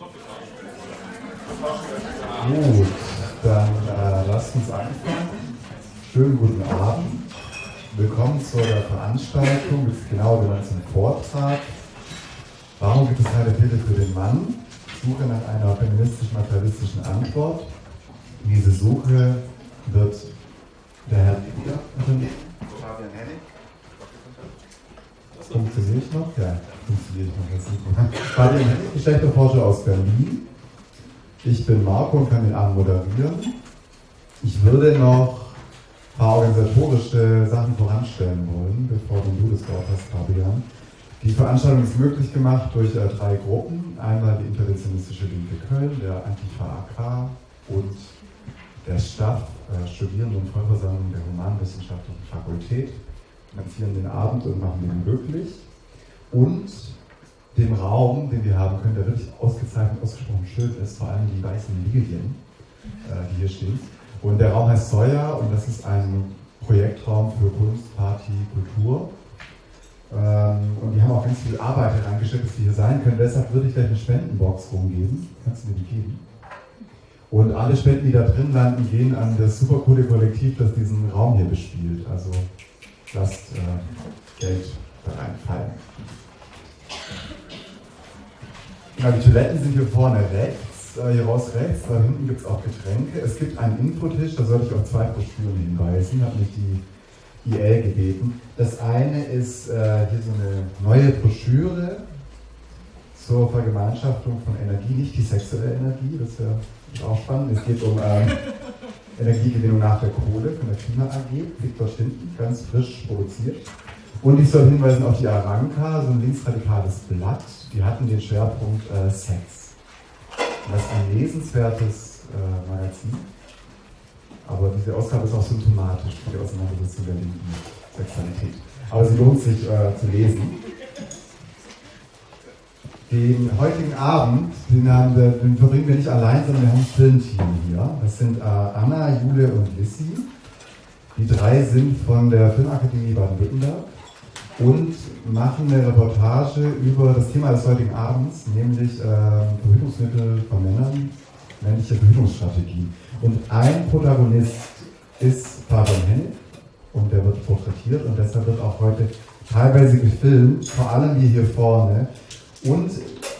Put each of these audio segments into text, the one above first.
Gut, dann äh, lasst uns anfangen. Schönen guten Abend. Willkommen zu der Veranstaltung, das ist genau genannt zum Vortrag. Warum gibt es keine Pille für den Mann? Suche nach einer feministisch-materialistischen Antwort. Diese Suche wird der Herr. Fabian Hennig. Funktioniert noch? Ja, funktioniert noch. Fabian Hennig, Geschlechterforscher aus Berlin. Ich bin Marco und kann den Abend moderieren. Ich würde noch ein paar organisatorische Sachen voranstellen wollen, bevor du das Wort hast, Fabian. Die Veranstaltung ist möglich gemacht durch äh, drei Gruppen. Einmal die Interventionistische Linke Köln, der Antifa AK und der Staff äh, Studierenden- und Vollversammlung der Humanwissenschaftlichen Fakultät finanzieren den Abend und machen den möglich. Und dem Raum, den wir haben können, der wirklich ausgezeichnet, ausgesprochen schön ist, vor allem die weißen Lilien, äh, die hier stehen. Und der Raum heißt Soja und das ist ein Projektraum für Kunst, Party, Kultur. Ähm, und die haben auch ganz viel Arbeit herangesteckt, dass wir hier sein können. Deshalb würde ich gleich eine Spendenbox rumgeben. Kannst du mir die geben? Und alle Spenden, die da drin landen, gehen an das super coole Kollektiv, das diesen Raum hier bespielt. Also lasst äh, Geld da reinfallen. Genau, die Toiletten sind hier vorne rechts, äh, hier raus rechts, da hinten gibt es auch Getränke. Es gibt einen Infotisch, da sollte ich auf zwei Broschüren hinweisen, hat mich die IL gebeten. Das eine ist äh, hier so eine neue Broschüre zur Vergemeinschaftung von Energie, nicht die sexuelle Energie, das ist auch spannend. Es geht um ähm, Energiegewinnung nach der Kohle von der Klima AG. Liegt dort hinten, ganz frisch produziert. Und ich soll hinweisen auf die Aranka, so ein linksradikales Blatt. Die hatten den Schwerpunkt äh, Sex. das ist ein lesenswertes äh, Magazin. Aber diese Ausgabe ist auch symptomatisch für die Auseinandersetzung der linken Sexualität. Aber sie lohnt sich äh, zu lesen. Den heutigen Abend, den, wir, den verbringen wir nicht allein, sondern wir haben ein Filmteam hier. Das sind äh, Anna, Jule und Lissy. Die drei sind von der Filmakademie Baden-Württemberg und machen eine Reportage über das Thema des heutigen Abends, nämlich äh, Verhütungsmittel von Männern, männliche Verhütungsstrategien. Und ein Protagonist ist Fabian Hennig und der wird porträtiert und deshalb wird auch heute teilweise gefilmt, vor allem hier, hier vorne und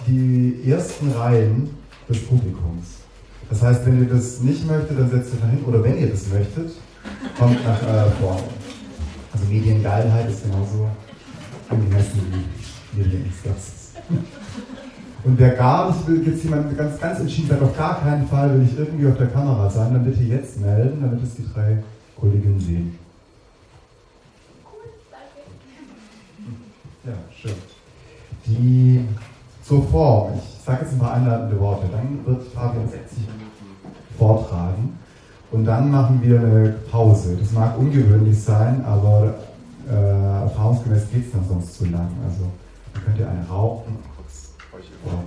die ersten Reihen des Publikums. Das heißt, wenn ihr das nicht möchtet, dann setzt euch nach hinten. Oder wenn ihr das möchtet, kommt nach äh, vorne. Also Mediengeilheit ist genauso angemessen wie Medienskepsis. Und wer gar nicht will, jetzt jemand ganz, ganz entschieden sagt, auf gar keinen Fall will ich irgendwie auf der Kamera sein, dann bitte jetzt melden, damit es die drei Kolleginnen sehen. Ja, schön. Die zur Form. Ich sage jetzt ein paar einleitende Worte. Dann wird Fabian 60 Minuten vortragen und dann machen wir eine Pause. Das mag ungewöhnlich sein, aber äh, erfahrungsgemäß geht es dann sonst zu lang. Also dann könnt ihr eine rauchen und kurz euch über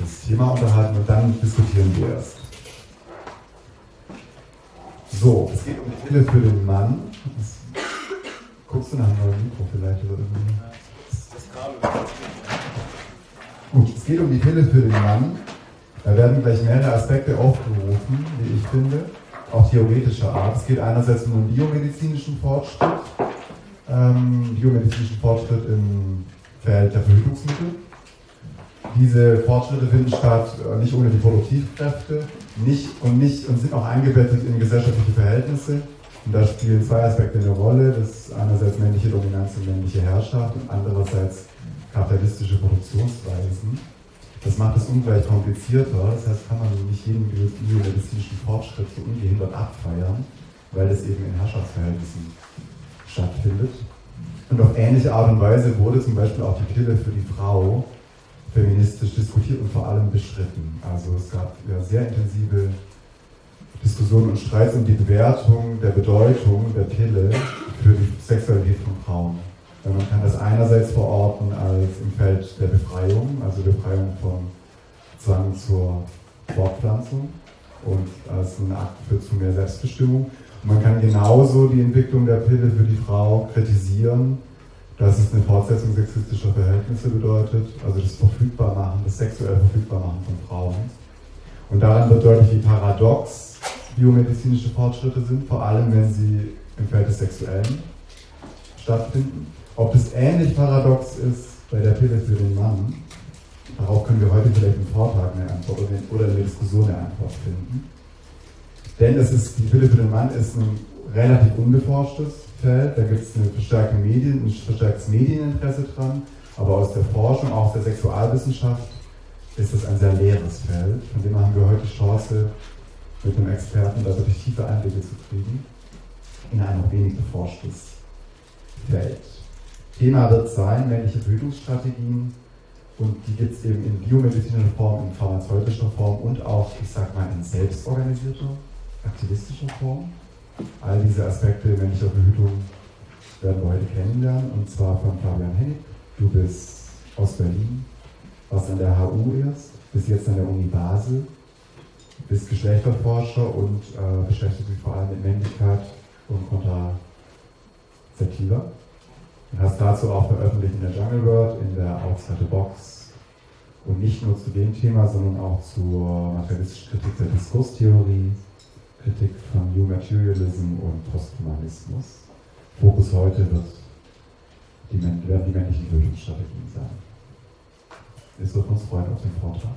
das Thema unterhalten und dann diskutieren wir erst. So, es geht um die Pille für den Mann. Das, guckst du nach einem neuen Mikro vielleicht oder irgendwie? Das Kabel. Gut, es geht um die Pille für den Mann. Da werden gleich mehrere Aspekte aufgerufen, wie ich finde, auch theoretischer Art. Es geht einerseits um den biomedizinischen Fortschritt, ähm, biomedizinischen Fortschritt im Feld der Verhütungsmittel. Diese Fortschritte finden statt äh, nicht ohne die Produktivkräfte nicht, und, nicht, und sind auch eingebettet in gesellschaftliche Verhältnisse. Und da spielen zwei Aspekte eine Rolle. Das ist einerseits männliche Dominanz und männliche Herrschaft und andererseits kapitalistische Produktionsweisen. Das macht es ungleich komplizierter. Das heißt, kann man nicht jeden biomedizinischen Fortschritt so ungehindert abfeiern, weil es eben in Herrschaftsverhältnissen stattfindet. Und auf ähnliche Art und Weise wurde zum Beispiel auch die Pille für die Frau feministisch diskutiert und vor allem bestritten. Also es gab ja sehr intensive Diskussionen und Streits um die Bewertung der Bedeutung der Pille für die Sexualität von Frauen. Man kann das einerseits verorten als im Feld der Befreiung, also Befreiung von Zwang zur Fortpflanzung und als ein Akt für zu mehr Selbstbestimmung. Man kann genauso die Entwicklung der Pille für die Frau kritisieren dass es eine Fortsetzung sexistischer Verhältnisse bedeutet, also das Verfügbarmachen, das sexuell Verfügbarmachen von Frauen. Und daran wird deutlich, wie paradox biomedizinische Fortschritte sind, vor allem wenn sie im Feld des Sexuellen stattfinden. Ob das ähnlich paradox ist bei der Pille für den Mann, darauf können wir heute vielleicht im Vortrag eine Antwort oder in der Diskussion eine Antwort finden. Denn es ist, die Pille für den Mann ist ein relativ unbeforschtes Feld, da gibt es eine verstärkte Medien, ein verstärktes Medieninteresse dran, aber aus der Forschung, auch aus der Sexualwissenschaft, ist es ein sehr leeres Feld. Von dem haben wir heute die Chance, mit einem Experten da wirklich tiefe Einblicke zu kriegen in ein noch wenig beforschtes Feld. Thema wird sein männliche Verhütungsstrategien und die gibt es eben in biomedizinischer Form, in pharmazeutischer Form und auch, ich sag mal, in selbstorganisierter, aktivistischer Form. All diese Aspekte männlicher Verhütung werden wir heute kennenlernen und zwar von Fabian Hennig. Du bist aus Berlin, warst an der HU erst, bist jetzt an der Uni Basel, bist Geschlechterforscher und äh, beschäftigst dich vor allem mit Männlichkeit und Kontrazeptiva. Und hast dazu auch veröffentlicht in der Jungle World, in der Outside Box und nicht nur zu dem Thema, sondern auch zur materialistischen Kritik der Diskurstheorie, Kritik von New Materialism und Posthumanismus. Fokus heute wird die, werden die männlichen Bildungsstrategien sein. Es wird uns freuen auf den Vortrag.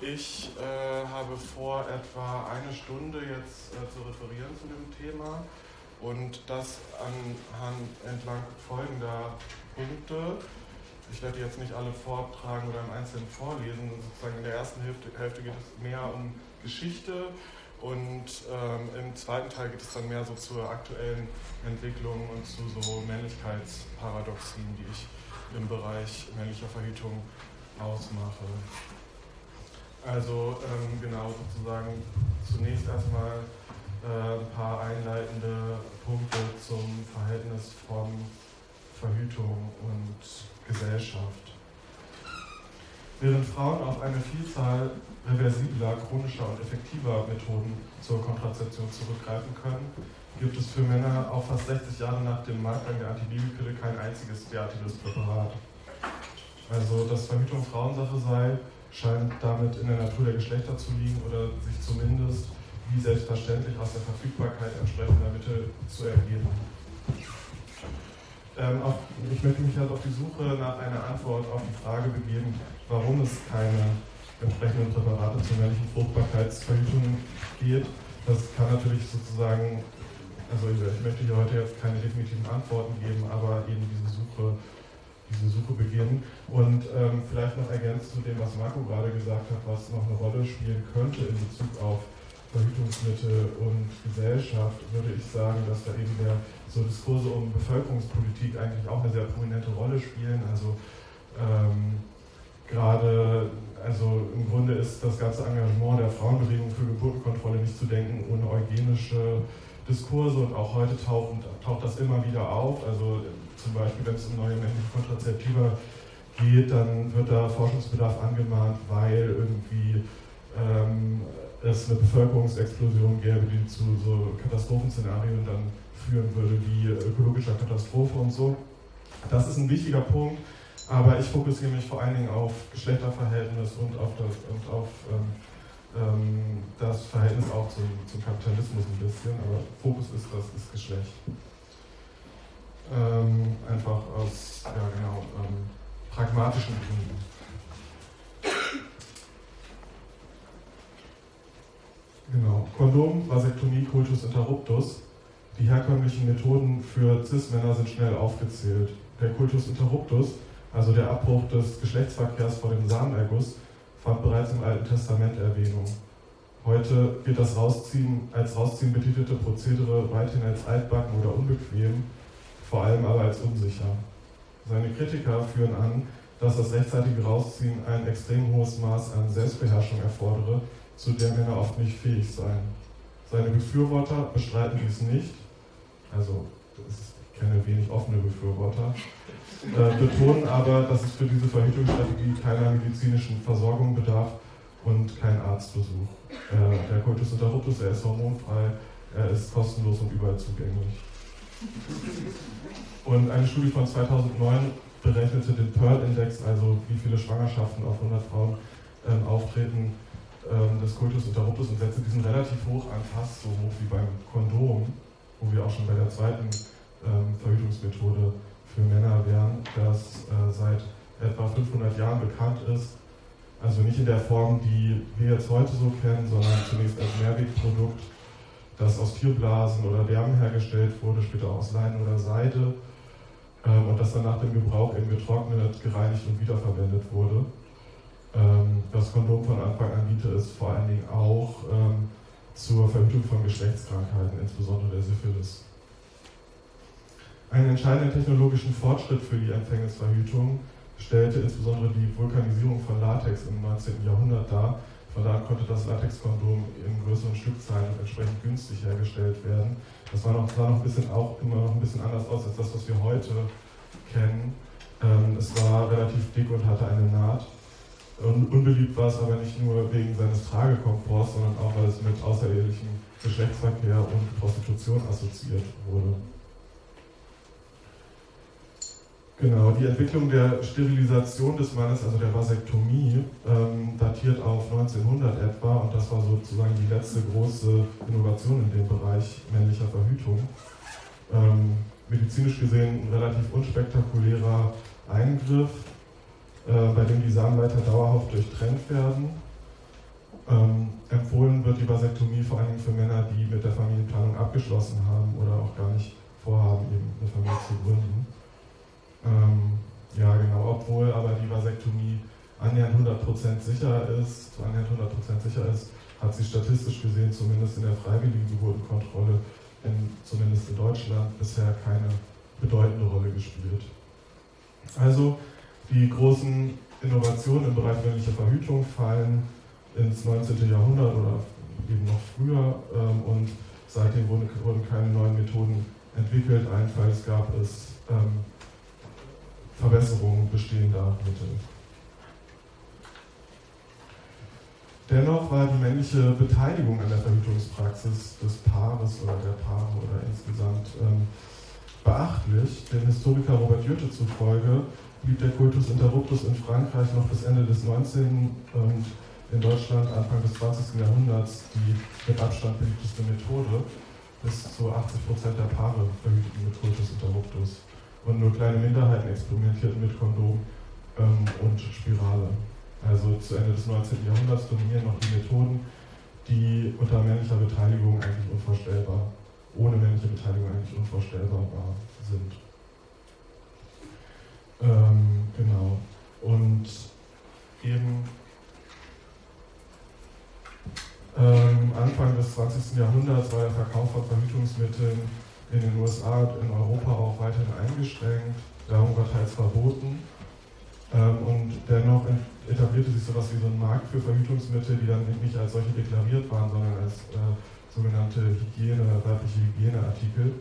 ich äh, habe vor, etwa eine Stunde jetzt äh, zu referieren zu dem Thema und das anhand entlang folgender Punkte. Ich werde jetzt nicht alle vortragen oder im Einzelnen vorlesen. Sozusagen in der ersten Hälfte, Hälfte geht es mehr um Geschichte und ähm, im zweiten Teil geht es dann mehr so zur aktuellen Entwicklung und zu so Männlichkeitsparadoxien, die ich im Bereich männlicher Verhütung ausmache. Also ähm, genau sozusagen zunächst erstmal äh, ein paar einleitende Punkte zum Verhältnis von Verhütung und Gesellschaft. Während Frauen auf eine Vielzahl reversibler, chronischer und effektiver Methoden zur Kontrazeption zurückgreifen können, gibt es für Männer auch fast 60 Jahre nach dem Marktgang der Antibabypille kein einziges derartiges Präparat. Also, dass Verhütung Frauensache sei, scheint damit in der Natur der Geschlechter zu liegen oder sich zumindest wie selbstverständlich aus der Verfügbarkeit entsprechender Mittel zu ergeben. Ähm, auf, ich möchte mich halt auf die Suche nach einer Antwort auf die Frage begeben, warum es keine entsprechenden Präparate zur männlichen Fruchtbarkeitsverhütung geht. Das kann natürlich sozusagen, also ich möchte hier heute jetzt keine definitiven Antworten geben, aber eben diese Suche, diese Suche beginnen. Und ähm, vielleicht noch ergänzt zu dem, was Marco gerade gesagt hat, was noch eine Rolle spielen könnte in Bezug auf Verhütungsmittel und Gesellschaft, würde ich sagen, dass da eben der, so Diskurse um Bevölkerungspolitik eigentlich auch eine sehr prominente Rolle spielen. Also ähm, gerade also im Grunde ist das ganze Engagement der Frauenbewegung für Geburtenkontrolle nicht zu denken ohne eugenische Diskurse und auch heute taucht, taucht das immer wieder auf. Also zum Beispiel, wenn es um neue männliche Kontrazeptiva geht, dann wird da Forschungsbedarf angemahnt, weil irgendwie ähm, es eine Bevölkerungsexplosion gäbe, die zu so Katastrophenszenarien dann führen würde, wie ökologischer Katastrophe und so. Das ist ein wichtiger Punkt Aber ich fokussiere mich vor allen Dingen auf Geschlechterverhältnis und auf das, und auf, ähm, ähm, das Verhältnis auch zum, zum, Kapitalismus ein bisschen. Aber Fokus ist das ist Geschlecht. Ähm, einfach aus ja, genau, ähm, pragmatischen Gründen. Genau. Kondom, Vasektomie, Cultus interruptus. Die herkömmlichen Methoden für Cis-Männer sind schnell aufgezählt. Der Cultus interruptus also der Abbruch des Geschlechtsverkehrs vor dem Samenerguss, fand bereits im Alten Testament Erwähnung. Heute wird das Rausziehen als Rausziehen betitelte Prozedere weithin als altbacken oder unbequem, vor allem aber als unsicher. Seine Kritiker führen an, dass das rechtzeitige Rausziehen ein extrem hohes Maß an Selbstbeherrschung erfordere, zu der Männer oft nicht fähig seien. Seine Befürworter bestreiten dies nicht, also ich kenne wenig offene Befürworter, äh, betonen aber, dass es für diese Verhütungsstrategie keiner medizinischen Versorgung bedarf und kein Arztbesuch. Äh, der Coitus interruptus, er ist hormonfrei, er ist kostenlos und überall zugänglich. Und eine Studie von 2009 berechnete den Pearl-Index, also wie viele Schwangerschaften auf 100 Frauen ähm, auftreten, ähm, des Coitus interruptus und setzte diesen relativ hoch an, fast so hoch wie beim Kondom, wo wir auch schon bei der zweiten ähm, Verhütungsmethode für Männer wären, das äh, seit etwa 500 Jahren bekannt ist. Also nicht in der Form, die wir jetzt heute so kennen, sondern zunächst als Mehrwegprodukt, das aus Tierblasen oder Därmen hergestellt wurde, später aus Leinen oder Seide ähm, und das dann nach dem Gebrauch eben getrocknet, gereinigt und wiederverwendet wurde. Ähm, das Kondom von Anfang an diente es vor allen Dingen auch ähm, zur Verhütung von Geschlechtskrankheiten, insbesondere der Syphilis. Einen entscheidenden technologischen Fortschritt für die Empfängnisverhütung stellte insbesondere die Vulkanisierung von Latex im 19. Jahrhundert dar. Von da konnte das Latexkondom in größeren Stückzahlen entsprechend günstig hergestellt werden. Das war noch, sah noch ein bisschen auch immer noch ein bisschen anders aus als das, was wir heute kennen. Ähm, es war relativ dick und hatte eine Naht. Und unbeliebt war es aber nicht nur wegen seines Tragekomforts, sondern auch, weil es mit außerehelichem Geschlechtsverkehr und Prostitution assoziiert wurde. Genau, die Entwicklung der Sterilisation des Mannes, also der Vasektomie, ähm, datiert auf 1900 etwa und das war sozusagen die letzte große Innovation in dem Bereich männlicher Verhütung. Ähm, medizinisch gesehen ein relativ unspektakulärer Eingriff, äh, bei dem die Samenleiter dauerhaft durchtrennt werden. Ähm, empfohlen wird die Vasektomie vor allem für Männer, die mit der Familienplanung abgeschlossen haben oder auch gar nicht vorhaben, eben eine Familie zu gründen. Ähm, ja, genau, obwohl aber die Vasektomie annähernd 100% sicher ist, annähernd 100% sicher ist, hat sie statistisch gesehen zumindest in der freiwilligen Geburtenkontrolle, in, zumindest in Deutschland, bisher keine bedeutende Rolle gespielt. Also die großen Innovationen im Bereich männlicher Verhütung fallen ins 19. Jahrhundert oder eben noch früher ähm, und seitdem wurden, wurden, keine neuen Methoden entwickelt. Allenfalls gab es ähm, Verbesserung bestehender Mittel. Dennoch war die männliche Beteiligung an der Verhütungspraxis des Paares oder der Paare oder insgesamt ähm, beachtlich. Dem Historiker Robert Jürte zufolge blieb der Kultus interruptus in Frankreich noch bis Ende des 19. und in Deutschland Anfang des 20. Jahrhunderts die mit Abstand beliebteste Methode. Bis zu 80 Prozent der Paare verhüteten mit Kultus interruptus und nur kleine Minderheiten experimentierten mit Kondom ähm, und Spirale. Also zu Ende des 19. Jahrhunderts dominieren noch die Methoden, die unter männlicher Beteiligung eigentlich unvorstellbar, ohne männliche Beteiligung eigentlich unvorstellbar war, sind. Ähm, genau. Und eben ähm, Anfang des 20. Jahrhunderts war der Verkauf von Verhütungsmitteln in den USA und in Europa auch weiterhin eingeschränkt, darum war teils verboten. Ähm, und dennoch etablierte sich sowas wie so ein Markt für Verhütungsmittel, die dann nicht als solche deklariert waren, sondern als äh, sogenannte Hygiene, weibliche Hygieneartikel,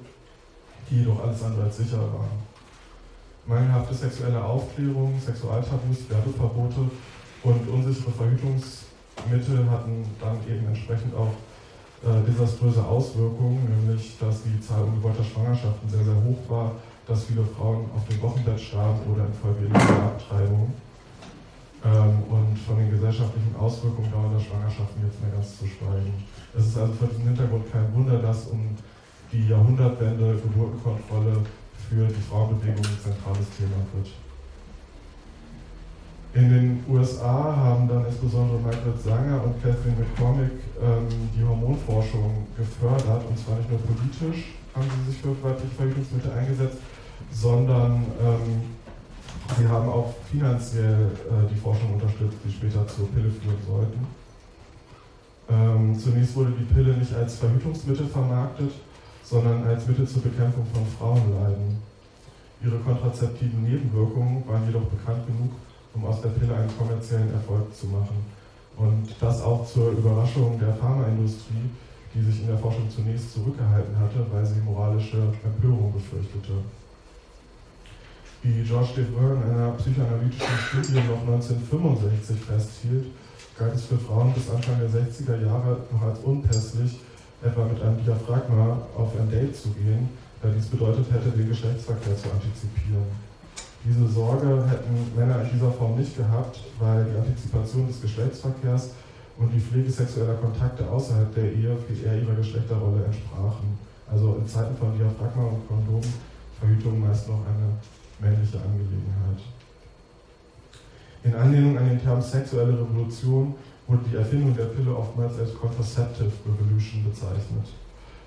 die jedoch alles andere als sicher waren. Mangelhafte sexuelle Aufklärung, Sexualtabus, Werbeverbote und unsichere Verhütungsmittel hatten dann eben entsprechend auch desaströse Auswirkungen, nämlich dass die Zahl ungewollter Schwangerschaften sehr, sehr hoch war, dass viele Frauen auf dem Wochenbett starben oder infolge illegaler Abtreibung. Ähm, und von den gesellschaftlichen Auswirkungen dauernder Schwangerschaften jetzt mehr ganz zu schweigen. Es ist also vor diesem Hintergrund kein Wunder, dass um die Jahrhundertwende Geburtenkontrolle für die Frauenbewegung ein zentrales Thema wird. In den USA haben dann insbesondere Margaret Sanger und Catherine McCormick ähm, die Hormonforschung gefördert, und zwar nicht nur politisch haben sie sich für weibliche Verhütungsmittel eingesetzt, sondern ähm, sie haben auch finanziell äh, die Forschung unterstützt, die später zur Pille führen sollten. Ähm, zunächst wurde die Pille nicht als Verhütungsmittel vermarktet, sondern als Mittel zur Bekämpfung von Frauenleiden. Ihre kontrazeptiven Nebenwirkungen waren jedoch bekannt genug, um aus der Pille einen kommerziellen Erfolg zu machen. Und das auch zur Überraschung der Pharmaindustrie, die sich in der Forschung zunächst zurückgehalten hatte, weil sie moralische Empörung befürchtete. Wie George Deverne in einer psychoanalytischen Studie noch 1965 festhielt, galt es für Frauen bis Anfang der 60er Jahre noch als unpässlich, etwa mit einem Diaphragma auf ein Date zu gehen, da dies bedeutet hätte, den Geschlechtsverkehr zu antizipieren. Diese Sorge hätten Männer in dieser Form nicht gehabt, weil die Antizipation des Geschlechtsverkehrs und die Pflege sexueller Kontakte außerhalb der Ehe viel eher ihrer Geschlechterrolle entsprachen. Also in Zeiten von Diaphragma und Kondom Verhütung meist noch eine männliche Angelegenheit. In Anlehnung an den Term sexuelle Revolution wurde die Erfindung der Pille oftmals als Contraceptive Revolution bezeichnet.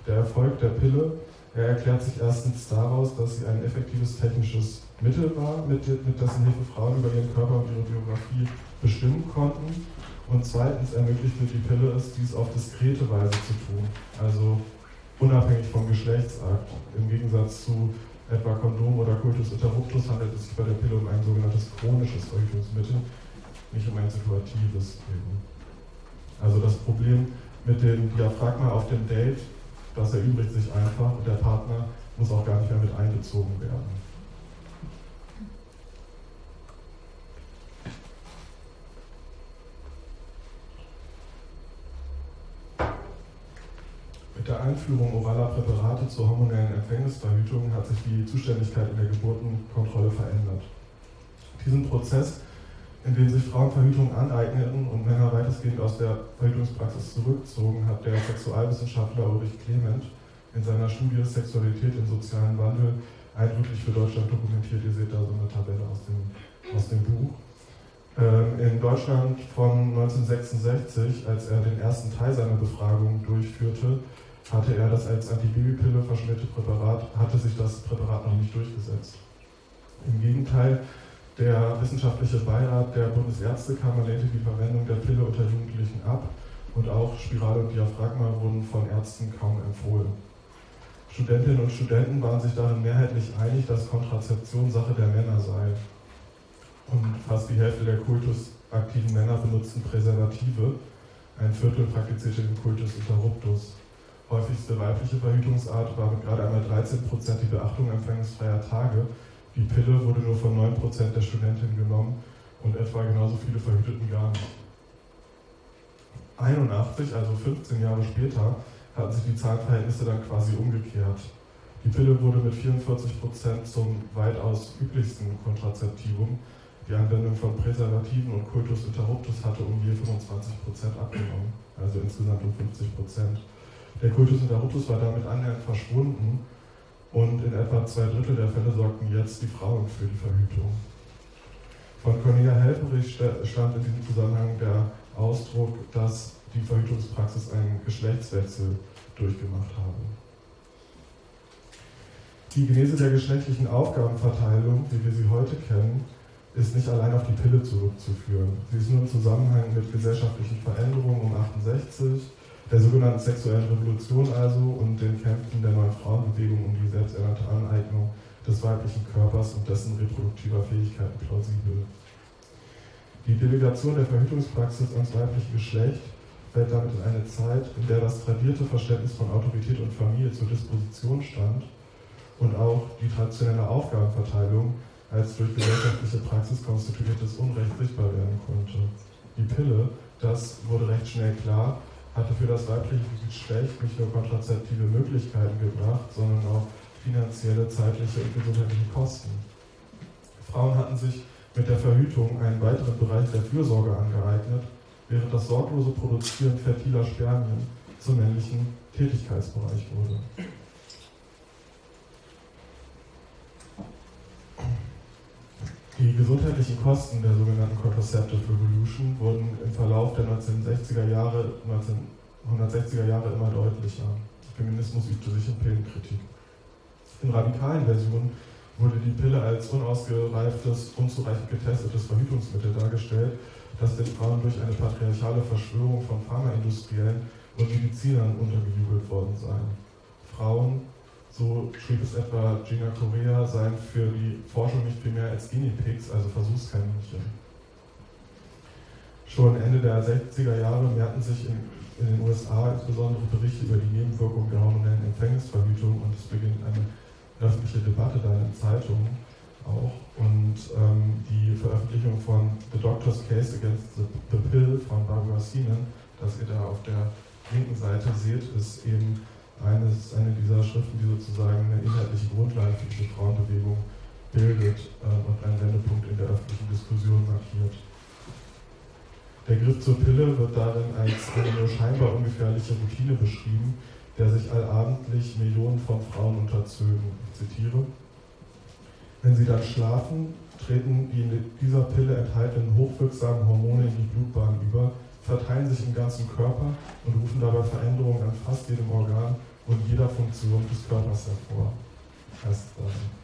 Der Erfolg der Pille er erklärt sich erstens daraus, dass sie ein effektives technisches Mittel war, mit, mit dessen Hilfe Frauen über ihren Körper und ihre Biografie bestimmen konnten und zweitens ermöglichte die Pille es, dies auf diskrete Weise zu tun, also unabhängig vom Geschlechtsakt. Im Gegensatz zu etwa Kondom oder Cultus interruptus handelt es sich bei der Pille um ein sogenanntes chronisches Verhütungsmittel, nicht um ein situatives Also das Problem mit dem Diaphragma auf dem Date, das erübrigt sich einfach und der Partner muss auch gar nicht mehr mit einbezogen werden. Mit der Einführung oraler Präparate zur hormonellen Empfängnisverhütung hat sich die Zuständigkeit in der Geburtenkontrolle verändert. Diesen Prozess, in dem sich Frauen Verhütung aneigneten und Männer weitestgehend aus der Verhütungspraxis zurückzogen, hat der Sexualwissenschaftler Ulrich Clement in seiner Studie Sexualität im sozialen Wandel eindrücklich für Deutschland dokumentiert. Ihr seht da so eine Tabelle aus dem, aus dem Buch. Ähm, in Deutschland von 1966, als er den ersten Teil seiner Befragung durchführte, hatte er das als Antibabypille verschmierte Präparat, hatte sich das Präparat noch nicht durchgesetzt. Im Gegenteil, der wissenschaftliche Beirat der Bundesärztekammer lehnte die Verwendung der Pille unter Jugendlichen ab und auch Spirale und Diaphragma wurden von Ärzten kaum empfohlen. Studentinnen und Studenten waren sich darin mehrheitlich einig, dass Kontrazeption Sache der Männer sei. Und fast die Hälfte der kultusaktiven Männer benutzten Präservative, ein Viertel praktizierte den Kultus interruptus häufigste weibliche Verhütungsart war mit gerade einmal 13% die Beachtung empfängnisfreier Tage. Die Pille wurde nur von 9% der Studentinnen genommen und etwa genauso viele verhüteten gar nicht. 81, also 15 Jahre später, hatten sich die Zahlenverhältnisse dann quasi umgekehrt. Die Pille wurde mit 44% zum weitaus üblichsten Kontrazeptivum. Die Anwendung von Präservativen und Cultus interruptus hatte um je 25% abgenommen, also insgesamt um 50%. Der Kultus interruptus war damit annähernd verschwunden und in etwa zwei Drittel der Fälle sorgten jetzt die Frauen für die Verhütung. Von Cornelia Helferich stand in diesem Zusammenhang der Ausdruck, dass die Verhütungspraxis einen Geschlechtswechsel durchgemacht habe. Die Genese der geschlechtlichen Aufgabenverteilung, wie wir sie heute kennen, ist nicht allein auf die Pille zurückzuführen. Sie ist nur im Zusammenhang mit gesellschaftlichen Veränderungen um 68, der sogenannten sexuellen Revolution also und den Kämpfen der neuen Frauenbewegung um die selbsternannte Aneignung des weiblichen Körpers und dessen reproduktiver Fähigkeiten plausibel. Die Delegation der Verhütungspraxis ans weibliche Geschlecht fällt damit in eine Zeit, in der das tradierte Verständnis von Autorität und Familie zur Disposition stand und auch die traditionelle Aufgabenverteilung als durch gesellschaftliche Praxis konstituiertes Unrecht sichtbar werden konnte. Die Pille, das wurde recht schnell klar, hatte für das weibliche Geschlecht nicht nur kontrazeptive Möglichkeiten gebracht, sondern auch finanzielle, zeitliche und gesundheitliche Kosten. Frauen hatten sich mit der Verhütung einen weiteren Bereich der Fürsorge angeeignet, während das sorglose Produzieren fertiler Spermien zum männlichen Tätigkeitsbereich wurde. Die gesundheitlichen Kosten der sogenannten Contraceptive Revolution wurden im Verlauf der 1960er Jahre, 1960er Jahre immer deutlicher. Feminismus übte sich in Pillenkritik. In radikalen Versionen wurde die Pille als unausgereiftes, unzureichend getestetes Verhütungsmittel dargestellt, das den Frauen durch eine patriarchale Verschwörung von Pharmaindustriellen und Medizinern untergejubelt worden sei. Frauen, so schrieb es etwa Gina Correa, seien für die Forschung nicht mehr als Guinea Pigs, also Versuchskaninchen. Schon Ende der 60er Jahre mehrten sich in, in den USA insbesondere Berichte über die Nebenwirkungen der hormonellen Empfängnisverhütung und es beginnt eine öffentliche Debatte da in Zeitungen auch. Und ähm, die Veröffentlichung von The Doctor's Case Against the, the Pill von Barbara Seaman, das ihr da auf der linken Seite seht, ist eben eines, eine dieser Schriften, die sozusagen eine inhaltliche Grundlage für diese Frauenbewegung bildet äh, und einen Wendepunkt in der öffentlichen Diskussion markiert. Der Griff zur Pille wird darin als eine nur scheinbar ungefährliche Routine beschrieben, der sich allabendlich Millionen von Frauen unterzögen. Ich zitiere. Wenn sie dann schlafen, treten die in dieser Pille enthaltenen hochwirksamen Hormone in die Blutbahn über, verteilen sich im ganzen Körper und rufen dabei Veränderungen an fast jedem Organ und jeder Funktion des Körpers hervor. Heißt dann.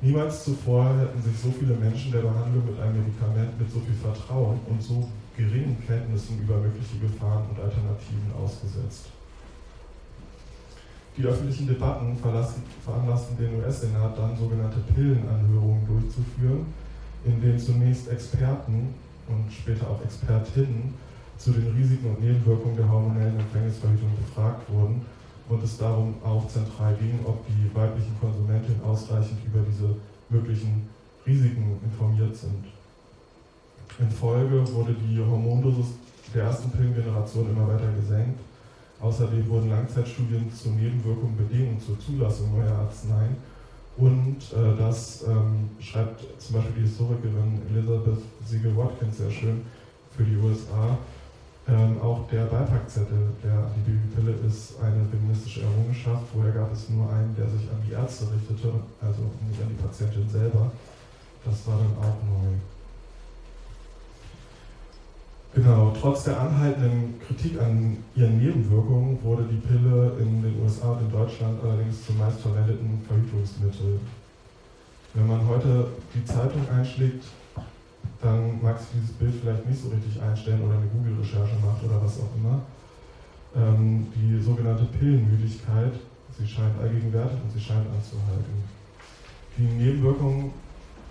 Niemals zuvor hätten sich so viele Menschen der Behandlung mit einem Medikament mit so viel Vertrauen und so geringen Kenntnissen über mögliche Gefahren und Alternativen ausgesetzt. Die öffentlichen Debatten veranlassten den US-Senat dann sogenannte Pillenanhörungen durchzuführen, in denen zunächst Experten und später auch Expertinnen zu den Risiken und Nebenwirkungen der hormonellen Empfängnisverhütung befragt wurden und es darum auch zentral ging, ob die weiblichen Konsumentinnen ausreichend über diese möglichen Risiken informiert sind. In Folge wurde die Hormondosis der ersten Pillengeneration immer weiter gesenkt Außerdem wurden Langzeitstudien zur Nebenwirkung Bedingungen zur Zulassung neuer Arzneien. Und äh, das ähm, schreibt zum Beispiel die Historikerin Elizabeth Siegel-Watkins sehr schön für die USA. Ähm, auch der Beipackzettel der Antibabypille ist eine feministische Errungenschaft. Vorher gab es nur einen, der sich an die Ärzte richtete, also nicht an die Patientin selber. Das war dann auch neu. Genau, trotz der anhaltenden Kritik an ihren Nebenwirkungen wurde die Pille in den USA und in Deutschland allerdings zum meistverwendeten Verhütungsmittel. Wenn man heute die Zeitung einschlägt, dann mag sich dieses Bild vielleicht nicht so richtig einstellen oder eine Google-Recherche macht oder was auch immer. Ähm, die sogenannte Pillenmüdigkeit, sie scheint allgegenwärtig und sie scheint anzuhalten. Die Nebenwirkungen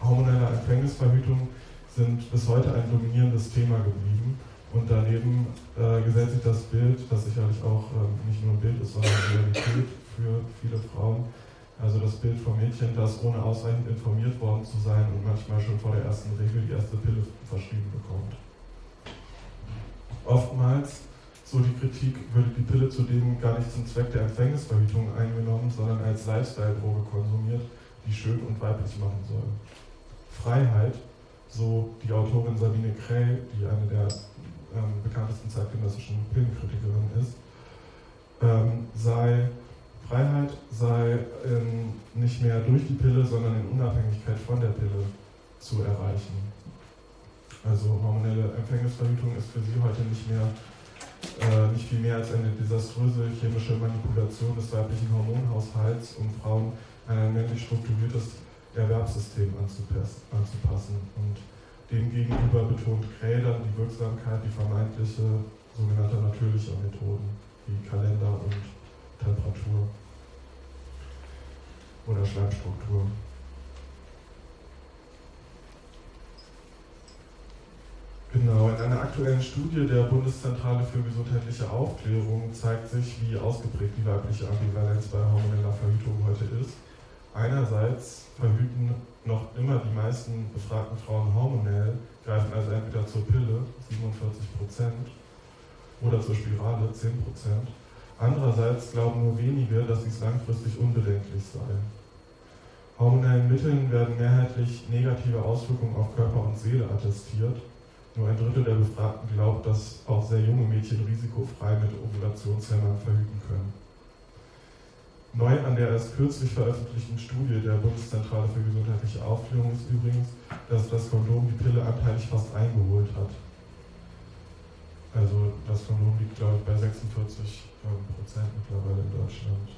hormoneller Empfängnisverhütung sind bis heute ein dominierendes Thema geblieben. Und daneben äh, gesellt sich das Bild, das sicherlich auch ähm, nicht nur ein Bild ist, sondern eine Realität für viele Frauen. Also das Bild vom Mädchen, das ohne ausreichend informiert worden zu sein und manchmal schon vor der ersten Regel die erste Pille verschrieben bekommt. Oftmals, so die Kritik, würde die Pille zudem gar nicht zum Zweck der Empfängnisverhütung eingenommen, sondern als Lifestyle-Droge konsumiert, die schön und weiblich machen soll. Freiheit so die Autorin Sabine Krell, die eine der ähm, bekanntesten zeitgenössischen Filmkritikerinnen ist, ähm, sei Freiheit sei ähm, nicht mehr durch die Pille, sondern in Unabhängigkeit von der Pille zu erreichen. Also hormonelle Empfängnisverhütung ist für sie heute nicht mehr äh, nicht viel mehr als eine desaströse chemische Manipulation des weiblichen Hormonhaushalts, um Frauen ein männlich strukturiertes Erwerbssystem anzupassen. Und demgegenüber betont Kräder die Wirksamkeit, die vermeintliche sogenannte natürlicher Methoden, wie Kalender und Temperatur oder Schleimstruktur. Genau, in einer aktuellen Studie der Bundeszentrale für gesundheitliche Aufklärung zeigt sich, wie ausgeprägt die weibliche Ambivalenz bei hormoneller Verhütung heute ist. Einerseits verhüten noch immer die meisten befragten Frauen hormonell, greifen also entweder zur Pille, 47 Prozent, oder zur Spirale, 10 Prozent. Andererseits glauben nur wenige, dass dies langfristig unbedenklich sei. Hormonellen Mitteln werden mehrheitlich negative Auswirkungen auf Körper und Seele attestiert. Nur ein Drittel der Befragten glaubt, dass auch sehr junge Mädchen risikofrei mit Ovulationshemmern verhüten können. Neu an der erst kürzlich veröffentlichten Studie der Bundeszentrale für gesundheitliche Aufklärung ist übrigens, dass das Kondom die Pille anteilig fast eingeholt hat. Also das Kondom liegt, glaube ich, bei 46 Prozent mittlerweile in Deutschland.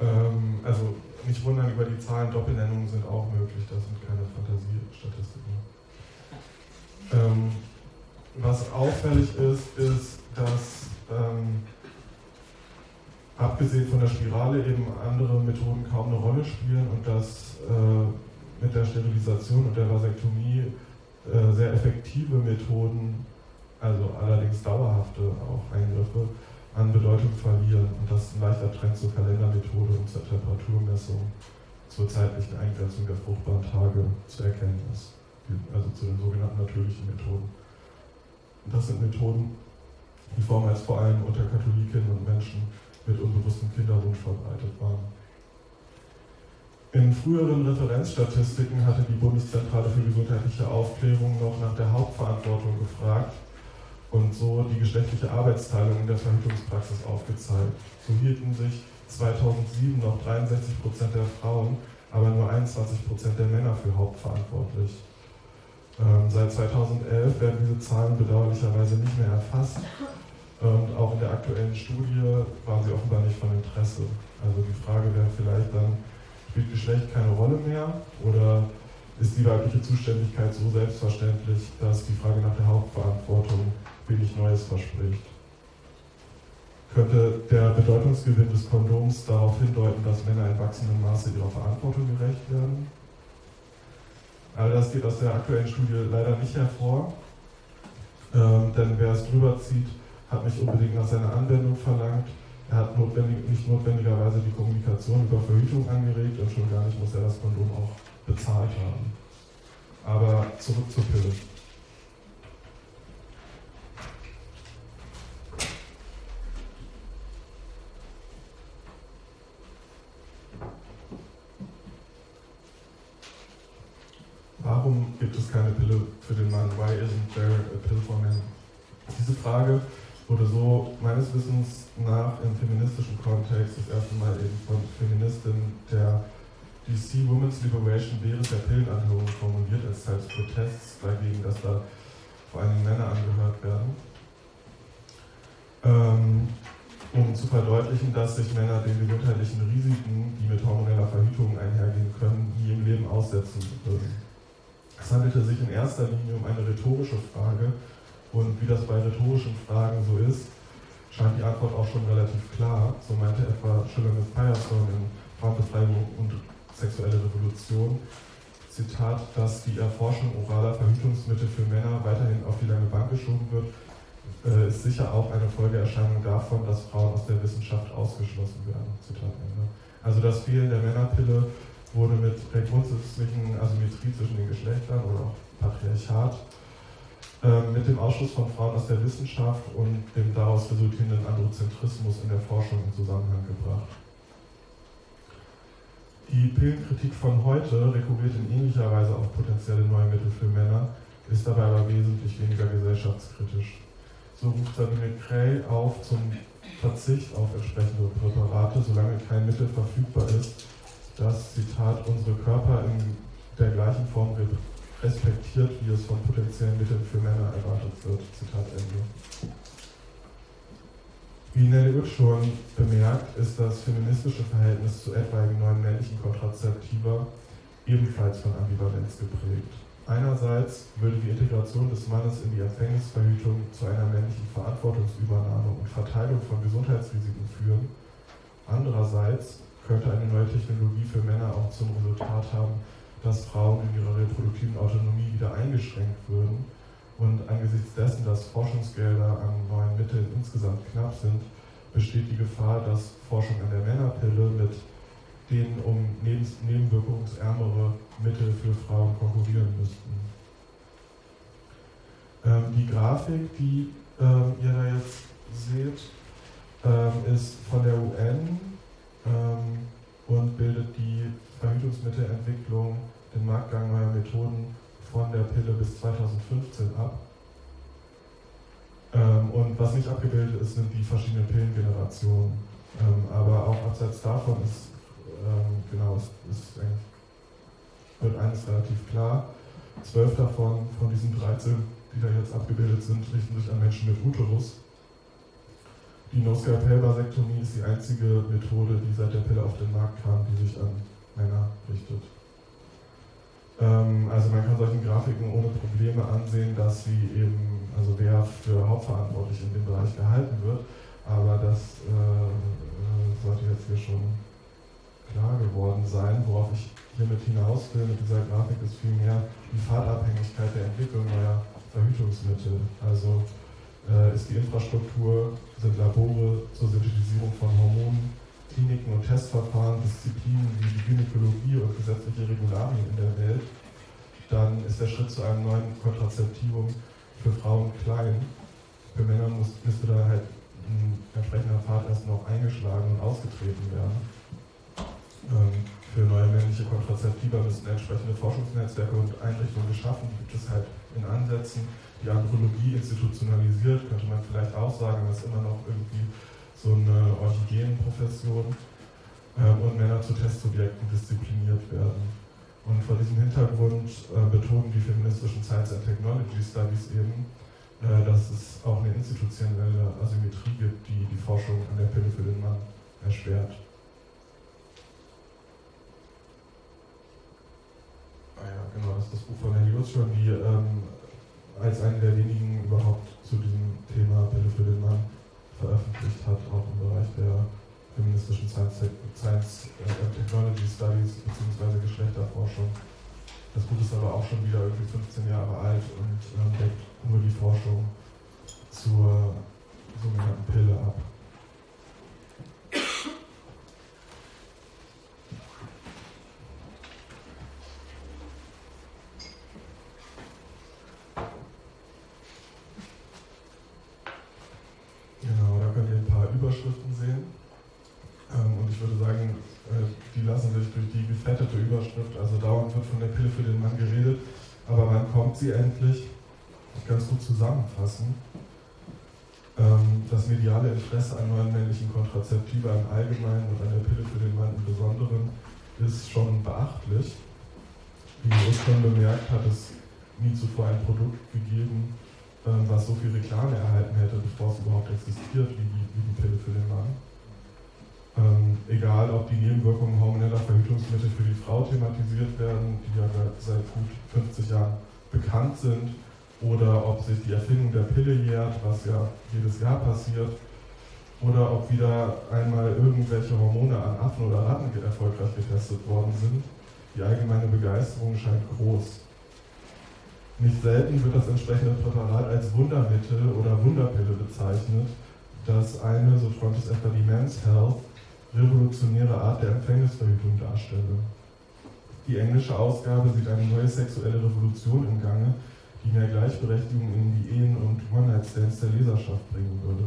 Ähm, also nicht wundern über die Zahlen, Doppelnennungen sind auch möglich, das sind keine Fantasiestatistiken. Ähm, was auffällig ist, ist, dass ähm, abgesehen von der Spirale eben andere Methoden kaum eine Rolle spielen und dass äh, mit der Sterilisation und der Vasektomie äh, sehr effektive Methoden, also allerdings dauerhafte auch Eingriffe, an Bedeutung verlieren und dass ein leichter Trend zur Kalendermethode und zur Temperaturmessung zur zeitlichen Eingrenzung der fruchtbaren Tage zu erkennen ist, also zu den sogenannten natürlichen Methoden. Das sind Methoden, die vormals vor allem unter Katholikinnen und Menschen mit unbewusstem Kinderwunsch verbreitet waren. In früheren Referenzstatistiken hatte die Bundeszentrale für gesundheitliche Aufklärung noch nach der Hauptverantwortung gefragt und so die geschlechtliche Arbeitsteilung in der Verhütungspraxis aufgezeigt. So hielten sich 2007 noch 63 Prozent der Frauen, aber nur 21 Prozent der Männer für hauptverantwortlich. Ähm, seit 2011 werden diese Zahlen bedauerlicherweise nicht mehr erfasst und auch in der aktuellen Studie waren sie offenbar nicht von Interesse. Also die Frage wäre vielleicht dann, spielt Geschlecht keine Rolle mehr oder ist die weibliche Zuständigkeit so selbstverständlich, dass die Frage nach der Hauptverantwortung wenig Neues verspricht? Könnte der Bedeutungsgewinn des Kondoms darauf hindeuten, dass Männer in wachsendem Maße ihrer Verantwortung gerecht werden? All das geht aus der aktuellen Studie leider nicht hervor, ähm, denn wer es drüber zieht, hat nicht unbedingt nach seiner Anwendung verlangt. Er hat notwendig, nicht notwendigerweise die Kommunikation über Verhütung angeregt und schon gar nicht muss er das Kondom auch bezahlt haben. Aber zurück zur Pille. Warum gibt es keine Pille für den Mann? Why isn't there a pill for men? Diese Frage wurde so meines Wissens nach im feministischen Kontext das erste Mal eben von Feministinnen der DC Women's Liberation während der Pillenanhörung formuliert als Teil des Protests dagegen, dass da vor allem Männer angehört werden. Ähm, um zu verdeutlichen, dass sich Männer den gesundheitlichen Risiken, die mit hormoneller Verhütung einhergehen können, nie im Leben aussetzen würden. Es handelte sich in erster Linie um eine rhetorische Frage, und wie das bei rhetorischen Fragen so ist, scheint die Antwort auch schon relativ klar. So meinte etwa Schiller mit Firestone in Frauenbefreiung und sexuelle Revolution, Zitat, dass die Erforschung oraler Verhütungsmittel für Männer weiterhin auf die lange Bank geschoben wird, äh, ist sicher auch eine Folgeerscheinung davon, dass Frauen aus der Wissenschaft ausgeschlossen werden. Zitat Ende. Also das Fehlen der Männerpille wurde mit der Asymmetrie zwischen den Geschlechtern oder auch Patriarchat mit dem Ausschluss von Frauen aus der Wissenschaft und dem daraus resultierenden Androzentrismus in der Forschung in Zusammenhang gebracht. Die Pillenkritik von heute rekurriert in ähnlicher Weise auf potenzielle neue Mittel für Männer, ist dabei aber wesentlich weniger gesellschaftskritisch. So ruft Sabine Cray auf zum Verzicht auf entsprechende Präparate, solange kein Mittel verfügbar ist, das, Zitat, unsere Körper in der gleichen Form respektiert, wie es von potenziellen Mitteln für Männer erwartet wird. Zitat Ende. Wie Nelly Uth schon bemerkt, ist das feministische Verhältnis zu etwaigen neuen männlichen Kontrazeptiva ebenfalls von Ambivalenz geprägt. Einerseits würde die Integration des Mannes in die Empfängnisverhütung zu einer männlichen Verantwortungsübernahme und Verteilung von Gesundheitsrisiken führen. Andererseits könnte eine neue Technologie für Männer auch zum Resultat haben, dass Frauen in ihrer reproduktiven Autonomie wieder eingeschränkt würden. Und angesichts dessen, dass Forschungsgelder an neuen Mitteln insgesamt knapp sind, besteht die Gefahr, dass Forschung an der Männerpille mit den um nebenwirkungsärmere Mittel für Frauen konkurrieren müssten. Ähm, die Grafik, die äh, ihr da jetzt seht, ähm, ist von der UN ähm, und bildet die Verhütungsmittelentwicklung, den Marktgang neuer Methoden von der Pille bis 2015 ab. Ähm, und was nicht abgebildet ist, sind die verschiedenen Pillengenerationen. Ähm, aber auch abseits davon ist, ähm, genau, es ist wird eines relativ klar. Zwölf davon, von diesen 13, die da jetzt abgebildet sind, richten sich an Menschen mit Uterus. Die No-Scalpel-Vasektomie ist die einzige Methode, die seit der Pille auf den Markt kam, die sich an Männer richtet. Ähm, also man kann solchen Grafiken ohne Probleme ansehen, dass sie eben, also wer für hauptverantwortlich in dem Bereich gehalten wird, aber das äh, äh sollte jetzt hier schon klar geworden sein. Worauf ich hiermit hinaus will mit dieser Grafik ist vielmehr die Fahrtabhängigkeit der Entwicklung neuer Verhütungsmittel. Also äh, ist die Infrastruktur, sind Labore zur Synthetisierung von Hormonen, Kliniken und Testverfahren, Disziplinen wie die Gynäkologie und gesetzliche Regularien in der Welt, dann ist der Schritt zu einem neuen Kontrazeptivum für Frauen klein. Für Männer muss, müsste da halt ein entsprechender Pfad erst noch eingeschlagen und ausgetreten werden. Ähm, für neue männliche Kontrazeptiva müssen entsprechende Forschungsnetzwerke und Einrichtungen geschaffen. Die gibt es halt in Ansätzen. Die Andrologie institutionalisiert, könnte man vielleicht auch sagen, ist immer noch irgendwie so eine Orchigenenprofession. Ähm, und Männer zu Testsubjekten diszipliniert werden. Und vor diesem Hintergrund äh, betonen die feministischen Science and Technology Studies eben, äh, dass es auch eine institutionelle Asymmetrie gibt, die die Forschung an der Pille für den Mann erschwert. Ah ja, genau, das ist das Buch von Herrn schon, die ähm, als eine der wenigen überhaupt zu diesem Thema Pille für den Mann veröffentlicht hat, auch im Bereich der feministischen Science, Science and Technology Studies bzw. Geschlechterforschung. Das Buch ist aber auch schon wieder irgendwie 15 Jahre alt und ähm, deckt nur die Forschung zur sogenannten Pille ab. Zusammenfassen. Ähm, das mediale Interesse an neuen männlichen Kontrazeptiva im Allgemeinen und an der Pille für den Mann im Besonderen ist schon beachtlich. Wie Ostern bemerkt, hat es nie zuvor ein Produkt gegeben, ähm, was so viel Reklame erhalten hätte, bevor es überhaupt existiert, wie die, wie die Pille für den Mann. Ähm, egal, ob die Nebenwirkungen hormoneller Verhütungsmittel für die Frau thematisiert werden, die ja seit gut 50 Jahren bekannt sind oder ob sich die Erfindung der Pille jährt, was ja jedes Jahr passiert, oder ob wieder einmal irgendwelche Hormone an Affen oder Ratten erfolgreich getestet worden sind. Die allgemeine Begeisterung scheint groß. Nicht selten wird das entsprechende Präparat als Wundermittel oder Wunderpille bezeichnet, das eine, so träumt es etwa die Men's Health, revolutionäre Art der Empfängnisverhütung darstelle. Die englische Ausgabe sieht eine neue sexuelle Revolution im Gange, die mehr Gleichberechtigung in die Ehen und One-Night-Stands der Leserschaft bringen würde.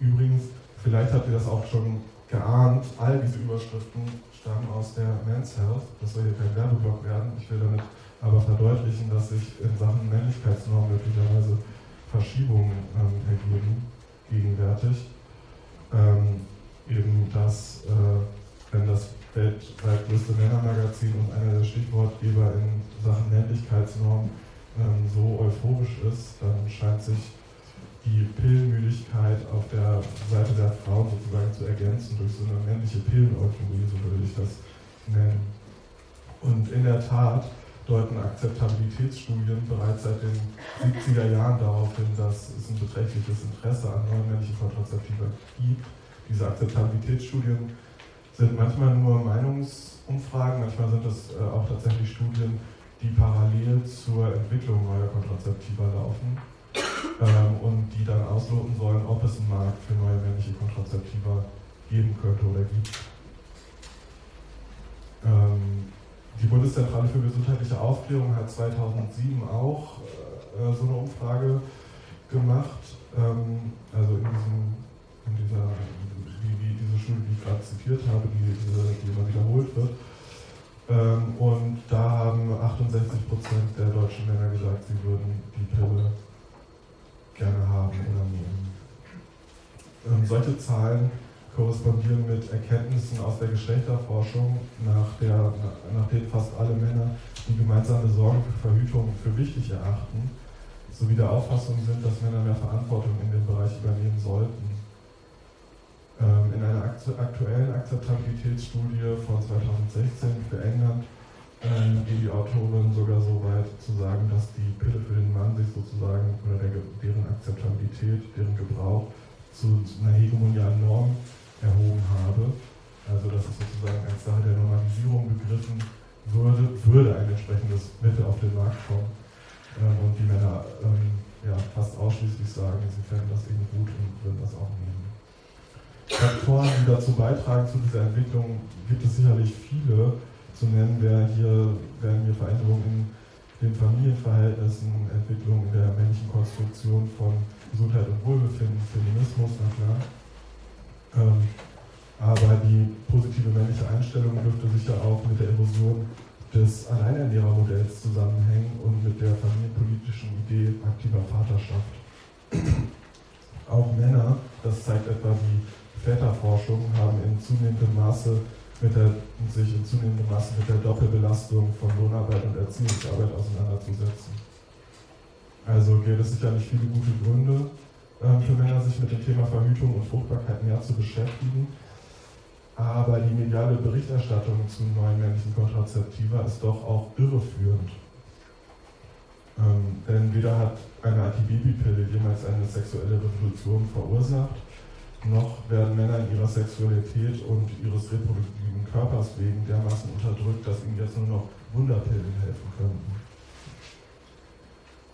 Übrigens, vielleicht habt ihr das auch schon geahnt, all diese Überschriften stammen aus der Men's Health. Das soll hier kein Werbeblock werden. Ich will damit aber verdeutlichen, dass sich in Sachen Männlichkeitsnorm möglicherweise Verschiebungen ähm, ergeben, gegenwärtig. Ähm, eben, dass, äh, wenn das weltweit größte Männermagazin und einer der Stichwortgeber in Sachen Männlichkeitsnorm ähm, so euphorisch ist, dann scheint sich die Pillenmüdigkeit auf der Seite der Frauen sozusagen zu ergänzen durch so eine männliche Pillen-Euphorie, so würde ich das nennen. Und in der Tat deuten Akzeptabilitätsstudien bereits seit den 70er Jahren darauf hin, dass es ein beträchtliches Interesse an neuen männlichen Kontrazeptiva gibt. Diese Akzeptabilitätsstudien sind manchmal nur Meinungsumfragen, manchmal sind das äh, auch tatsächlich Studien, die parallel zur Entwicklung neuer Kontrazeptiva laufen ähm, und die dann ausloten sollen, ob es einen Markt für neue männliche Kontrazeptiva geben könnte oder gibt. Ähm, die Bundeszentrale für gesundheitliche Aufklärung hat 2007 auch äh, so eine Umfrage gemacht, ähm, also in, diesem, in dieser, wie, wie diese Studie, die ich gerade zitiert habe, die, diese, die immer wiederholt wird. Ähm, und da haben 68 Prozent der deutschen Männer gesagt, sie würden die Pille gerne haben oder nehmen. Ähm, solche Zahlen korrespondieren mit Erkenntnissen aus der Geschlechterforschung, nach, der, nach denen fast alle Männer die gemeinsame Sorge für Verhütung für wichtig erachten, sowie der Auffassung sind, dass Männer mehr Verantwortung in dem Bereich übernehmen sollten. Ähm, in einer aktuellen Akzeptabilitätsstudie von 2016 für England ähm, geht die Autorin sogar so weit zu sagen, dass die Pille für den Mann sich sozusagen oder der, deren Akzeptabilität, deren Gebrauch zu einer hegemonialen Norm erhoben habe. Also dass es sozusagen als Sache der Normalisierung begriffen würde, würde ein entsprechendes Mittel auf den Markt kommen. Ähm, und die Männer ja, fast ausschließlich sagen, sie fänden das eben gut und würden das auch nehmen. Faktoren, die dazu beitragen zu dieser Entwicklung, gibt es sicherlich viele. Zu nennen wäre hier, wären hier Veränderungen in den Familienverhältnissen, Entwicklung in der männlichen Konstruktion von Gesundheit und Wohlbefinden, Feminismus, na klar. Ähm, aber die positive männliche Einstellung dürfte sicher auch mit der Erosion des Alleinernährermodells zusammenhängen und mit der familienpolitischen Idee aktiver Vaterschaft. Auch Männer, das zeigt etwa die Väterforschung, haben in zunehmendem Maße mit der, sich in zunehmendem Maße mit der Doppelbelastung von Lohnarbeit und Erziehungsarbeit auseinanderzusetzen. Also gibt es sicherlich viele gute Gründe, ähm, für Männer, sich mit dem Thema Verhütung und Fruchtbarkeit mehr zu beschäftigen. Aber die mediale Berichterstattung zu neuen männlichen Kontrazeptiva ist doch auch irreführend. Ähm, denn weder hat eine Antibabypille jemals eine sexuelle Revolution verursacht, noch werden Männer ihrer Sexualität und ihres reproduktiven Körpers wegen dermaßen unterdrückt, dass ihnen jetzt nur noch Wunderpillen helfen könnten.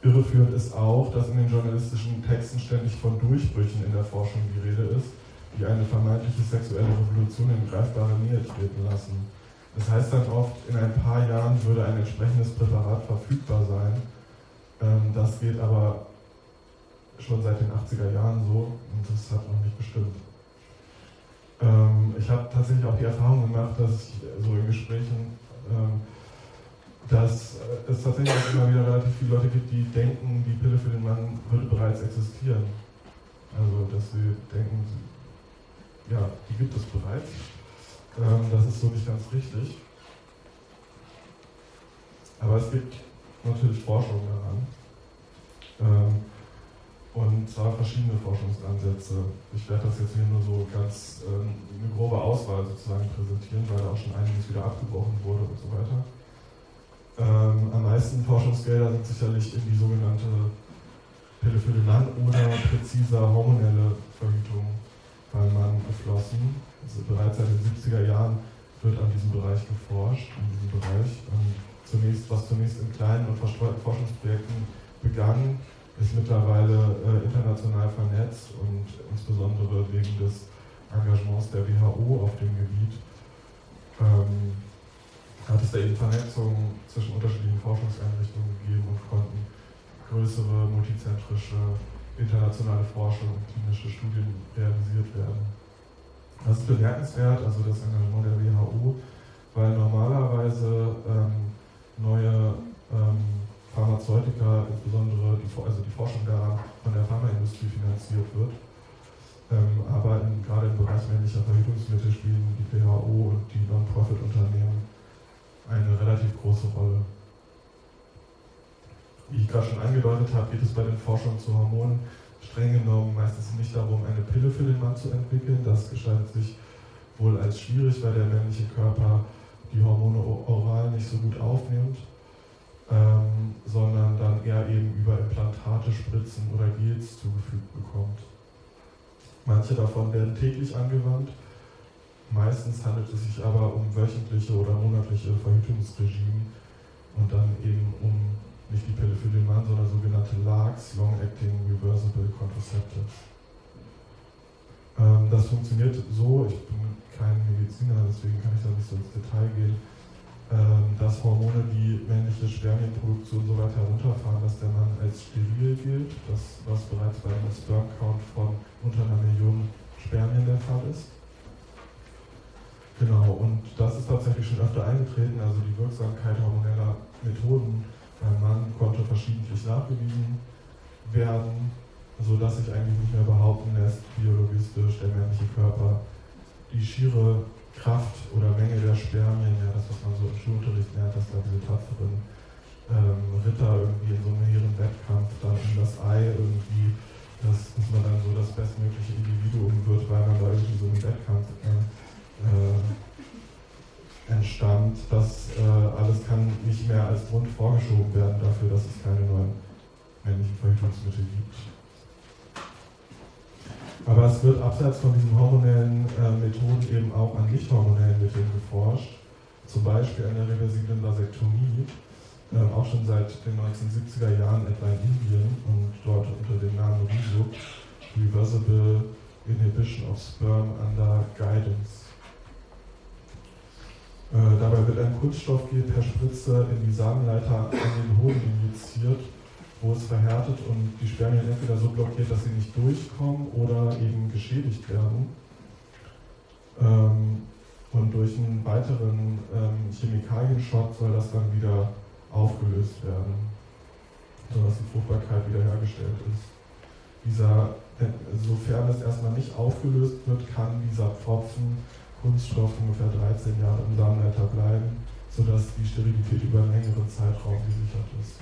Irreführend ist auch, dass in den journalistischen Texten ständig von Durchbrüchen in der Forschung die Rede ist, die eine vermeintliche sexuelle Revolution in greifbare Nähe treten lassen. Das heißt dann oft, in ein paar Jahren würde ein entsprechendes Präparat verfügbar sein. Ähm, das geht aber schon seit den 80er Jahren so und das hat noch nicht bestimmt. Ähm, ich habe tatsächlich auch die Erfahrung gemacht, dass ich so in Gesprächen ähm, dass es tatsächlich immer wieder relativ viele Leute gibt, die denken, die Pille für den Mann würde bereits existieren. Also, dass sie denken, ja, die gibt es bereits. Ähm, das ist so nicht ganz richtig. Aber es gibt natürlich Forschung daran. Ähm, und zwar verschiedene Forschungsansätze. Ich werde das jetzt hier nur so ganz ähm, eine grobe Auswahl sozusagen präsentieren, weil da auch schon einiges wieder abgebrochen wurde und so weiter. Ähm, am meisten Forschungsgelder sind sicherlich in die sogenannte Mann oder präziser hormonelle Verhütung beim Mann geflossen. Also bereits seit den 70er Jahren wird an diesem Bereich geforscht, in diesem Bereich. Und zunächst, was zunächst in kleinen und verstreuten Forschungsprojekten begann, ist mittlerweile äh, international vernetzt und insbesondere wegen des Engagements der WHO auf dem Gebiet ähm, hat es da eben Vernetzungen zwischen unterschiedlichen Forschungseinrichtungen gegeben und konnten größere multizentrische internationale Forschung und klinische Studien realisiert werden. Das ist bemerkenswert, also das Engagement der WHO, weil normalerweise ähm, neue ähm, Pharmazeutika, insbesondere die, also die Forschung daran, von der Pharmaindustrie finanziert wird. Ähm, aber in, gerade im Bereich männlicher Verhütungsmittel spielen die WHO und die Non-Profit-Unternehmen eine relativ große Rolle. Wie ich gerade schon angedeutet habe, geht es bei den Forschungen zu Hormonen streng genommen meistens nicht darum, eine Pille für den Mann zu entwickeln. Das gestaltet sich wohl als schwierig, weil der männliche Körper die Hormone oral nicht so gut aufnimmt, ähm, sondern dann eher eben über Implantate, Spritzen oder Gels zugefügt bekommt. Manche davon werden täglich angewandt Meistens handelt es sich aber um wöchentliche oder monatliche Verhütungsregime und dann eben um nicht die Pille für den Mann, sondern sogenannte LARCs, Long-Acting Reversible Contraceptives. Ähm, das funktioniert so, ich bin kein Mediziner, deswegen kann ich da nicht so ins Detail gehen, dass Hormone die männliche Spermienproduktion so weit herunterfahren, dass der Mann als steril gilt, das, was bereits bei einem Sperm Count von unter einer Million Spermien der Fall ist. Genau, und das ist tatsächlich schon öfter eingetreten, also die Wirksamkeit hormoneller Methoden beim Mann konnte verschiedentlich nachgewiesen werden, sodass sich eigentlich nicht mehr behaupten lässt, biologistisch der männliche Körper die schiere Kraft oder Menge der Spermien, ja, das, was man so im Schulunterricht lernt, dass da diese tapferen ähm, Ritter irgendwie in so einem hehren Wettkampf dann in das Ei irgendwie, dass, dass man dann so das bestmögliche Individuum wird, weil man da irgendwie so einen Wettkampf äh, äh, entstand. Das äh, alles kann nicht mehr als Grund vorgeschoben werden dafür, dass es keine neuen männlichen Verhütungsmittel gibt. Aber es wird abseits von diesen hormonellen äh, Methoden eben auch an nicht hormonellen Mitteln geforscht, zum Beispiel an der reversiblen Vasektomie, äh, auch schon seit den 1970er Jahren etwa in Indien und dort unter dem Namen RISUP, Reversible Inhibition of Sperm Under Guidance. Äh, dabei wird ein Kunststoffgel per Spritze in die Samenleiter an den Hoden injiziert wo es verhärtet und die Spermien entweder so blockiert, dass sie nicht durchkommen oder eben geschädigt werden. Ähm, und durch einen weiteren ähm, Chemikalienschock soll das dann wieder aufgelöst werden, sodass die Fruchtbarkeit wiederhergestellt ist. Dieser, sofern es erstmal nicht aufgelöst wird, kann dieser Pfropfen Kunststoff ungefähr 13 Jahre im Samenleiter bleiben, sodass die Sterilität über einen längeren Zeitraum gesichert ist.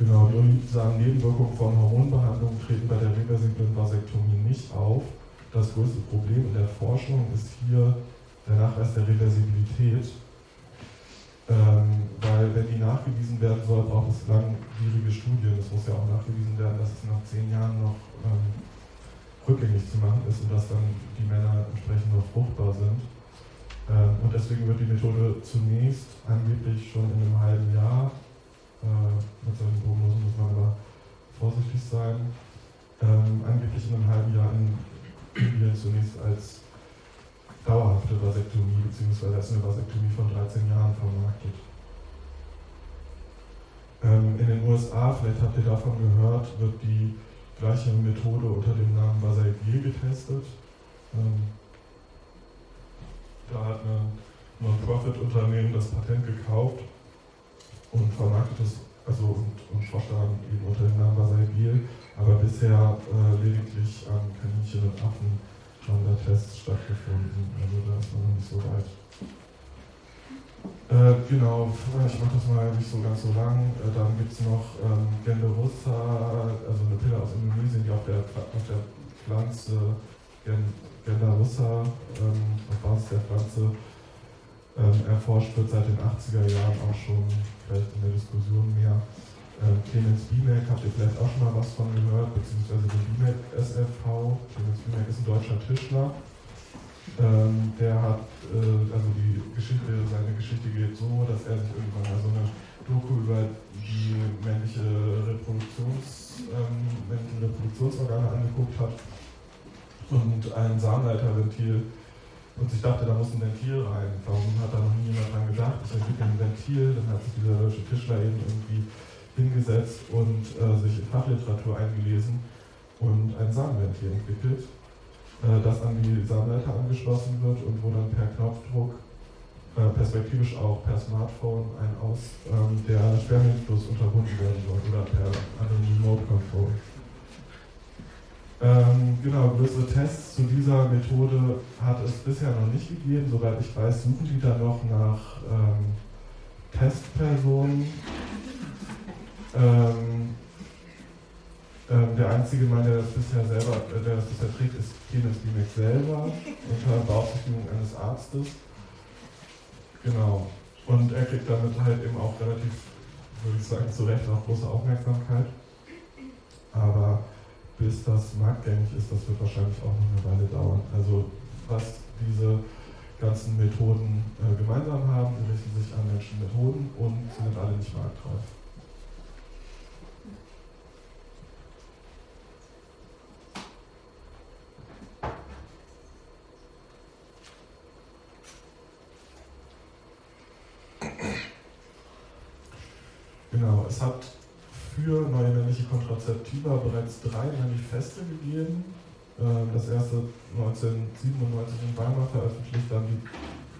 Genau, die unliebsamen Nebenwirkungen von Hormonbehandlungen treten bei der reversiblen Vasektomie nicht auf. Das größte Problem in der Forschung ist hier der Nachweis der Reversibilität, ähm, weil wenn die nachgewiesen werden soll, braucht es langwierige Studien. Es muss ja auch nachgewiesen werden, dass es nach zehn Jahren noch ähm, rückgängig zu machen ist und dass dann die Männer entsprechend noch fruchtbar sind. Ähm, und deswegen wird die Methode zunächst angeblich schon in einem halben Jahr äh, mit solchen Prognosen muss man aber vorsichtig sein. Ähm, angeblich in einem halben Jahr in Indien zunächst als dauerhafte Vasektomie bzw. als eine Vasektomie von 13 Jahren vermarktet. Ähm, in den USA, vielleicht habt ihr davon gehört, wird die gleiche Methode unter dem Namen Vasagier getestet. Ähm, da hat ein Non-Profit-Unternehmen das Patent gekauft und vermarktet es also und, und forscht daran eben unter dem Namen Basabil, aber bisher äh, lediglich an Kaninchen und Affen haben da Tests stattgefunden, also da ist man noch nicht so weit. Äh, genau, ich mache das mal nicht so ganz so lang. Äh, dann gibt es noch ähm, Genderussa, also eine Pille aus Indonesien, die auf der, auf der Pflanze Gen, Genderussa, ähm, auf Basis der Pflanze ähm, erforscht wird seit den 80er Jahren auch schon, vielleicht in der Diskussion mehr. Ähm, Clemens Biemek, habt ihr vielleicht auch schon mal was von gehört, beziehungsweise den Biemek SFV. Clemens Biemek ist ein deutscher Tischler. Ähm, der hat, äh, also die Geschichte, seine Geschichte geht so, dass er sich irgendwann mal so eine Doku über die männliche Reproduktions, ähm, männlichen Reproduktionsorgane angeguckt hat und ein Samenleiterventil und ich dachte, da muss ein Ventil rein. Warum hat da noch nie jemand dran gedacht? Ich entwickle ein Ventil, dann hat sich dieser deutsche Tischler eben irgendwie hingesetzt und äh, sich in Fachliteratur eingelesen und ein Samenventil entwickelt, äh, das an die Samenleiter angeschlossen wird und wo dann per Knopfdruck, äh, perspektivisch auch per Smartphone, ein Aus ähm, der Spermienfluss unterbunden werden soll oder per anderen Remote Control. Ähm, genau, größere Tests zu dieser Methode hat es bisher noch nicht gegeben. Soweit ich weiß, suchen die da noch nach ähm, Testpersonen. Ähm, ähm der einzige Mann, der das bisher selber, äh, der das bisher trägt, ist Clemens Biemek selber, unter Beaufsichtigung eines Arztes. Genau. Und er kriegt damit halt eben auch relativ, würde ich sagen, zu Recht auch große Aufmerksamkeit. Aber bis das marktgängig ist, das wird wahrscheinlich auch noch eine Weile dauern. Also was diese ganzen Methoden äh, gemeinsam haben, die richten sich an Menschen Methoden und sind alle nicht marktreif. Genau, es hat für neue männliche Kontrazeptiva bereits drei Manifeste gegeben. Ähm, das erste 1997 in Weimar veröffentlicht, dann die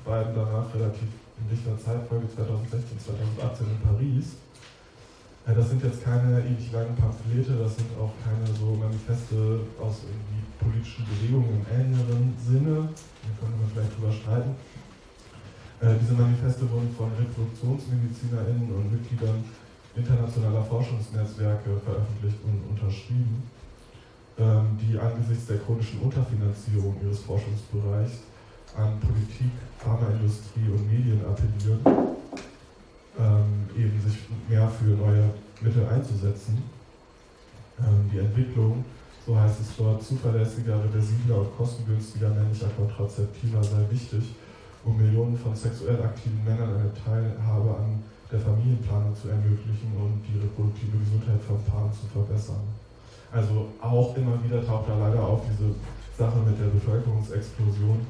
beiden danach relativ in dichter Zeitfolge 2016, 2018 in Paris. Äh, das sind jetzt keine ewig langen Pamphlete, das sind auch keine so Manifeste aus irgendwie politischen Bewegungen im engeren Sinne. Da können wir vielleicht drüber streiten. Äh, diese Manifeste wurden von ReproduktionsmedizinerInnen und Mitgliedern internationaler Forschungsnetzwerke veröffentlicht und unterschrieben, ähm, die angesichts der chronischen Unterfinanzierung ihres Forschungsbereichs an Politik, Pharmaindustrie und Medien appellieren, ähm, eben sich mehr für neue Mittel einzusetzen. Ähm, die Entwicklung, so heißt es dort, zuverlässiger, reversibler und kostengünstiger männlicher Kontrazeptiva sei wichtig um Millionen von sexuell aktiven Männern eine Teilhabe an der Familienplanung zu ermöglichen und die reproduktive Gesundheit von Paaren zu verbessern. Also auch immer wieder taucht da leider auf diese Sache mit der Bevölkerungsexplosion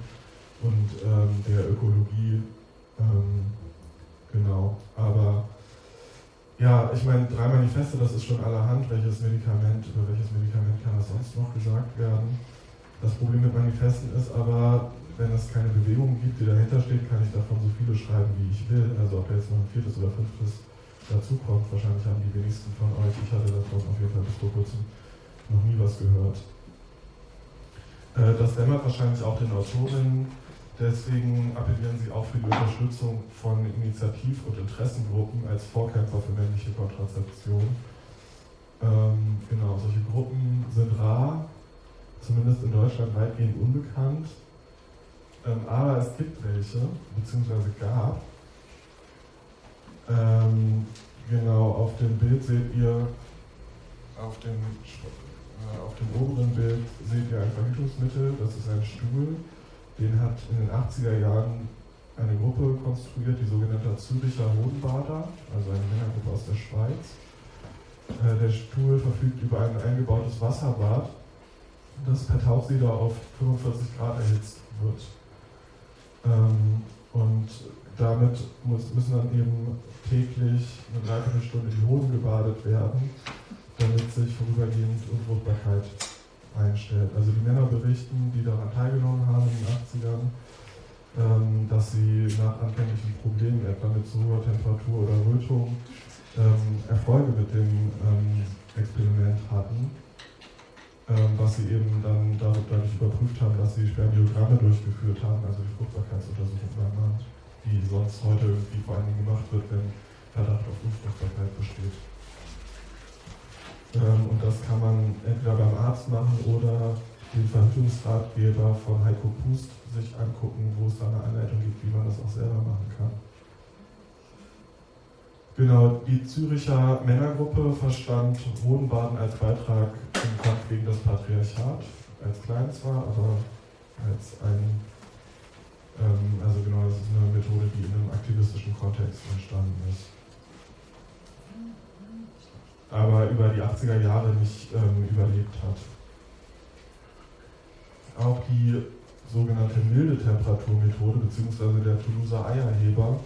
und ähm, der Ökologie. Ähm, genau, aber ja, ich meine, drei Manifeste, das ist schon allerhand. Welches Medikament, über welches Medikament kann das sonst noch gesagt werden? Das Problem mit Manifesten ist aber, wenn es keine Bewegung gibt, die dahinter steht, kann ich davon so viele schreiben, wie ich will. Also ob jetzt noch ein viertes oder fünftes dazukommt, wahrscheinlich haben die wenigsten von euch, ich hatte davon auf jeden Fall bis vor kurzem noch nie was gehört. Äh, das dämmert wahrscheinlich auch den Autorinnen, deswegen appellieren sie auch für die Unterstützung von Initiativ- und Interessengruppen als Vorkämpfer für männliche Kontrazeption. Ähm, genau, solche Gruppen sind rar, zumindest in Deutschland weitgehend unbekannt. Ähm, aber es gibt welche, beziehungsweise gab. Ähm, genau, auf dem Bild seht ihr, auf dem, äh, auf dem oberen Bild seht ihr ein Verhütungsmittel, das ist ein Stuhl. Den hat in den 80er Jahren eine Gruppe konstruiert, die sogenannte Züricher Hodenbader, also eine Männergruppe aus der Schweiz. Äh, der Stuhl verfügt über ein eingebautes Wasserbad, das per Tauchsieder auf 45 Grad erhitzt wird. Ähm, und damit muss, müssen dann eben täglich eine Dreiviertelstunde die Hoden gebadet werden, damit sich vorübergehend Unfruchtbarkeit einstellt. Also die Männer berichten, die daran teilgenommen haben in den 80ern, ähm, dass sie nach anfänglichen Problemen, etwa mit zu hoher Temperatur oder Rötung, ähm, Erfolge mit dem ähm, Experiment hatten was sie eben dann dadurch überprüft haben, dass sie Spermiogramme durchgeführt haben, also die Fruchtbarkeitsuntersuchung beim Mann, die sonst heute irgendwie vor allen Dingen gemacht wird, wenn Verdacht auf Unfruchtbarkeit besteht. Ähm, und das kann man entweder beim Arzt machen oder den Verhütungsratgeber von Heiko Pust sich angucken, wo es da eine Anleitung gibt, wie man das auch selber machen kann. Genau, die Züricher Männergruppe verstand Hohenbaden als Beitrag im Kampf gegen das Patriarchat, als klein zwar, aber als ein, ähm, also genau, das ist eine Methode, die in einem aktivistischen Kontext entstanden ist. Aber über die 80er Jahre nicht ähm, überlebt hat. Auch die sogenannte milde Temperaturmethode, beziehungsweise der Toulouser Eierheber,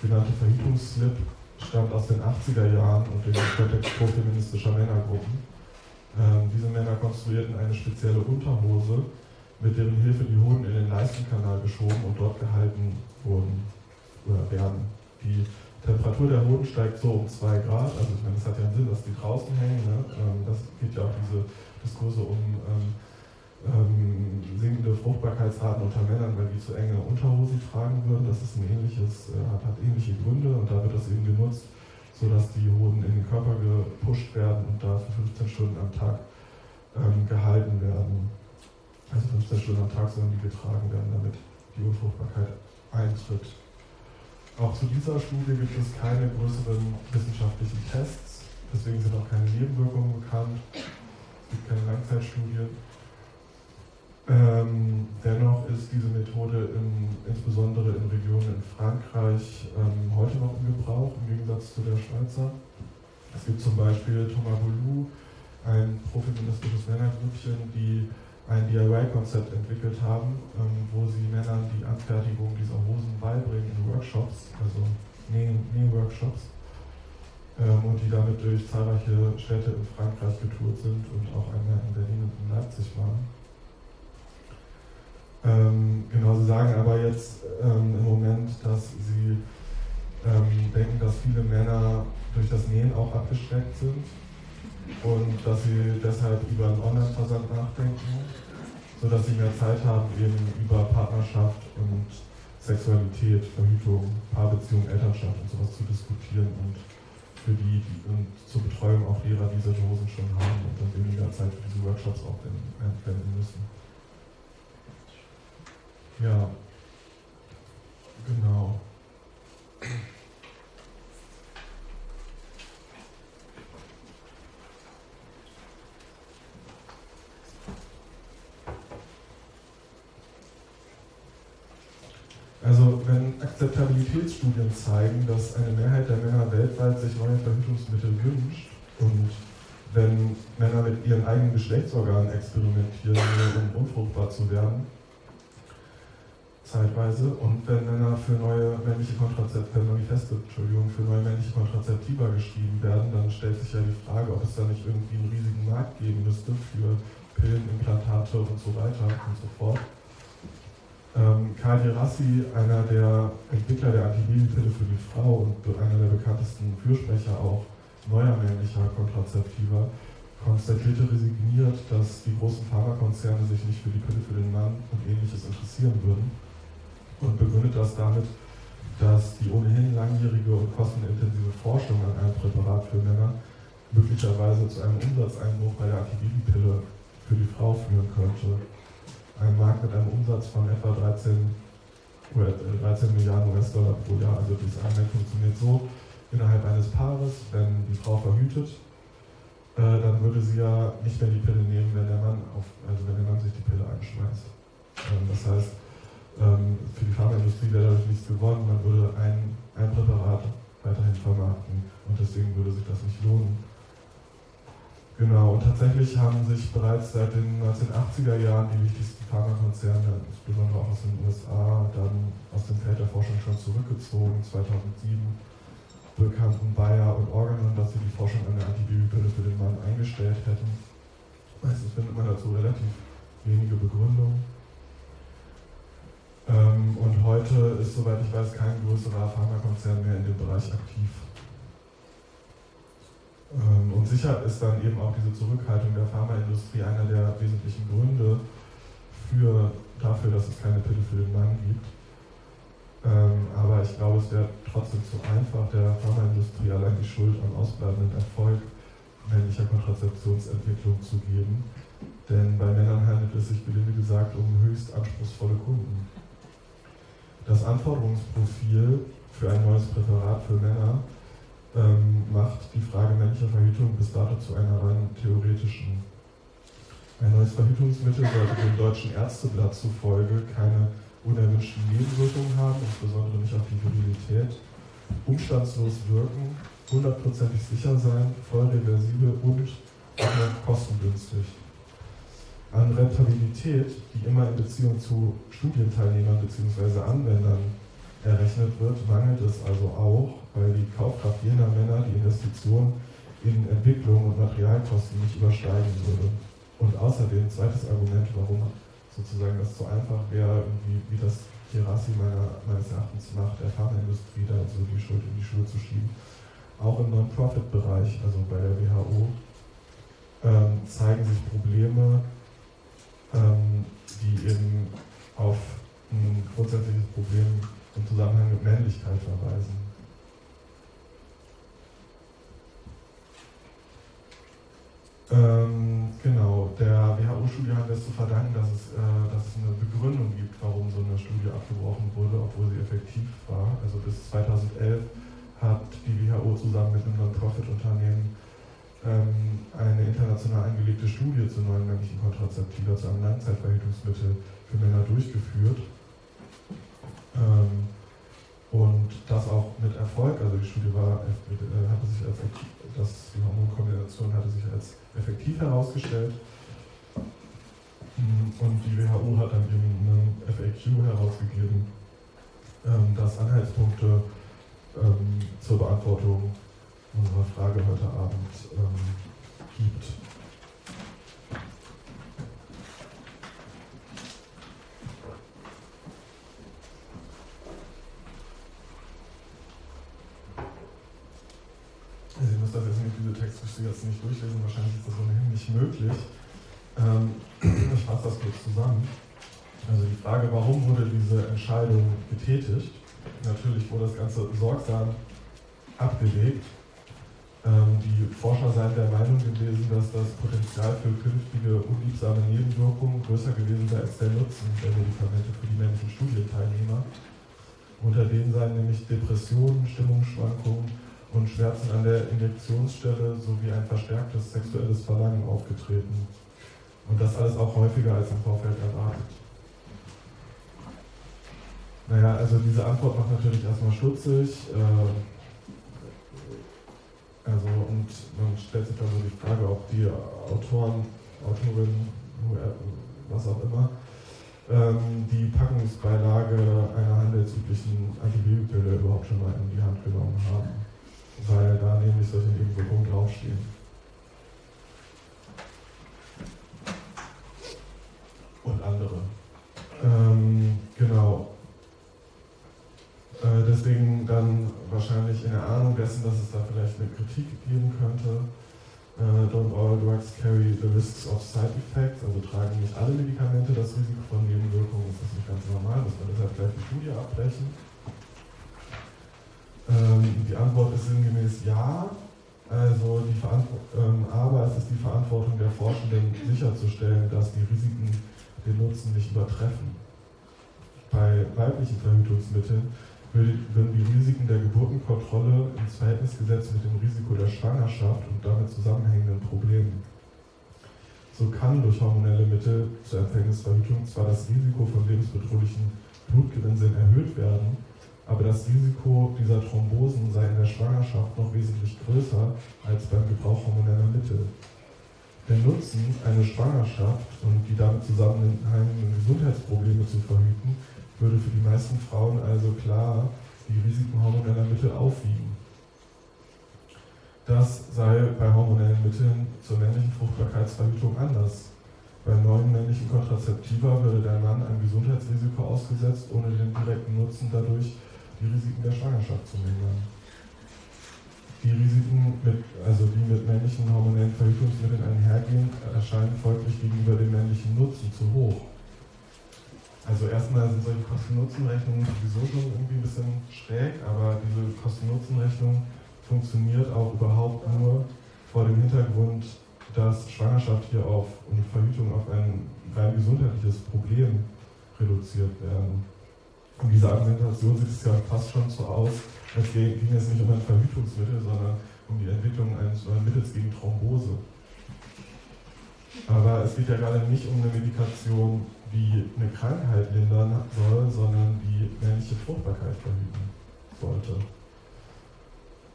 genannte Verhütungsslip, stammt aus den 80er Jahren und dem Kontext pro-feministischer Männergruppen. Ähm, diese Männer konstruierten eine spezielle Unterhose, mit deren Hilfe die Hoden in den Leistenkanal geschoben und dort gehalten wurden oder werden. Die Temperatur der Hoden steigt so um 2 Grad, also ich meine, es hat ja einen Sinn, dass die draußen hängen. Ne? Ähm, das geht ja auch diese Diskurse um ähm, ähm, sinkende Fruchtbarkeitsraten unter Männern, weil die zu enge Unterhosen tragen würden. Das ist ein ähnliches, äh, hat, hat ähnliche Gründe und da wird das eben genutzt, sodass die Hoden in den Körper gepusht werden und da für 15 Stunden am Tag ähm, gehalten werden. Also 15 Stunden am Tag sollen die getragen werden, damit die Unfruchtbarkeit eintritt. Auch zu dieser Studie gibt es keine größeren wissenschaftlichen Tests, deswegen sind auch keine Nebenwirkungen bekannt. Es gibt keine Langzeitstudien. Ähm, dennoch ist diese Methode in, insbesondere in Regionen in Frankreich ähm, heute noch im Gebrauch, im Gegensatz zu der Schweizer. Es gibt zum Beispiel Thomas Boulou, ein profeministisches Männergrüppchen, die ein DIY-Konzept entwickelt haben, ähm, wo sie Männern die Anfertigung dieser Hosen beibringen in Workshops, also Näh-Workshops. ähm, und die damit durch zahlreiche Städte in Frankreich getourt sind und auch einmal in Berlin und in Leipzig waren. Ähm, genau, sie sagen aber jetzt ähm, im Moment, dass sie ähm, denken, dass viele Männer durch das Nähen auch abgeschreckt sind und dass sie deshalb über einen Online-Versand nachdenken, sodass sie mehr Zeit haben, eben über Partnerschaft und Sexualität, Verhütung, Paarbeziehung, Elternschaft und sowas zu diskutieren und für die, die und zur Betreuung auch derer, die diese Dosen schon haben und dann weniger Zeit für diese Workshops auch wenden müssen. Ja, genau. Also wenn Akzeptabilitätsstudien zeigen, dass eine Mehrheit der Männer weltweit sich neue Verhütungsmittel wünscht und wenn Männer mit ihren eigenen Geschlechtsorganen experimentieren, um unfruchtbar zu werden, zeitweise, und wenn Männer für neue männliche Kontrazeptiva, Manifeste, Entschuldigung, für neue männliche Kontrazeptiva geschrieben werden, dann stellt sich ja die Frage, ob es da nicht irgendwie einen riesigen Markt geben müsste für Pillen, Implantate und so weiter und so fort. Ähm, Karl Gerassi, einer der Entwickler der Antibabypille für die Frau und einer der bekanntesten Fürsprecher auch neuer männlicher Kontrazeptiva, konstatierte resigniert, dass die großen Pharmakonzerne sich nicht für die Pille für den Mann und ähnliches interessieren würden und begründet das damit, dass die ohnehin langjährige und kostenintensive Forschung an einem Präparat für Männer möglicherweise zu einem Umsatzeinbruch bei der Antibabypille für die Frau führen könnte ein Markt mit einem Umsatz von etwa 13, 13 Milliarden US-Dollar pro Jahr. Also dieses Argument funktioniert so, innerhalb eines Paares, wenn die Frau verhütet, äh, dann würde sie ja nicht mehr die Pille nehmen, wenn der Mann, auf, also wenn der Mann sich die Pille einschmeißt. Ähm, das heißt, ähm, für die Pharmaindustrie wäre dadurch nichts gewonnen, man würde ein, ein Präparat weiterhin vermarkten und deswegen würde sich das nicht lohnen. Genau, und tatsächlich haben sich bereits seit den 1980er Jahren die wichtigsten Pharmakonzerne, insbesondere auch aus den USA, dann aus dem Feld der Forschung schon zurückgezogen. 2007 bekannten Bayer und Organon, dass sie die Forschung an der Antibabypille für den Mann eingestellt hätten. Meistens findet man dazu relativ wenige Begründungen. Ähm, und heute ist, soweit ich weiß, kein größerer Pharmakonzern mehr in dem Bereich aktiv. Ähm, und sicher ist dann eben auch diese Zurückhaltung der Pharmaindustrie einer der wesentlichen Gründe für, dafür, dass es keine Pille für den Mann gibt. Ähm, aber ich glaube, es wäre trotzdem zu einfach, der Pharmaindustrie allein die Schuld am ausbleibenden Erfolg männlicher Kontrazeptionsentwicklung zu geben. Denn bei Männern handelt es sich, gelinde gesagt, um höchst anspruchsvolle Kunden. Das Anforderungsprofil für ein neues Präparat für Männer ähm, macht die Frage männlicher Verhütung bis dato zu einer rein theoretischen. Ein neues Verhütungsmittel sollte dem deutschen Ärzteblatt zufolge keine unerwünschten Nebenwirkungen haben, insbesondere nicht auf die Virilität, umstandslos wirken, hundertprozentig sicher sein, voll reversibel und auch noch kostengünstig. An Rentabilität, die immer in Beziehung zu Studienteilnehmern bzw. Anwendern errechnet wird, mangelt es also auch, weil die Kaufkraft jener Männer die Investition in Entwicklung und Materialkosten nicht übersteigen würde. Und außerdem, zweites Argument, warum sozusagen das so einfach wäre, wie, das Kirasi meiner, meines Erachtens macht, der Pharmaindustrie da so die Schuld in die Schuhe zu schieben. Auch im Non-Profit-Bereich, also bei der WHO, ähm, zeigen sich Probleme, ähm, die eben auf ein grundsätzliches Problem im Zusammenhang mit Männlichkeit verweisen. Ähm, genau, der WHO-Studie haben wir es zu verdanken, dass es, äh, dass es eine Begründung gibt, warum so eine Studie abgebrochen wurde, obwohl sie effektiv war. Also bis 2011 hat die WHO zusammen mit einem Non-Profit-Unternehmen eine international angelegte Studie zu neuen männlichen Kontrazeptiva, zu einem Langzeitverhütungsmittel für Männer durchgeführt. Ähm, und das auch mit Erfolg, also die Studie war, äh, hatte sich als, das, die Hormonkombination hatte sich als effektiv herausgestellt. Mm, und die WHO hat dann eben einen FAQ herausgegeben, ähm, das Anhaltspunkte ähm, zur Beantwortung unserer Frage heute Abend ähm, gibt. Ihr müsst das jetzt nicht, diese Textgeschichte jetzt nicht durchlesen, wahrscheinlich ist das ohnehin nicht möglich. Ähm, ich fasse das kurz zusammen. Also die Frage, warum wurde diese Entscheidung getätigt? Natürlich wurde das Ganze sorgsam abgelegt. Ähm, die Forscher seien der Meinung gewesen, dass das Potenzial für künftige unliebsame Nebenwirkungen größer gewesen sei als der Nutzen der Medikamente für die männlichen Studienteilnehmer. Unter denen seien nämlich Depressionen, Stimmungsschwankungen und Schmerzen an der Injektionsstelle sowie ein verstärktes sexuelles Verlangen aufgetreten. Und das alles auch häufiger als im Vorfeld erwartet. Naja, also diese Antwort macht natürlich erstmal stutzig. Äh, also, und man stellt sich dann so die Frage, ob die Autoren, Autorinnen, was auch immer, ähm, die Packungsbeilage einer handelsüblichen Antibiotika überhaupt schon mal in die Hand genommen haben, weil da nämlich solche Nebenwirkungen draufstehen. Und andere. Ähm, genau. Äh, deswegen dann wahrscheinlich in der Ahnung dessen, dass es da vielleicht eine Kritik geben könnte. Uh, don't all drugs carry the risks of side effects, also tragen nicht alle Medikamente das Risiko von Nebenwirkungen, ist das nicht ganz normal, dass wir deshalb gleich die Studie abbrechen. Ähm, die Antwort ist sinngemäß ja, also die ähm, aber es ist die Verantwortung der Forschenden sicherzustellen, dass die Risiken den Nutzen nicht übertreffen. Bei weiblichen Verhütungsmitteln würden die Risiken der Geburtenkontrolle ins Verhältnis gesetzt mit dem Risiko der Schwangerschaft und damit zusammenhängenden Problemen. So kann durch hormonelle Mittel zur Empfängnisverhütung zwar das Risiko von lebensbedrohlichen Blutgerinnseln erhöht werden, aber das Risiko dieser Thrombosen sei in der Schwangerschaft noch wesentlich größer als beim Gebrauch hormoneller Mittel. Der Nutzen, eine Schwangerschaft und die damit zusammenhängenden Gesundheitsprobleme zu verhüten, würde für die meisten Frauen also klar die Risiken hormoneller Mittel aufwiegen. Das sei bei hormonellen Mitteln zur männlichen Fruchtbarkeitsverhütung anders. Bei neuen männlichen Kontrazeptiva würde der Mann ein Gesundheitsrisiko ausgesetzt, ohne den direkten Nutzen dadurch die Risiken der Schwangerschaft zu mindern. Die Risiken, mit, also die mit männlichen hormonellen Verhütungsmitteln einhergehen, erscheinen folglich gegenüber dem männlichen Nutzen zu hoch. Also erstmal sind solche Kosten-Nutzen-Rechnungen sowieso schon irgendwie ein bisschen schräg, aber diese Kosten-Nutzen-Rechnung funktioniert auch überhaupt nur vor dem Hintergrund, dass Schwangerschaft hier auf und Verhütung auf ein rein gesundheitliches Problem reduziert werden. Und diese Argumentation sieht es ja fast schon so aus, als ging es nicht um ein Verhütungsmittel, sondern um die Entwicklung eines Mittels gegen Thrombose. Aber es geht ja gerade nicht um eine Medikation, die eine Krankheit lindern soll, sondern die männliche Fruchtbarkeit verhüten sollte.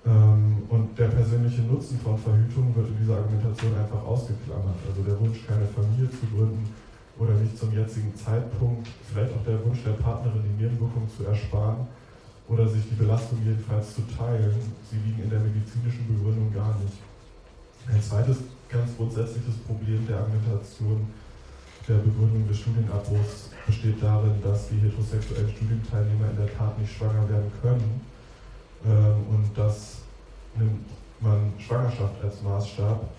Ähm, und der persönliche Nutzen von Verhütung wird in dieser Argumentation einfach ausgeklammert. Also der Wunsch, keine Familie zu gründen oder nicht zum jetzigen Zeitpunkt, vielleicht auch der Wunsch der Partnerin, die Nebenwirkungen zu ersparen oder sich die Belastung jedenfalls zu teilen, sie liegen in der medizinischen Begründung gar nicht. Ein zweites ganz grundsätzliches Problem der Argumentation der Begründung des Studienabbruchs besteht darin, dass die heterosexuellen Studienteilnehmer in der Tat nicht schwanger werden können ähm, und dass nimmt man Schwangerschaft als Maßstab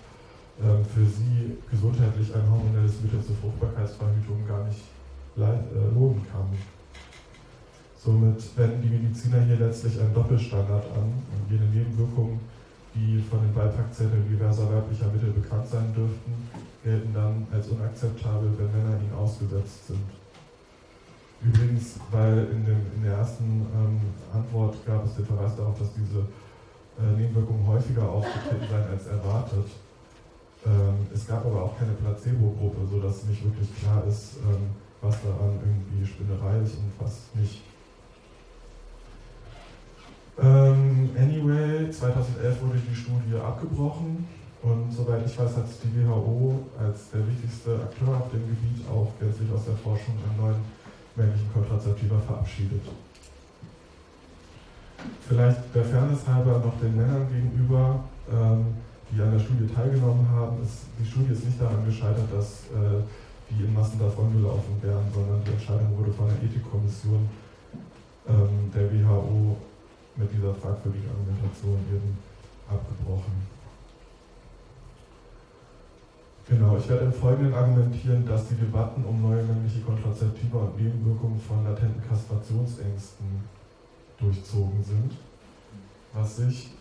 ähm, für sie gesundheitlich ein hormonelles Mittel zur Fruchtbarkeitsverhütung gar nicht äh, lohnen kann. Somit wenden die Mediziner hier letztlich einen Doppelstandard an und jede Nebenwirkung die von den Beipackzetteln diverser weiblicher Mittel bekannt sein dürften, gelten dann als unakzeptabel, wenn Männer ihnen ausgesetzt sind. Übrigens, weil in, dem, in der ersten ähm, Antwort gab es den Verweis darauf, dass diese äh, Nebenwirkungen häufiger aufgetreten seien als erwartet. Ähm, es gab aber auch keine Placebo-Gruppe, sodass nicht wirklich klar ist, ähm, was daran irgendwie Spinnerei ist und was nicht. Ähm, anyway, 2011 wurde die Studie abgebrochen und soweit ich weiß, hat die WHO als der wichtigste Akteur auf dem Gebiet auch gänzlich aus der Forschung einen neuen männlichen Kontrazeptiva verabschiedet. Vielleicht der Fairness halber noch den Männern gegenüber, ähm, die an der Studie teilgenommen haben. Ist, die Studie ist nicht daran gescheitert, dass äh, die in Massen davongelaufen wären, sondern die Entscheidung wurde von der Ethikkommission ähm, der WHO mit dieser fragwürdigen Argumentation eben abgebrochen. Genau, ich werde im Folgenden argumentieren, dass die Debatten um neue männliche Kontrazeptiva und Nebenwirkungen von latenten Kastrationsängsten durchzogen sind, was sich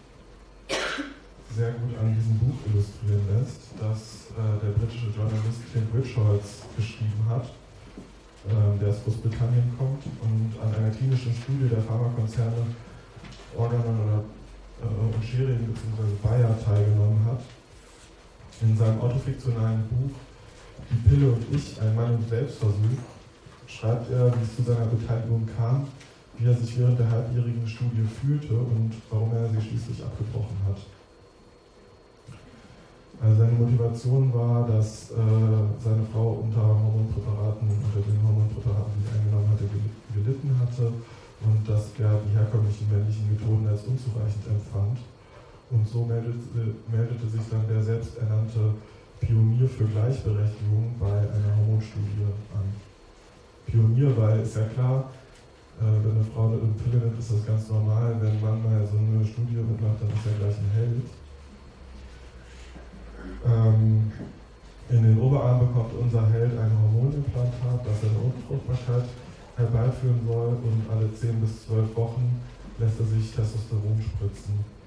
sehr gut an diesem Buch illustrieren lässt, das äh, der britische Journalist Tim Richards geschrieben hat, äh, der aus Großbritannien kommt und an einer klinischen Studie der Pharmakonzerne Organon oder äh, und Schering bzw. Bayer teilgenommen hat in seinem autofiktionalen Buch Die Pille und ich, ein Mann im Selbstversuch, schreibt er, wie es zu seiner Beteiligung kam, wie er sich während der halbjährigen Studie fühlte und warum er sie schließlich abgebrochen hat. Also seine Motivation war, dass äh, seine Frau unter Hormonpräparaten, unter den Hormonpräparaten, die er eingenommen hatte, gelitten hatte und dass er die herkömmlichen männlichen Methoden als unzureichend empfand und so meldete, meldete sich dann der selbsternannte Pionier für Gleichberechtigung bei einer Hormonstudie an. Pionier, weil ist ja klar, äh, wenn eine Frau eine Pille nimmt, ist das ganz normal. Wenn ein Mann mal so eine Studie mitmacht, dann ist er gleich ein Held. Ähm, in den Oberarm bekommt unser Held ein Hormonimplantat, das eine Unfruchtbarkeit herbeiführen soll und alle 10 bis 12 Wochen lässt er sich Testosteron spritzen.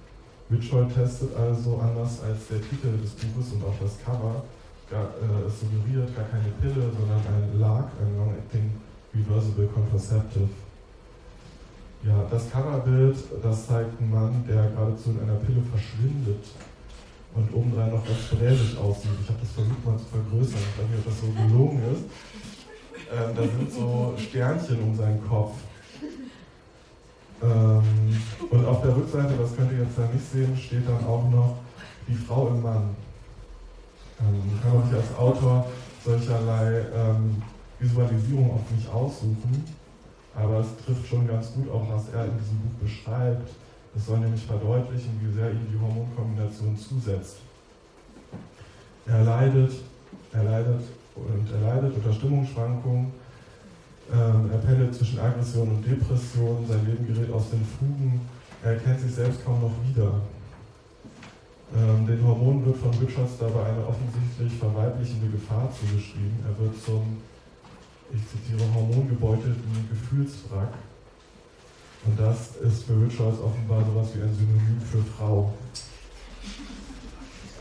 Witchell testet also anders als der Titel des Buches und auch das Cover gar, äh, suggeriert gar keine Pille, sondern ein LARC, ein Long-Acting Reversible Contraceptive. Ja, das Coverbild, das zeigt einen Mann, der geradezu in einer Pille verschwindet und obendrein noch ganz bräsig aussieht. Ich habe das versucht mal zu vergrößern, ich weiß nicht, ob das so gelungen ist. Ähm, da sind so Sternchen um seinen Kopf. Ähm, und auf der Rückseite, das könnt ihr jetzt da nicht sehen, steht dann auch noch die Frau im Mann. Ähm, kann man sich als Autor solcherlei ähm, Visualisierung auch nicht aussuchen, aber es trifft schon ganz gut auch, was er in diesem Buch beschreibt. Es soll nämlich verdeutlichen, wie sehr ihm die Hormonkombination zusetzt. Er leidet, er leidet und er leidet unter Stimmungsschwankungen ähm, er pendelt zwischen Aggression und Depression, sein Leben gerät aus den Fugen, er erkennt sich selbst kaum noch wieder. Ähm, den Hormonen wird von Richards dabei eine offensichtlich verweiblichende Gefahr zugeschrieben. Er wird zum, ich zitiere, hormongebeutelten Gefühlswrack. Und das ist für Richards offenbar sowas wie ein Synonym für Frau.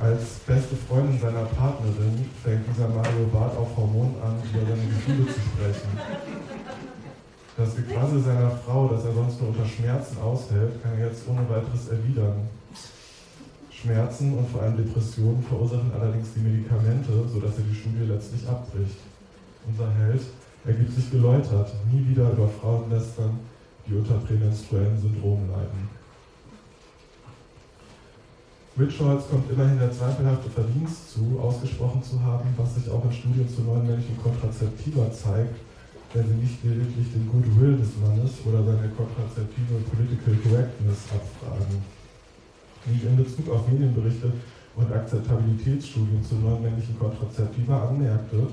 Als beste Freundin seiner Partnerin fängt dieser Mario Barth auf Hormonen an, über seine Gefühle zu sprechen. Das Gequassel seiner Frau, das er sonst nur unter Schmerzen aushält, kann er jetzt ohne weiteres erwidern. Schmerzen und vor allem Depressionen verursachen allerdings die Medikamente, sodass er die Studie letztlich abbricht. Unser Held ergibt sich geläutert, nie wieder über Frauen lästern, die unter prämenstruellen Syndromen leiden. Richards kommt immerhin der zweifelhafte Verdienst zu, ausgesprochen zu haben, was sich auch in Studien zu neuen männlichen Kontrazeptiva zeigt, wenn sie nicht lediglich den Goodwill des Mannes oder seine kontrazeptive Political Correctness abfragen. Wie ich in Bezug auf Medienberichte und Akzeptabilitätsstudien zu neuen männlichen Kontrazeptiva anmerkte,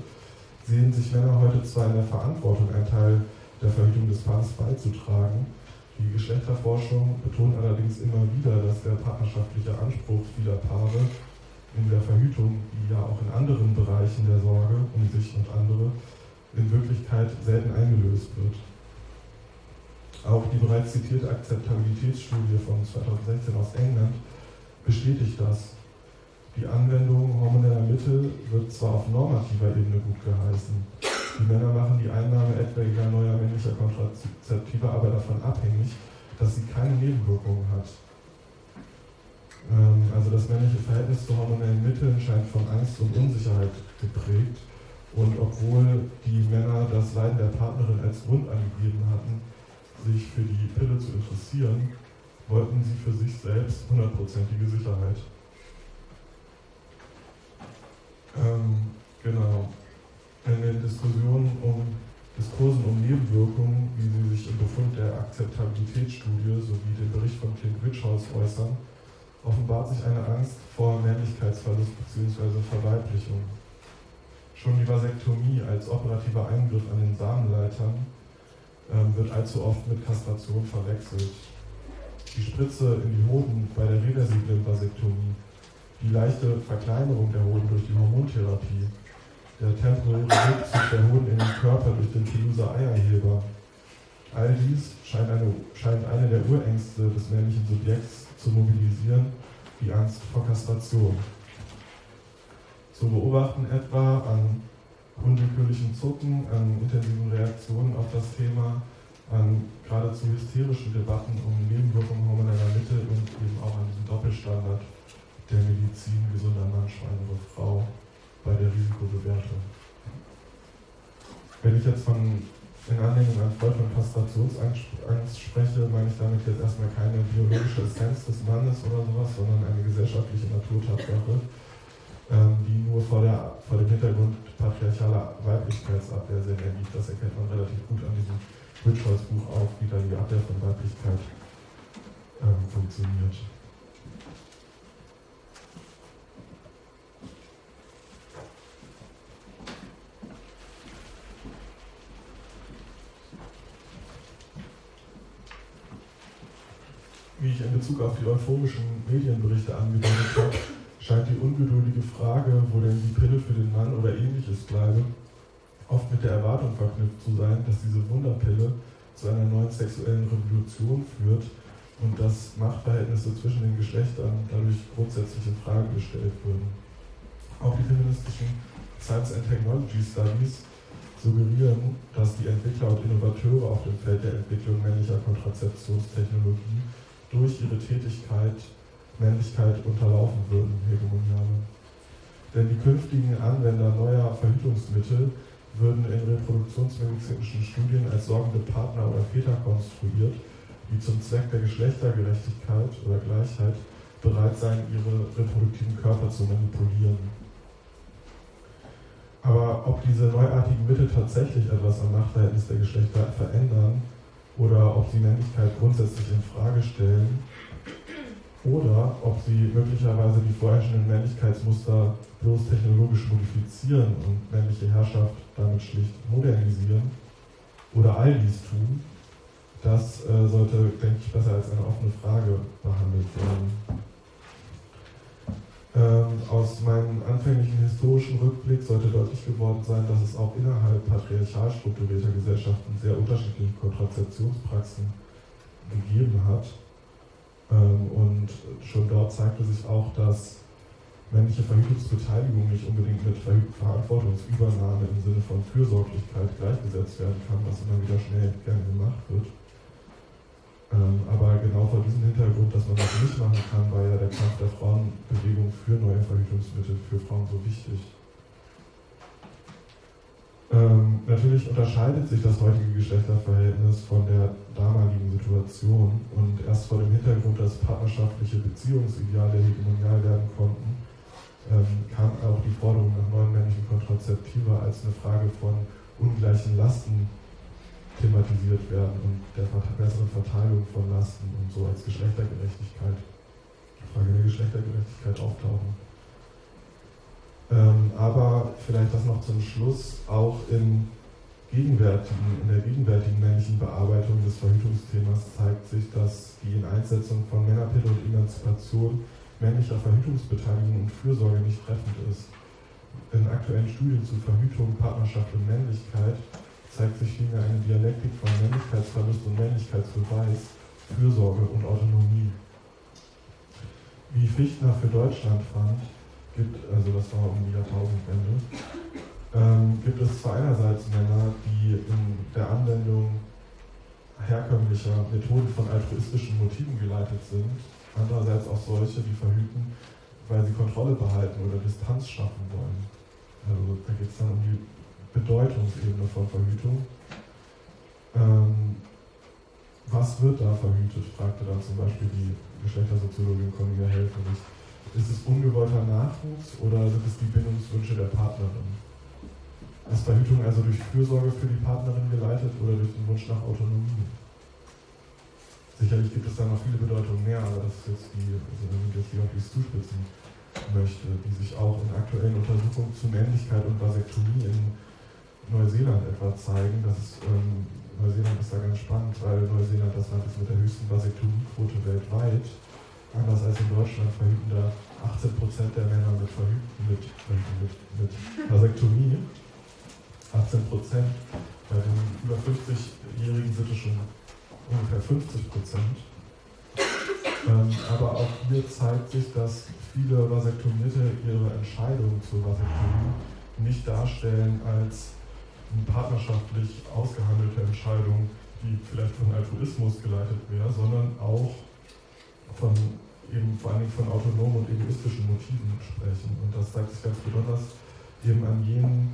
sehen sich Männer heute zwar in der Verantwortung, einen Teil der Verhütung des Paares beizutragen, die Geschlechterforschung betont allerdings immer wieder, dass der partnerschaftliche Anspruch vieler Paare in der Verhütung, wie ja auch in anderen Bereichen der Sorge um sich und andere, in Wirklichkeit selten eingelöst wird. Auch die bereits zitierte Akzeptabilitätsstudie von 2016 aus England bestätigt das. Die Anwendung hormoneller Mittel wird zwar auf normativer Ebene gut geheißen, die Männer machen die Einnahme etwaiger neuer männlicher Kontrazeptiva aber davon abhängig, dass sie keine Nebenwirkungen hat. Ähm, also das männliche Verhältnis zu hormonellen Mitteln scheint von Angst und Unsicherheit geprägt. Und obwohl die Männer das Leiden der Partnerin als Grund angegeben hatten, sich für die Pille zu interessieren, wollten sie für sich selbst hundertprozentige Sicherheit. Ähm, genau in den Diskussionen um Diskursen um Nebenwirkungen, wie sie sich im Befund der Akzeptabilitätsstudie sowie den Bericht von Clint Richholz äußern, offenbart sich eine Angst vor Männlichkeitsverlust bzw. Verweiblichung. Schon die Vasektomie als operativer Eingriff an den Samenleitern ähm, wird allzu oft mit Kastration verwechselt. Die Spritze in die Hoden bei der reversiblen Vasektomie, die leichte Verkleinerung der Hoden durch die Hormontherapie, der temporäre Rückzug der Hoden in den Körper durch den Toulouser Eierheber. All dies scheint eine, scheint eine der Urängste des männlichen Subjekts zu mobilisieren, die Angst vor Kastration. Zu beobachten etwa an unwillkürlichen Zucken, an intensiven Reaktionen auf das Thema, an geradezu hysterischen Debatten um Nebenwirkungen hormoneller Mittel und eben auch an diesem Doppelstandard der Medizin gesunder Mann, schwangere Frau bei der Risikobewertung. Wenn ich jetzt von in Anlehnung an Freud von Kastrationsangst spreche, meine ich damit jetzt erstmal keine biologische Essenz des Mannes oder sowas, sondern eine gesellschaftliche Naturtatsache, ähm, die nur vor, der, vor dem Hintergrund patriarchaler Weiblichkeitsabwehr Sinn ergibt. Das erkennt man relativ gut an diesem Richards Buch auf, wie da die Abwehr von Weiblichkeit ähm, funktioniert. Wie ich in Bezug auf die euphorischen Medienberichte angedeutet habe, scheint die ungeduldige Frage, wo denn die Pille für den Mann oder ähnliches bleibe, oft mit der Erwartung verknüpft zu sein, dass diese Wunderpille zu einer neuen sexuellen Revolution führt und dass Machtverhältnisse zwischen den Geschlechtern dadurch grundsätzlich in Frage gestellt würden. Auch die feministischen Science and Technology Studies suggerieren, dass die Entwickler und Innovateure auf dem Feld der Entwicklung männlicher Kontrazeptionstechnologie durch ihre Tätigkeit Männlichkeit unterlaufen würden, hegemoniale. Denn die künftigen Anwender neuer Verhütungsmittel würden in reproduktionsmedizinischen Studien als sorgende Partner oder Väter konstruiert, die zum Zweck der Geschlechtergerechtigkeit oder Gleichheit bereit seien, ihre reproduktiven Körper zu manipulieren. Aber ob diese neuartigen Mittel tatsächlich etwas am Machtverhältnis der Geschlechter verändern, oder ob sie Männlichkeit grundsätzlich in Frage stellen oder ob sie möglicherweise die vorherrschenden Männlichkeitsmuster bloß technologisch modifizieren und männliche Herrschaft damit schlicht modernisieren oder all dies tun, das äh, sollte, denke ich, besser als eine offene Frage behandelt werden. Ähm, aus meinem anfänglichen historischen Rückblick sollte deutlich geworden sein, dass es auch innerhalb patriarchal strukturierter Gesellschaften sehr unterschiedliche Kontrazeptionspraxen gegeben hat. Ähm, und schon dort zeigte sich auch, dass männliche Verhütungsbeteiligung nicht unbedingt mit Verantwortungsübernahme im Sinne von Fürsorglichkeit gleichgesetzt werden kann, was immer wieder schnell gerne gemacht wird. Ähm, aber genau vor diesem Hintergrund, dass man das nicht machen kann, war ja der Kampf der Frauenbewegung für neue Verhütungsmittel für Frauen so wichtig. Ähm, natürlich unterscheidet sich das heutige Geschlechterverhältnis von der damaligen Situation und erst vor dem Hintergrund, dass partnerschaftliche Beziehungsideale hegemonial werden konnten, ähm, kam auch die Forderung nach neuen männlichen Kontrazeptiva als eine Frage von ungleichen Lasten thematisiert werden und der besseren Verteilung von Lasten und so als Geschlechtergerechtigkeit, Frage der Geschlechtergerechtigkeit auftauchen. Ähm, aber vielleicht das noch zum Schluss, auch in, gegenwärtigen, in der gegenwärtigen männlichen Bearbeitung des Verhütungsthemas zeigt sich, dass die Ineinsetzung von Männerpille und Emanzipation männlicher Verhütungsbeteiligung und Fürsorge nicht treffend ist. In aktuellen Studien zu Verhütung, Partnerschaft und Männlichkeit zeigt sich vielmehr eine Dialektik von Männlichkeitsverlust und Männlichkeitsbeweis, Fürsorge und Autonomie. Wie Fichtner für Deutschland fand, gibt, also das war um die Jahrtausendwende, ähm, gibt es zwar einerseits Männer, die in der Anwendung herkömmlicher Methoden von altruistischen Motiven geleitet sind, andererseits auch solche, die verhüten, weil sie Kontrolle behalten oder Distanz schaffen wollen. Also da geht es dann um die Bedeutungsebene von Verhütung. Ähm, was wird da verhütet, fragte dann zum Beispiel die Geschlechtersoziologin Cornelia Helferich. Ist es ungewollter Nachwuchs oder sind es die Bindungswünsche der Partnerin? Ist Verhütung also durch Fürsorge für die Partnerin geleitet oder durch den Wunsch nach Autonomie? Sicherlich gibt es da noch viele Bedeutungen mehr, aber das ist jetzt die, also wenn ich jetzt hier die zuspitzen möchte, die sich auch in aktuellen Untersuchungen zu Männlichkeit und Vasektomie in Neuseeland etwa zeigen. Das ähm, Neuseeland ist da ganz spannend, weil Neuseeland das Land ist mit der höchsten Vasektomiequote weltweit. Anders als in Deutschland verhüten da 18% der Männer mit, Verhüten, mit, mit, mit Vasektomie. 18% Bei den über 50-Jährigen sind es schon ungefähr 50 Prozent. Ähm, aber auch hier zeigt sich, dass viele Vasektomierte ihre Entscheidung zur Vasektomie nicht darstellen als partnerschaftlich ausgehandelte Entscheidung, die vielleicht von Altruismus geleitet wäre, sondern auch von eben vor allem von autonomen und egoistischen Motiven sprechen. Und das zeigt sich ganz besonders eben an jenen,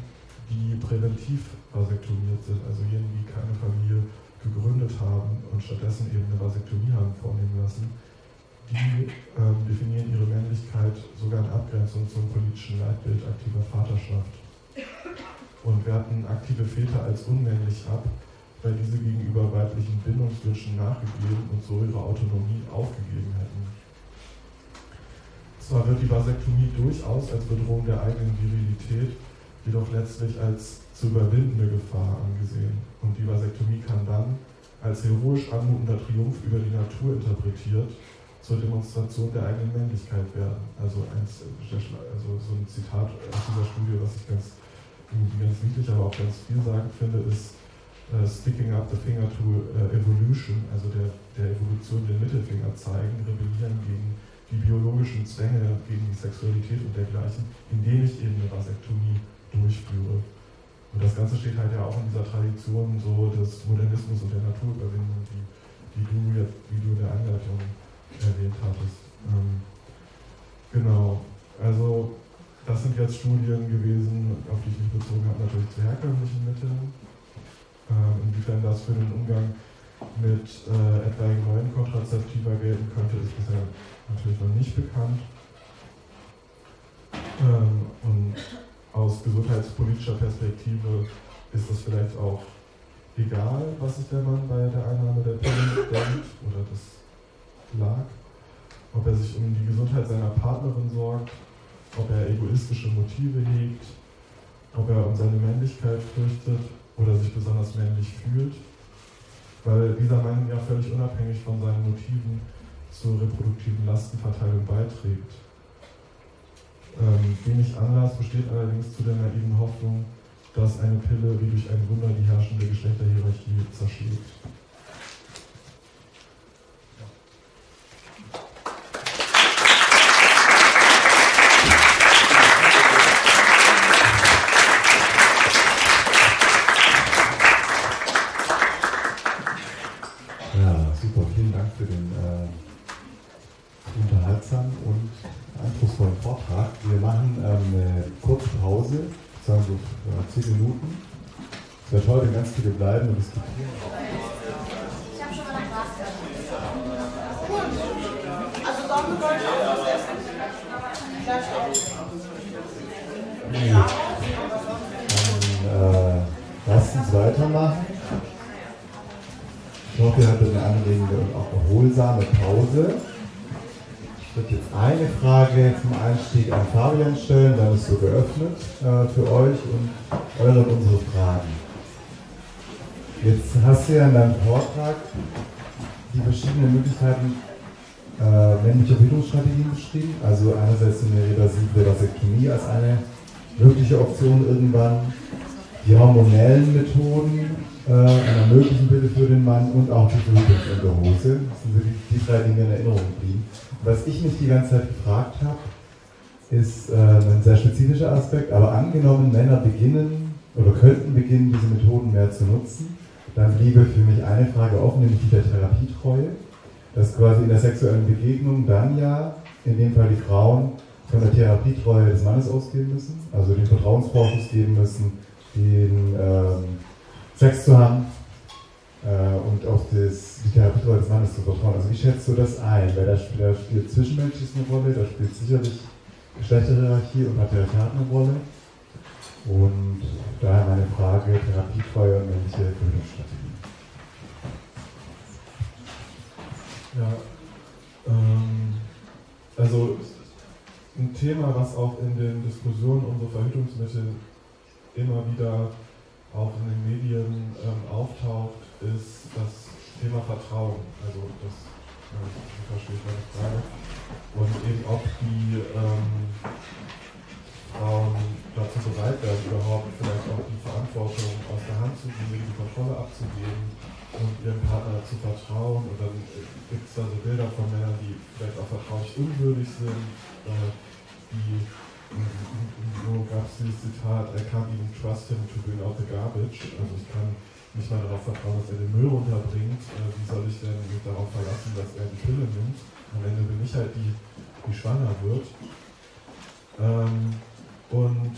die präventiv vasektomiert sind, also jenen, die keine Familie gegründet haben und stattdessen eben eine Vasektomie haben vornehmen lassen, die ähm, definieren ihre Männlichkeit sogar in Abgrenzung zum politischen Leitbild aktiver Vaterschaft und werten aktive Väter als unmännlich ab, weil diese gegenüber weiblichen Bindungswünschen nachgegeben und so ihre Autonomie aufgegeben hätten. Zwar wird die Vasektomie durchaus als Bedrohung der eigenen Virilität, jedoch letztlich als zu überwindende Gefahr angesehen. Und die Vasektomie kann dann als heroisch anmutender Triumph über die Natur interpretiert zur Demonstration der eigenen Männlichkeit werden. Also, eins, also so ein Zitat aus dieser Studie, was ich ganz, ganz niedlich, aber auch ganz vielsagend finde, ist uh, Sticking up the finger to uh, evolution, also der, der Evolution den Mittelfinger zeigen, rebellieren gegen die biologischen Zwänge, gegen die Sexualität und dergleichen, indem ich eben eine Vasektomie durchführe. Und das Ganze steht halt ja auch in dieser Tradition so des Modernismus und der Naturüberwindung, die, die du jetzt, wie du in der Einleitung erwähnt hattest. Ähm, genau, also das sind jetzt Studien gewesen, auf die ich mich bezogen habe, natürlich zu herkömmlichen Mitteln. Ähm, inwiefern das für den Umgang mit äh, etwaigen neuen Kontrazeptiva gelten könnte, ist bisher natürlich noch nicht bekannt. Ähm, und aus gesundheitspolitischer Perspektive ist es vielleicht auch egal, was sich der Mann bei der Einnahme der Pille denkt oder das lag, ob er sich um die Gesundheit seiner Partnerin sorgt, ob er egoistische Motive hegt, ob er um seine Männlichkeit fürchtet oder sich besonders männlich fühlt, weil dieser Mann ja völlig unabhängig von seinen Motiven zur reproduktiven Lastenverteilung beiträgt. Ähm, wenig Anlass besteht allerdings zu der naiven Hoffnung, dass eine Pille wie durch ein Wunder die herrschende Geschlechterhierarchie zerschlägt. Es heute ganz viele bleiben und diskutieren. Ich habe schon mal nach Glas Also dann wollte ich auch was essen. Dann äh, lasst uns weitermachen. Ich hoffe, ihr hattet eine anregende und auch erholsame Pause würde jetzt eine Frage zum Einstieg an Fabian stellen, dann ist so geöffnet äh, für euch und eure und unsere Fragen. Jetzt hast du ja in deinem Vortrag die verschiedenen Möglichkeiten äh, männlicher Bildungsstrategien beschrieben. Also einerseits eine reversible Vasektomie als eine mögliche Option irgendwann, die hormonellen Methoden äh, einer möglichen Pille für den Mann und auch die Verhütungsunterhose. Das sind die, die drei Dinge in Erinnerung geblieben. Was ich mich die ganze Zeit gefragt habe, ist äh, ein sehr spezifischer Aspekt, aber angenommen, Männer beginnen oder könnten beginnen, diese Methoden mehr zu nutzen, dann bliebe für mich eine Frage offen, nämlich die der Therapietreue. Dass quasi in der sexuellen Begegnung dann ja, in dem Fall die Frauen, von der Therapietreue des Mannes ausgehen müssen, also den Vertrauensvorschuss geben müssen, den ähm, Sex zu haben, äh, und auf das, die Therapie des Mannes zu vertrauen. Also wie schätzt du das ein? Weil da spielt, da spielt Zwischenmenschliches eine Rolle, da spielt sicherlich Geschlechterhierarchie und Patriarchat eine Rolle. Und daher meine Frage, Therapiefeuer und welche Bildung. Ja, ähm, also ein Thema, was auch in den Diskussionen um so Verhütungsmittel immer wieder auch in den Medien ähm, auftaucht, ist das Thema Vertrauen. Also das äh, verstehe ich meine Frage. Und eben ob die ähm, Frauen dazu bereit werden, überhaupt vielleicht auch die Verantwortung aus der Hand zu geben, die Kontrolle abzugeben und ihrem Partner zu vertrauen. Und dann gibt es da so Bilder von Männern, die vielleicht auch vertraulich unwürdig sind, äh, die so gab es dieses Zitat, I can't even trust him to bring out the garbage. Also ich kann nicht mal darauf vertrauen, dass er den Müll runterbringt. Äh, wie soll ich denn mich darauf verlassen, dass er die Pille nimmt? Am Ende bin ich halt die, die schwanger wird. Ähm, und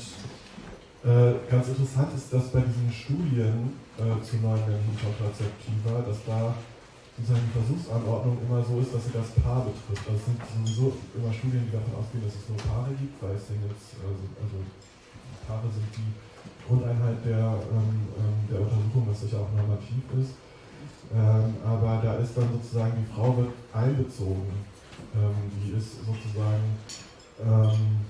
äh, ganz interessant ist, dass bei diesen Studien äh, zu neuen männlichen Kontrazeptiva, dass da sozusagen die Versuchsanordnung immer so ist, dass sie das Paar betrifft. Also es sind sowieso immer Studien, die davon ausgehen, dass es nur Paare gibt, weil Singles, also, also Paare sind die Grundeinheit der, ähm, ähm der Untersuchung, was sicher auch normativ ist. Ähm, aber da ist dann sozusagen, die Frau wird einbezogen. Ähm, die ist sozusagen ähm,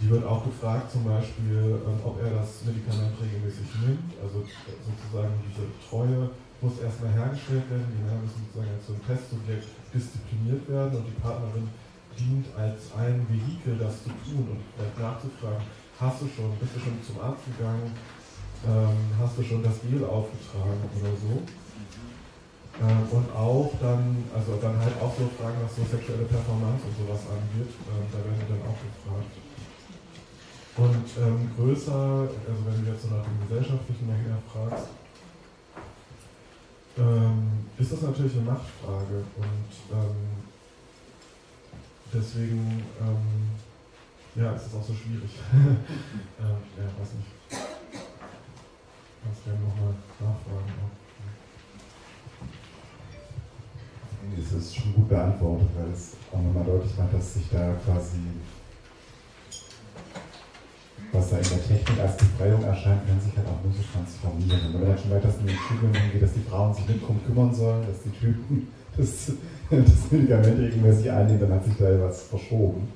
die wird auch gefragt, zum Beispiel, ähm, ob er das Medikament regelmäßig nimmt. Also sozusagen diese Treue muss erstmal hergestellt werden. Die Männer müssen sozusagen als so ein Testsubjekt diszipliniert werden und die Partnerin dient als ein Vehikel, das zu tun und nachzufragen, hast du schon, bist du schon zum Arzt gegangen, ähm, hast du schon das Gel aufgetragen oder so. Ähm, und auch dann, also dann halt auch so Fragen, was so sexuelle Performance und sowas angeht, da werden wir dann auch gefragt. Und ähm, größer, also wenn du jetzt so nach dem Gesellschaftlichen nachher fragst, ähm, ist das natürlich eine Machtfrage und ähm, deswegen ähm, ja, ist es auch so schwierig. ähm, ja, weiß nicht. Kannst gerne nochmal nachfragen. Auch. Das ist schon gut beantwortet, weil es auch nochmal deutlich macht, dass sich da quasi was da in der Technik als Befreiung erscheint, kann sich halt auch nur so transformieren. Wenn man dann schon weiter in den Studien hingeht, dass die Frauen sich nicht drum kümmern sollen, dass die Typen das, das Medikament regelmäßig einnehmen, dann hat sich da was verschoben,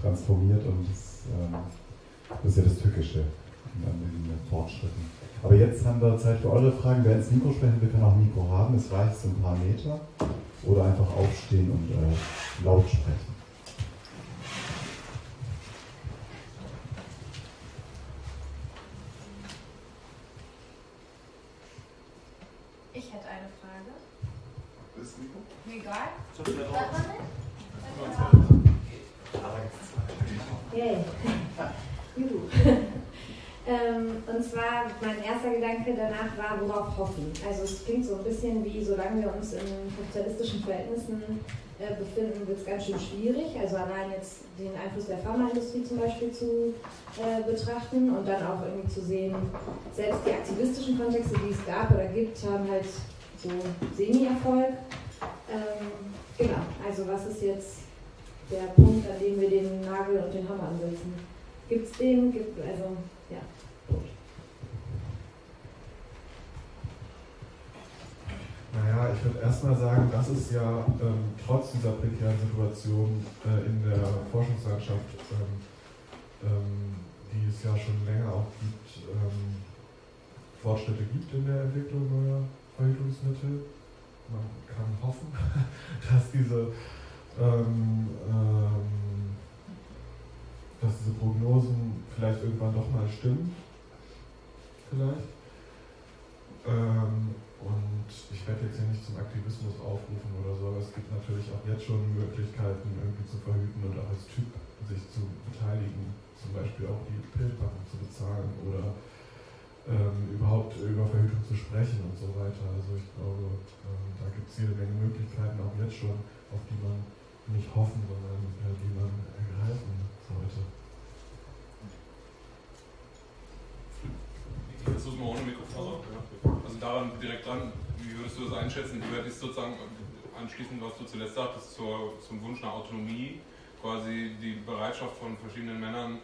transformiert und das, ähm, das ist ja das Tückische an den Fortschritten. Aber jetzt haben wir Zeit für eure Fragen. Wer ins Mikro sprechen will, kann auch Mikro haben. Es reicht so ein paar Meter. Oder einfach aufstehen und äh, laut sprechen. Yay. ähm, und zwar, mein erster Gedanke danach war, worauf hoffen. Also es klingt so ein bisschen wie, solange wir uns in kapitalistischen Verhältnissen äh, befinden, wird es ganz schön schwierig. Also allein jetzt den Einfluss der Pharmaindustrie zum Beispiel zu äh, betrachten und dann auch irgendwie zu sehen, selbst die aktivistischen Kontexte, die es gab oder gibt, haben halt so Semi-Erfolg. Ähm, genau, also was ist jetzt der Punkt, an dem wir den Nagel und den Hammer ansetzen. Gibt es den? Gibt, also, ja, Punkt. Naja, ich würde erstmal sagen, dass es ja ähm, trotz dieser prekären Situation äh, in der Forschungslandschaft, ähm, ähm, die es ja schon länger auch gibt, ähm, Fortschritte gibt in der Entwicklung neuer Verhütungsmittel. Man kann hoffen, dass diese ähm, ähm, dass diese Prognosen vielleicht irgendwann doch mal stimmen. Vielleicht. Und ich werde jetzt hier nicht zum Aktivismus aufrufen oder so, aber es gibt natürlich auch jetzt schon Möglichkeiten, irgendwie zu verhüten und auch als Typ sich zu beteiligen, zum Beispiel auch die Pillpackung zu bezahlen oder ähm, überhaupt über Verhütung zu sprechen und so weiter. Also ich glaube, ähm, da gibt es jede Menge Möglichkeiten, auch jetzt schon, auf die man nicht hoffen, sondern äh, die man ergreifen sollte. Jetzt muss man ohne Mikrofon. Ja. Also daran direkt dran, wie würdest du das einschätzen? Wie wird es sozusagen anschließend, was du zuletzt sagtest, zur, zum Wunsch nach Autonomie, quasi die Bereitschaft von verschiedenen Männern,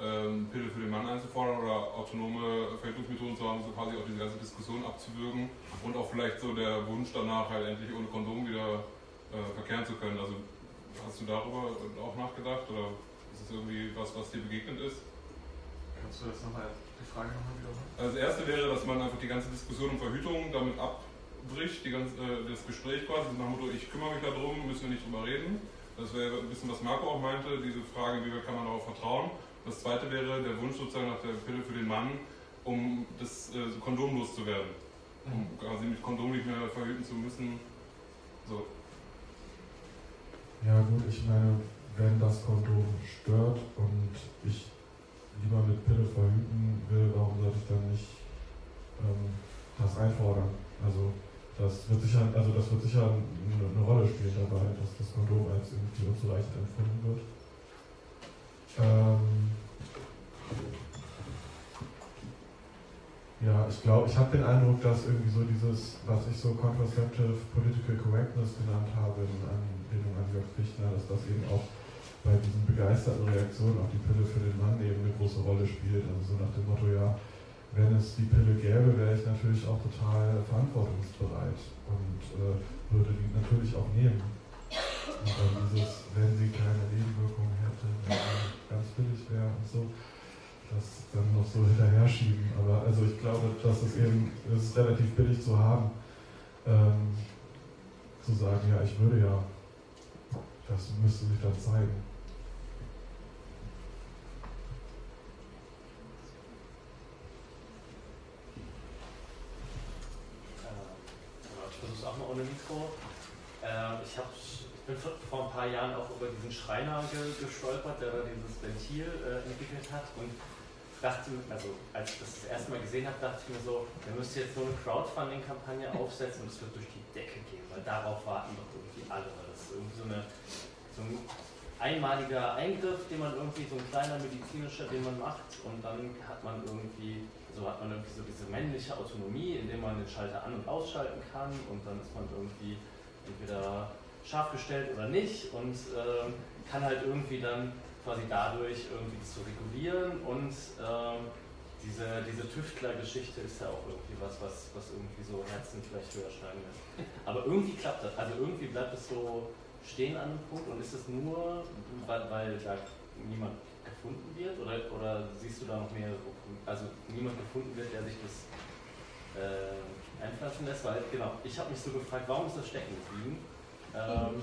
ähm, Pille für den Mann einzufordern oder autonome Verhütungsmethoden zu haben, so quasi auch diese ganze Diskussion abzuwürgen und auch vielleicht so der Wunsch danach halt endlich ohne Kondom wieder äh, verkehren zu können. Also Hast du darüber auch nachgedacht? Oder? Ist das irgendwie was, was dir begegnet ist? Kannst du das nochmal, die Frage nochmal wiederholen? Also das erste wäre, dass man einfach die ganze Diskussion um Verhütung damit abbricht, die ganze, äh, das Gespräch quasi nach dem Motto, ich kümmere mich darum, müssen wir nicht drüber reden. Das wäre ein bisschen, was Marco auch meinte, diese Frage, wie kann man darauf vertrauen. Das zweite wäre der Wunsch sozusagen nach der Pille für den Mann, um das äh, kondomlos zu werden. Um mhm. quasi mit Kondom nicht mehr verhüten zu müssen. So. Ja gut, ich meine, wenn das Kondom stört und ich lieber mit Pille verhüten will, warum sollte ich dann nicht ähm, das einfordern? Also das wird sicher, also das wird sicher eine, eine Rolle spielen dabei, dass das Kondom als irgendwie unzureichend empfunden wird. Ähm, ja, ich glaube, ich habe den Eindruck, dass irgendwie so dieses, was ich so Contraceptive Political Correctness genannt habe in Anlehnung an Jörg Fichtner, dass das eben auch bei diesen begeisterten Reaktionen auf die Pille für den Mann eben eine große Rolle spielt. Also so nach dem Motto, ja, wenn es die Pille gäbe, wäre ich natürlich auch total verantwortungsbereit und äh, würde die natürlich auch nehmen. Und dann dieses, wenn sie keine Nebenwirkungen hätte, wenn sie ganz billig wäre und so, das dann noch so hinterher schieben. Aber also ich glaube, dass es eben, ist relativ billig zu haben, ähm, zu sagen, ja, ich würde ja, das müsste sich dann zeigen. Mikro. Äh, ich, hab, ich bin vor ein paar Jahren auch über diesen Schreiner ge, gestolpert, der da dieses Ventil äh, entwickelt hat und dachte, also als ich das das erste Mal gesehen habe, dachte ich mir so, der müsste jetzt so eine Crowdfunding-Kampagne aufsetzen und es wird durch die Decke gehen, weil darauf warten doch irgendwie alle. Das ist irgendwie so, eine, so ein einmaliger Eingriff, den man irgendwie, so ein kleiner medizinischer, den man macht und dann hat man irgendwie so hat man irgendwie so diese männliche Autonomie, indem man den Schalter an- und ausschalten kann und dann ist man irgendwie entweder scharf gestellt oder nicht und äh, kann halt irgendwie dann quasi dadurch irgendwie das so regulieren und äh, diese, diese Tüftler-Geschichte ist ja auch irgendwie was, was, was irgendwie so Herzen vielleicht höher schlagen lässt. Aber irgendwie klappt das, also irgendwie bleibt es so stehen an einem Punkt und ist es nur, weil, weil da niemand gefunden wird oder, oder siehst du da noch mehrere also niemand gefunden wird, der sich das äh, einpflanzen lässt, weil genau, ich habe mich so gefragt, warum ist das stecken geblieben? Ähm,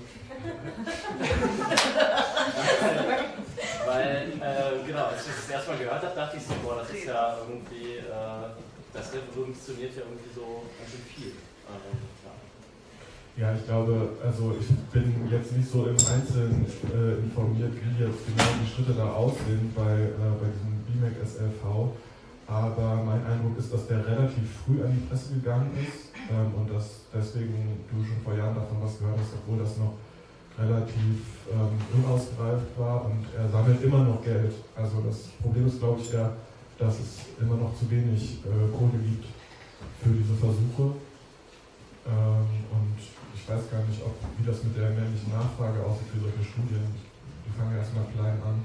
weil, äh, genau, als ich das erstmal gehört habe, dachte ich so, boah, das ist ja irgendwie, äh, das revolutioniert ja irgendwie so ganz schön viel. Ähm, ja, ich glaube, also ich bin jetzt nicht so im Einzelnen äh, informiert, wie jetzt genau die Schritte da aussehen bei, äh, bei diesem BMAC SLV, aber mein Eindruck ist, dass der relativ früh an die Presse gegangen ist ähm, und dass deswegen du schon vor Jahren davon was gehört hast, obwohl das noch relativ ähm, unausgereift war und er sammelt immer noch Geld. Also das Problem ist, glaube ich, eher, dass es immer noch zu wenig äh, Kohle gibt für diese Versuche. Ähm, und weiß gar nicht, ob, wie das mit der männlichen Nachfrage aussieht für solche Studien. Die fangen erstmal klein an.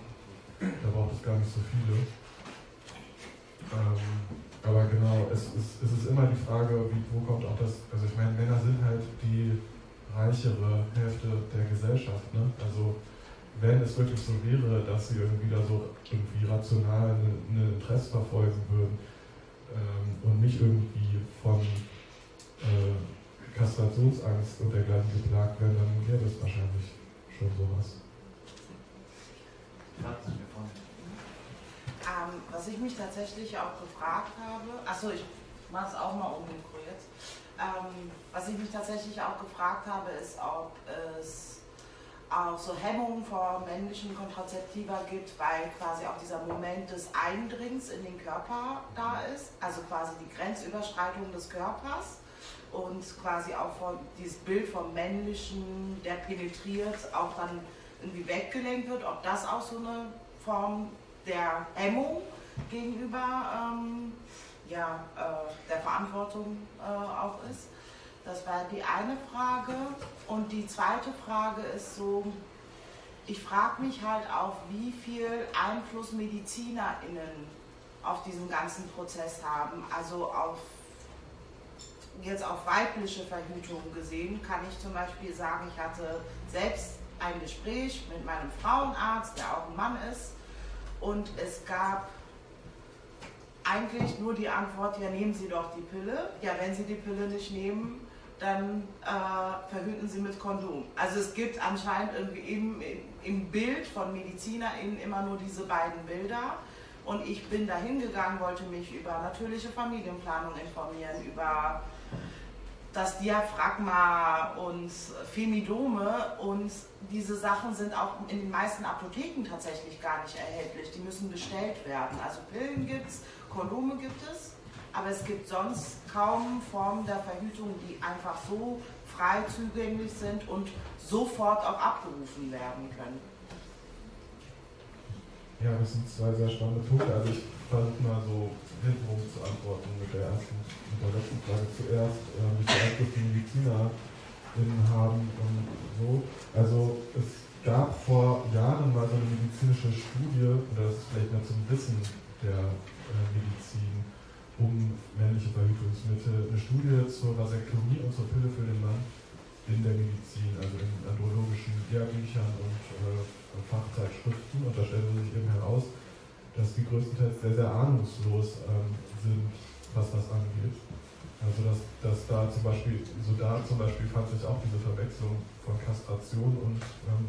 Da braucht es gar nicht so viele. Ähm, aber genau, es ist, es ist immer die Frage, wie, wo kommt auch das, also ich meine, Männer sind halt die reichere Hälfte der Gesellschaft. Ne? Also wenn es wirklich so wäre, dass sie irgendwie da so irgendwie rational eine, eine Interesse verfolgen würden ähm, und nicht irgendwie von äh, Kastrationsangst und dergleichen geplagt werden, dann wäre das wahrscheinlich schon sowas. Ähm, was ich mich tatsächlich auch gefragt habe, achso, ich mache es auch mal um den Mikro jetzt. Ähm, was ich mich tatsächlich auch gefragt habe, ist, ob es auch so Hemmungen vor männlichen Kontrazeptiva gibt, weil quasi auch dieser Moment des Eindringens in den Körper da ist, also quasi die Grenzüberschreitung des Körpers und quasi auch von dieses Bild vom männlichen, der penetriert, auch dann irgendwie weggelenkt wird, ob das auch so eine Form der Hemmung gegenüber ähm, ja, äh, der Verantwortung äh, auch ist. Das war die eine Frage. Und die zweite Frage ist so, ich frage mich halt auch, wie viel Einfluss MedizinerInnen auf diesen ganzen Prozess haben. Also auf jetzt auf weibliche Verhütung gesehen, kann ich zum Beispiel sagen, ich hatte selbst ein Gespräch mit meinem Frauenarzt, der auch ein Mann ist. Und es gab eigentlich nur die Antwort, ja nehmen Sie doch die Pille. Ja, wenn Sie die Pille nicht nehmen, dann äh, verhüten Sie mit Kondom. Also es gibt anscheinend irgendwie im, im Bild von MedizinerInnen immer nur diese beiden Bilder. Und ich bin da hingegangen, wollte mich über natürliche Familienplanung informieren, über das Diaphragma und Femidome und diese Sachen sind auch in den meisten Apotheken tatsächlich gar nicht erhältlich. Die müssen bestellt werden. Also Pillen gibt es, Kondome gibt es, aber es gibt sonst kaum Formen der Verhütung, die einfach so frei zugänglich sind und sofort auch abgerufen werden können. Ja, das sind zwei sehr spannende Punkte. Also ich versuche mal so hintenrum zu antworten mit der ersten, mit der letzten Frage zuerst, äh, wie viel Einfluss die MedizinerInnen haben und so. Also es gab vor Jahren mal so eine medizinische Studie, oder das ist vielleicht mehr zum Wissen der äh, Medizin, um männliche Verhütungsmittel, eine Studie zur Vasektomie und zur Pille für den Mann in der Medizin, also in andrologischen Lehrbüchern und äh, Fachzeitschriften. Und da stellte sich eben heraus, dass die größtenteils sehr, sehr ahnungslos ähm, sind, was das angeht. Also dass, dass da zum Beispiel, so da zum Beispiel fand sich auch diese Verwechslung von Kastration und, ähm,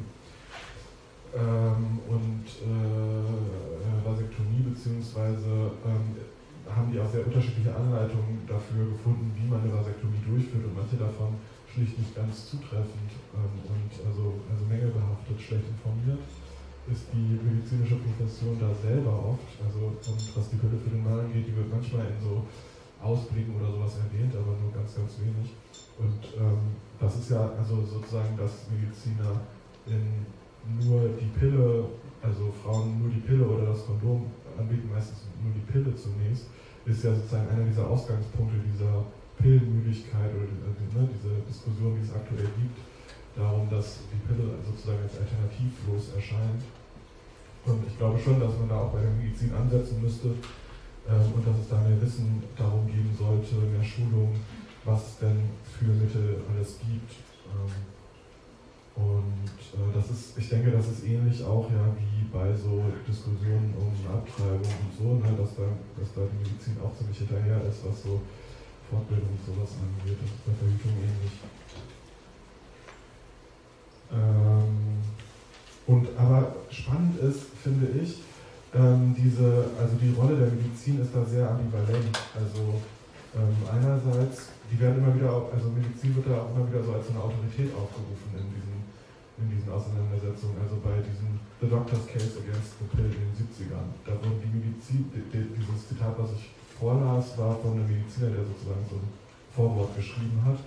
ähm, und äh, Vasektomie, beziehungsweise ähm, haben die auch sehr unterschiedliche Anleitungen dafür gefunden, wie man eine Vasektomie durchführt und manche davon schlicht nicht ganz zutreffend ähm, und also, also mängelbehaftet, schlecht informiert ist die medizinische Profession da selber oft, also und was die Pille für den Mann angeht, die wird manchmal in so Ausblicken oder sowas erwähnt, aber nur ganz, ganz wenig. Und ähm, das ist ja also sozusagen, dass Mediziner in nur die Pille, also Frauen nur die Pille oder das Kondom anbieten, meistens nur die Pille zunächst, ist ja sozusagen einer dieser Ausgangspunkte dieser Pillenmüdigkeit oder die, ne, diese Diskussion, die es aktuell gibt, darum, dass die Pille sozusagen als alternativlos erscheint. Und ich glaube schon, dass man da auch bei der Medizin ansetzen müsste ähm, und dass es da mehr Wissen darum geben sollte, mehr Schulung, was es denn für Mittel alles gibt. Ähm, und äh, das ist, ich denke, das ist ähnlich auch ja wie bei so Diskussionen um Abtreibung und so, ne, dass, da, dass da die Medizin auch ziemlich hinterher ist, was so Fortbildung und sowas angeht. Das ist bei Verhütung ähnlich. Ähm, und aber spannend ist, finde ich, ähm, diese, also die Rolle der Medizin ist da sehr ambivalent. Also ähm, einerseits, die werden immer wieder, also Medizin wird da auch immer wieder so als eine Autorität aufgerufen in diesen, in diesen Auseinandersetzungen. Also bei diesem The Doctor's Case Against the Pill in den 70ern. Da wurden die Medizin, dieses Zitat, was ich vorlas, war von einem Mediziner, der sozusagen so ein Vorwort geschrieben hat,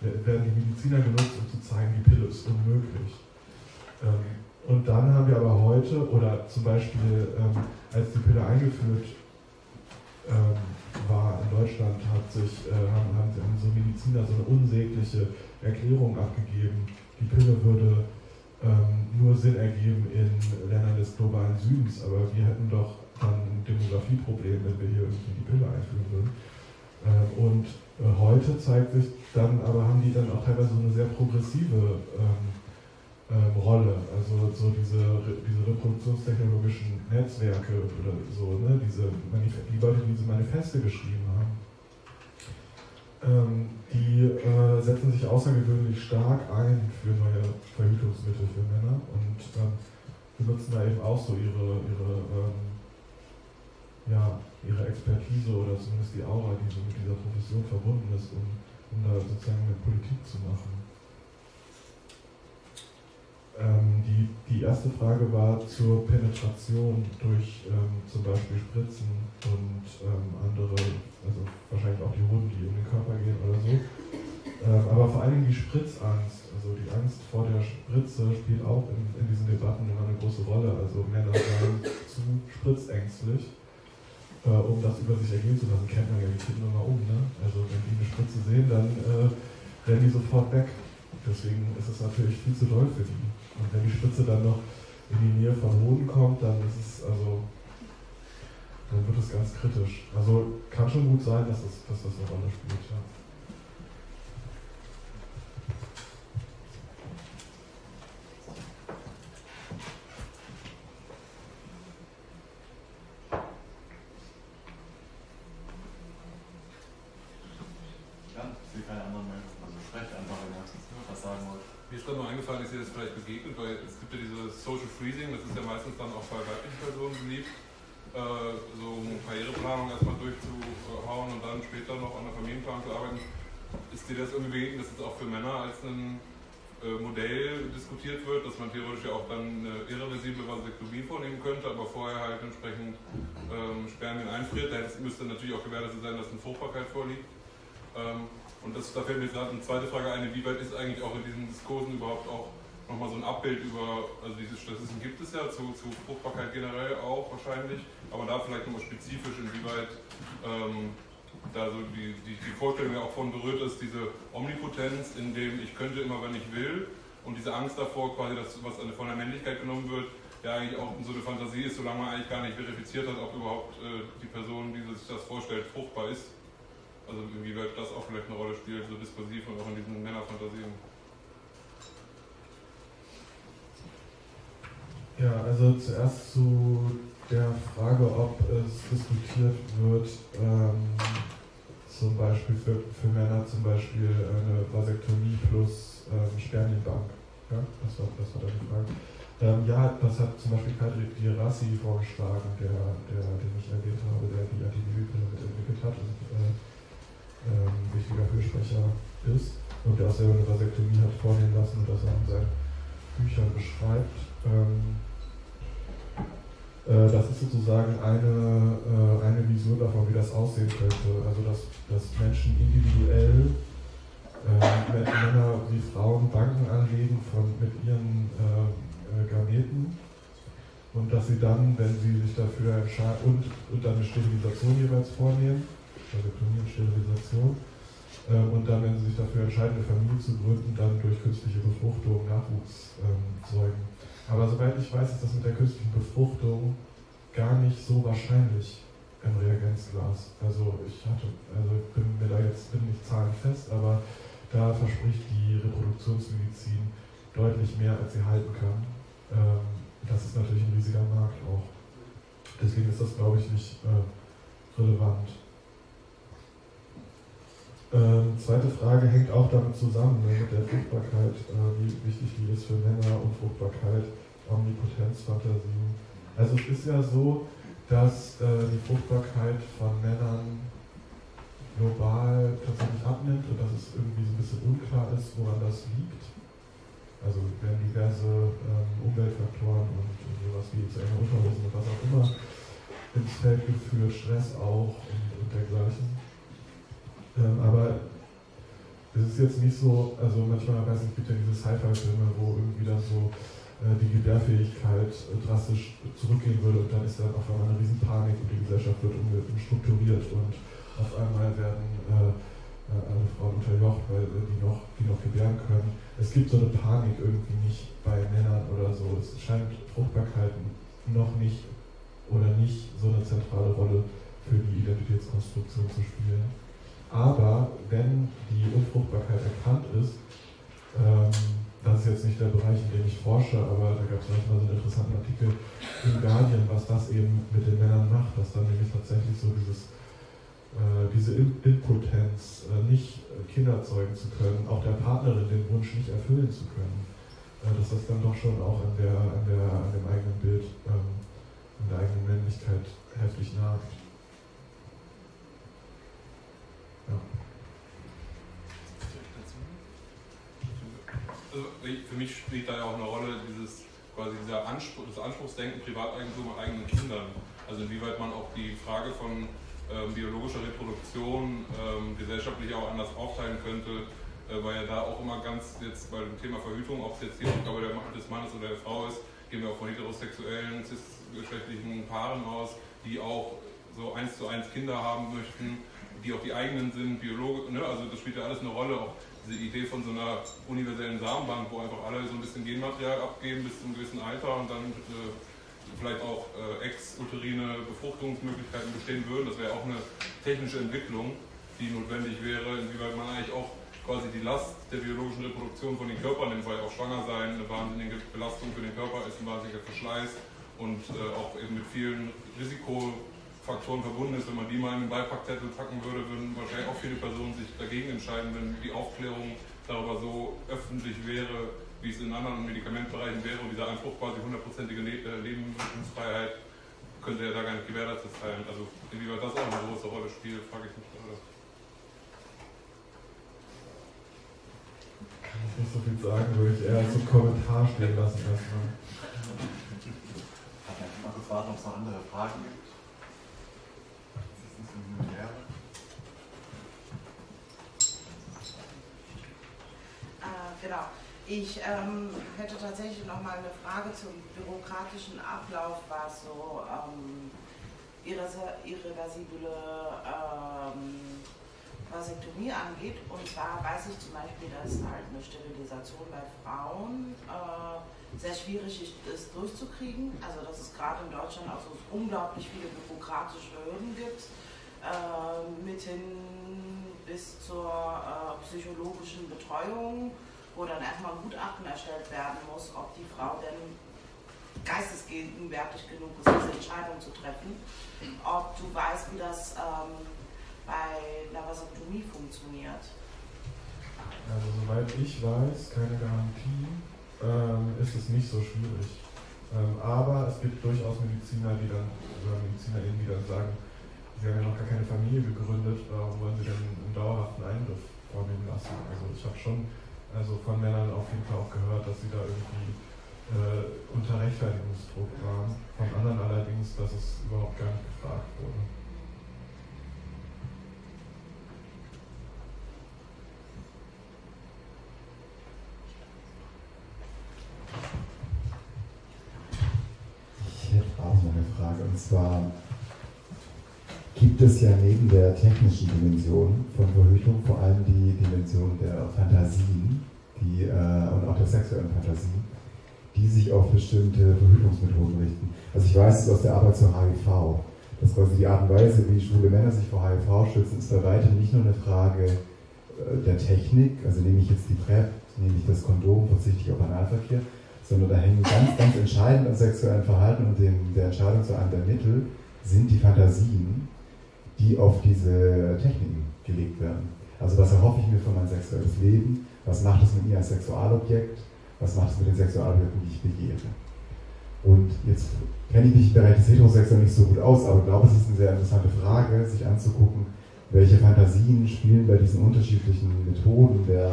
werden die Mediziner genutzt, um zu zeigen, die Pille ist unmöglich. Ähm, und dann haben wir aber heute, oder zum Beispiel, ähm, als die Pille eingeführt ähm, war in Deutschland, hat sich, äh, haben, haben, so Mediziner so eine unsägliche Erklärung abgegeben, die Pille würde nur Sinn ergeben in Ländern des globalen Südens, aber wir hätten doch dann ein Demografieproblem, wenn wir hier irgendwie die Pille einführen würden. Ähm, und äh, heute zeigt sich dann, aber haben die dann auch teilweise so eine sehr progressive ähm, ähm, Rolle, also so diese, diese reproduktionstechnologischen Netzwerke oder so, ne, diese die Leute, die diese Manifeste geschrieben haben, ähm, die äh, setzen sich außergewöhnlich stark ein für neue Verhütungsmittel für Männer und ähm, benutzen da eben auch so ihre, ihre ähm, ja, ihre Expertise oder zumindest die Aura, die so mit dieser Profession verbunden ist, um, um da sozusagen eine Politik zu machen. Ähm, die, die erste Frage war zur Penetration durch ähm, zum Beispiel Spritzen und ähm, andere, also wahrscheinlich auch die Hunden, die um den Körper gehen oder so. Ähm, aber vor Dingen die Spritzangst, also die Angst vor der Spritze spielt auch in, in diesen Debatten immer eine große Rolle. Also Männer seien zu spritzängstlich äh, um das über sich ergehen zu lassen, kennt man ja die Kinder mal um. Ne? Also wenn die eine Spritze sehen, dann äh, rennen die sofort weg. Deswegen ist es natürlich viel zu doll für die. Und wenn die Spritze dann noch in die Nähe von Hoden kommt, dann ist es also dann wird es ganz kritisch. Also kann schon gut sein, dass, es, dass das eine Rolle spielt. Ja. was sagen wollt. Mir ist gerade nur eingefallen, ist dir das vielleicht begegnet, weil es gibt ja dieses Social Freezing, das ist ja meistens dann auch bei weiblichen Personen beliebt, äh, so Karriereplanung erstmal durchzuhauen und dann später noch an der Familienplanung zu arbeiten. Ist dir das irgendwie begegnet, dass es auch für Männer als ein äh, Modell diskutiert wird, dass man theoretisch ja auch dann eine irreversible Vasektomie vornehmen könnte, aber vorher halt entsprechend ähm, Spermien einfriert. Da müsste natürlich auch gewährleistet sein, dass eine Fruchtbarkeit vorliegt. Ähm, und das, da fällt mir gerade eine zweite Frage ein, inwieweit ist eigentlich auch in diesen Diskursen überhaupt auch nochmal so ein Abbild über, also diese Statistiken gibt es ja zu, zu Fruchtbarkeit generell auch wahrscheinlich, aber da vielleicht nochmal spezifisch, inwieweit ähm, da so die, die, die Vorstellung ja auch von berührt ist, diese Omnipotenz, in dem ich könnte immer, wenn ich will, und diese Angst davor, quasi, dass was von der Männlichkeit genommen wird, ja eigentlich auch so eine Fantasie ist, solange man eigentlich gar nicht verifiziert hat, ob überhaupt äh, die Person, die sich das vorstellt, fruchtbar ist. Also inwieweit das auch vielleicht eine Rolle spielt, so diskursiv und auch in diesen Männerfantasien. Ja, also zuerst zu der Frage, ob es diskutiert wird, ähm, zum Beispiel für, für Männer zum Beispiel eine Vasektomie plus ähm, Spermienbank. Ja, das war, das war die Frage. Ähm, ja, das hat zum Beispiel Kadri Girassi vorgeschlagen, der, der, den ich erwähnt habe, der die Antibabypille mitentwickelt hat. Und, äh, ähm, wichtiger Fürsprecher ist und der auch selber eine Vasektomie hat vornehmen lassen und das auch in seinen Büchern beschreibt. Ähm, äh, das ist sozusagen eine, äh, eine Vision davon, wie das aussehen könnte. Also dass, dass Menschen individuell äh, Männer wie Frauen Banken anlegen von, mit ihren äh, äh, Gameten und dass sie dann, wenn sie sich dafür entscheiden, und, und dann eine Sterilisation jeweils vornehmen, Vasektomie und Sterilisation. Ähm, und dann, wenn sie sich dafür entscheiden, eine Familie zu gründen, dann durch künstliche Befruchtung Nachwuchs ähm, zeugen. Aber soweit ich weiß, ist das mit der künstlichen Befruchtung gar nicht so wahrscheinlich im Reagenzglas. Also ich hatte, also bin mir da jetzt bin nicht zahlenfest, aber da verspricht die Reproduktionsmedizin deutlich mehr, als sie halten kann. Ähm, das ist natürlich ein riesiger Markt auch. Deswegen ist das, glaube ich, nicht äh, relevant. Ähm, zweite Frage hängt auch damit zusammen, ne, mit der Fruchtbarkeit, äh, wie wichtig die ist für Männer und Fruchtbarkeit, Omnipotenzfantasien. Also es ist ja so, dass äh, die Fruchtbarkeit von Männern global tatsächlich abnimmt und dass es irgendwie so ein bisschen unklar ist, woran das liegt. Also werden diverse ähm, Umweltfaktoren und, und sowas wie zu enger Unterhosen und was auch immer ins Feld geführt, Stress auch und, und dergleichen. Ähm, aber es ist jetzt nicht so, also manchmal, weiß ich, gibt ja diese Sci-Fi-Filme, wo irgendwie dann so die Gebärfähigkeit äh, drastisch zurückgehen würde und dann ist dann auf einmal eine Riesenpanik und die Gesellschaft wird umstrukturiert und auf einmal werden äh, äh, alle Frauen unterjocht, weil äh, die noch, die noch gebären können. Es gibt so eine Panik irgendwie nicht bei Männern oder so. Es scheint Fruchtbarkeit noch nicht oder nicht so eine zentrale Rolle für die Identitätskonstruktion zu spielen. Aber wenn die Unfruchtbarkeit erkannt ist, ähm, das ist jetzt nicht der Bereich, in dem ich forsche, aber da gab es manchmal so einen interessanten Artikel im Guardian, was das eben mit den Männern macht, dass dann nämlich tatsächlich so dieses, äh, diese Impotenz, äh, nicht Kinder zeugen zu können, auch der Partnerin den Wunsch nicht erfüllen zu können, äh, dass das dann doch schon auch an, der, an, der, an dem eigenen Bild, ähm, an der eigenen Männlichkeit heftig nagt. Also für mich spielt da ja auch eine Rolle dieses quasi dieser Anspruch, das Anspruchsdenken Privateigentum an eigenen Kindern. Also inwieweit man auch die Frage von ähm, biologischer Reproduktion ähm, gesellschaftlich auch anders aufteilen könnte, äh, weil ja da auch immer ganz jetzt bei dem Thema Verhütung, ob es jetzt die Aufgabe des Mannes oder der Frau ist, gehen wir auch von heterosexuellen, cis-geschlechtlichen Paaren aus, die auch so eins zu eins Kinder haben möchten die auch die eigenen sind, Biologe, ne? also das spielt ja alles eine Rolle, auch diese Idee von so einer universellen Samenbank, wo einfach alle so ein bisschen Genmaterial abgeben bis zu einem gewissen Alter und dann äh, vielleicht auch äh, exuterine Befruchtungsmöglichkeiten bestehen würden. Das wäre auch eine technische Entwicklung, die notwendig wäre, inwieweit man eigentlich auch quasi die Last der biologischen Reproduktion von den Körpern nimmt, weil auch schwanger sein eine wahnsinnige Belastung für den Körper ist, ein wahnsinniger Verschleiß und äh, auch eben mit vielen Risiko Faktoren verbunden ist. Wenn man die mal in den Beipackzettel packen würde, würden wahrscheinlich auch viele Personen sich dagegen entscheiden, wenn die Aufklärung darüber so öffentlich wäre, wie es in anderen Medikamentbereichen wäre und dieser Anspruch quasi hundertprozentige äh, Lebensfreiheit könnte ja da gar nicht gewährleistet sein. Also inwieweit das auch eine große Rolle spielt, frage ich mich. Kann ich nicht so viel sagen, würde ich eher zum Kommentar stehen lassen erstmal. Hat ja mal gefragt, ob es noch andere Fragen gibt. Äh, genau. Ich ähm, hätte tatsächlich noch mal eine Frage zum bürokratischen Ablauf, was so ähm, irreversible ähm, Vasektomie angeht. Und zwar weiß ich zum Beispiel, dass halt eine Sterilisation bei Frauen äh, sehr schwierig ist durchzukriegen. Also dass es gerade in Deutschland auch so unglaublich viele bürokratische Hürden gibt, äh, mit hin bis zur äh, psychologischen Betreuung wo dann erstmal ein Gutachten erstellt werden muss, ob die Frau denn geistesgegenwärtig genug ist, diese Entscheidung zu treffen. Ob du weißt, wie das ähm, bei einer Vasektomie funktioniert. Also soweit ich weiß, keine Garantie, ähm, ist es nicht so schwierig. Ähm, aber es gibt durchaus Mediziner, die dann, oder MedizinerInnen, die dann sagen, sie haben ja noch gar keine Familie gegründet, warum wollen sie denn einen dauerhaften Eingriff vornehmen lassen? Also ich habe schon also von Männern auf jeden Fall auch gehört, dass sie da irgendwie äh, unter Rechtfertigungsdruck waren. Von anderen allerdings, dass es überhaupt gar nicht gefragt wurde. Ich hätte auch noch eine Frage und zwar gibt es ja neben der technischen Dimension von Verhütung vor allem die Dimension der Fantasien die, äh, und auch der sexuellen Fantasien, die sich auf bestimmte Verhütungsmethoden richten. Also ich weiß es aus der Arbeit zur HIV, dass quasi die Art und Weise, wie schwule Männer sich vor HIV schützen, ist bei weitem nicht nur eine Frage äh, der Technik, also nehme ich jetzt die PrEP, nehme ich das Kondom, verzichte ich auf Analverkehr, sondern da hängen ganz, ganz entscheidend am sexuellen Verhalten und dem, der Entscheidung zu einem der Mittel sind die Fantasien, die auf diese Techniken gelegt werden. Also was erhoffe ich mir von meinem sexuelles Leben? Was macht es mit mir als Sexualobjekt? Was macht es mit den Sexualobjekten, die ich begehre? Und jetzt kenne ich mich des Heterosexuellen nicht so gut aus, aber ich glaube, es ist eine sehr interessante Frage, sich anzugucken, welche Fantasien spielen bei diesen unterschiedlichen Methoden der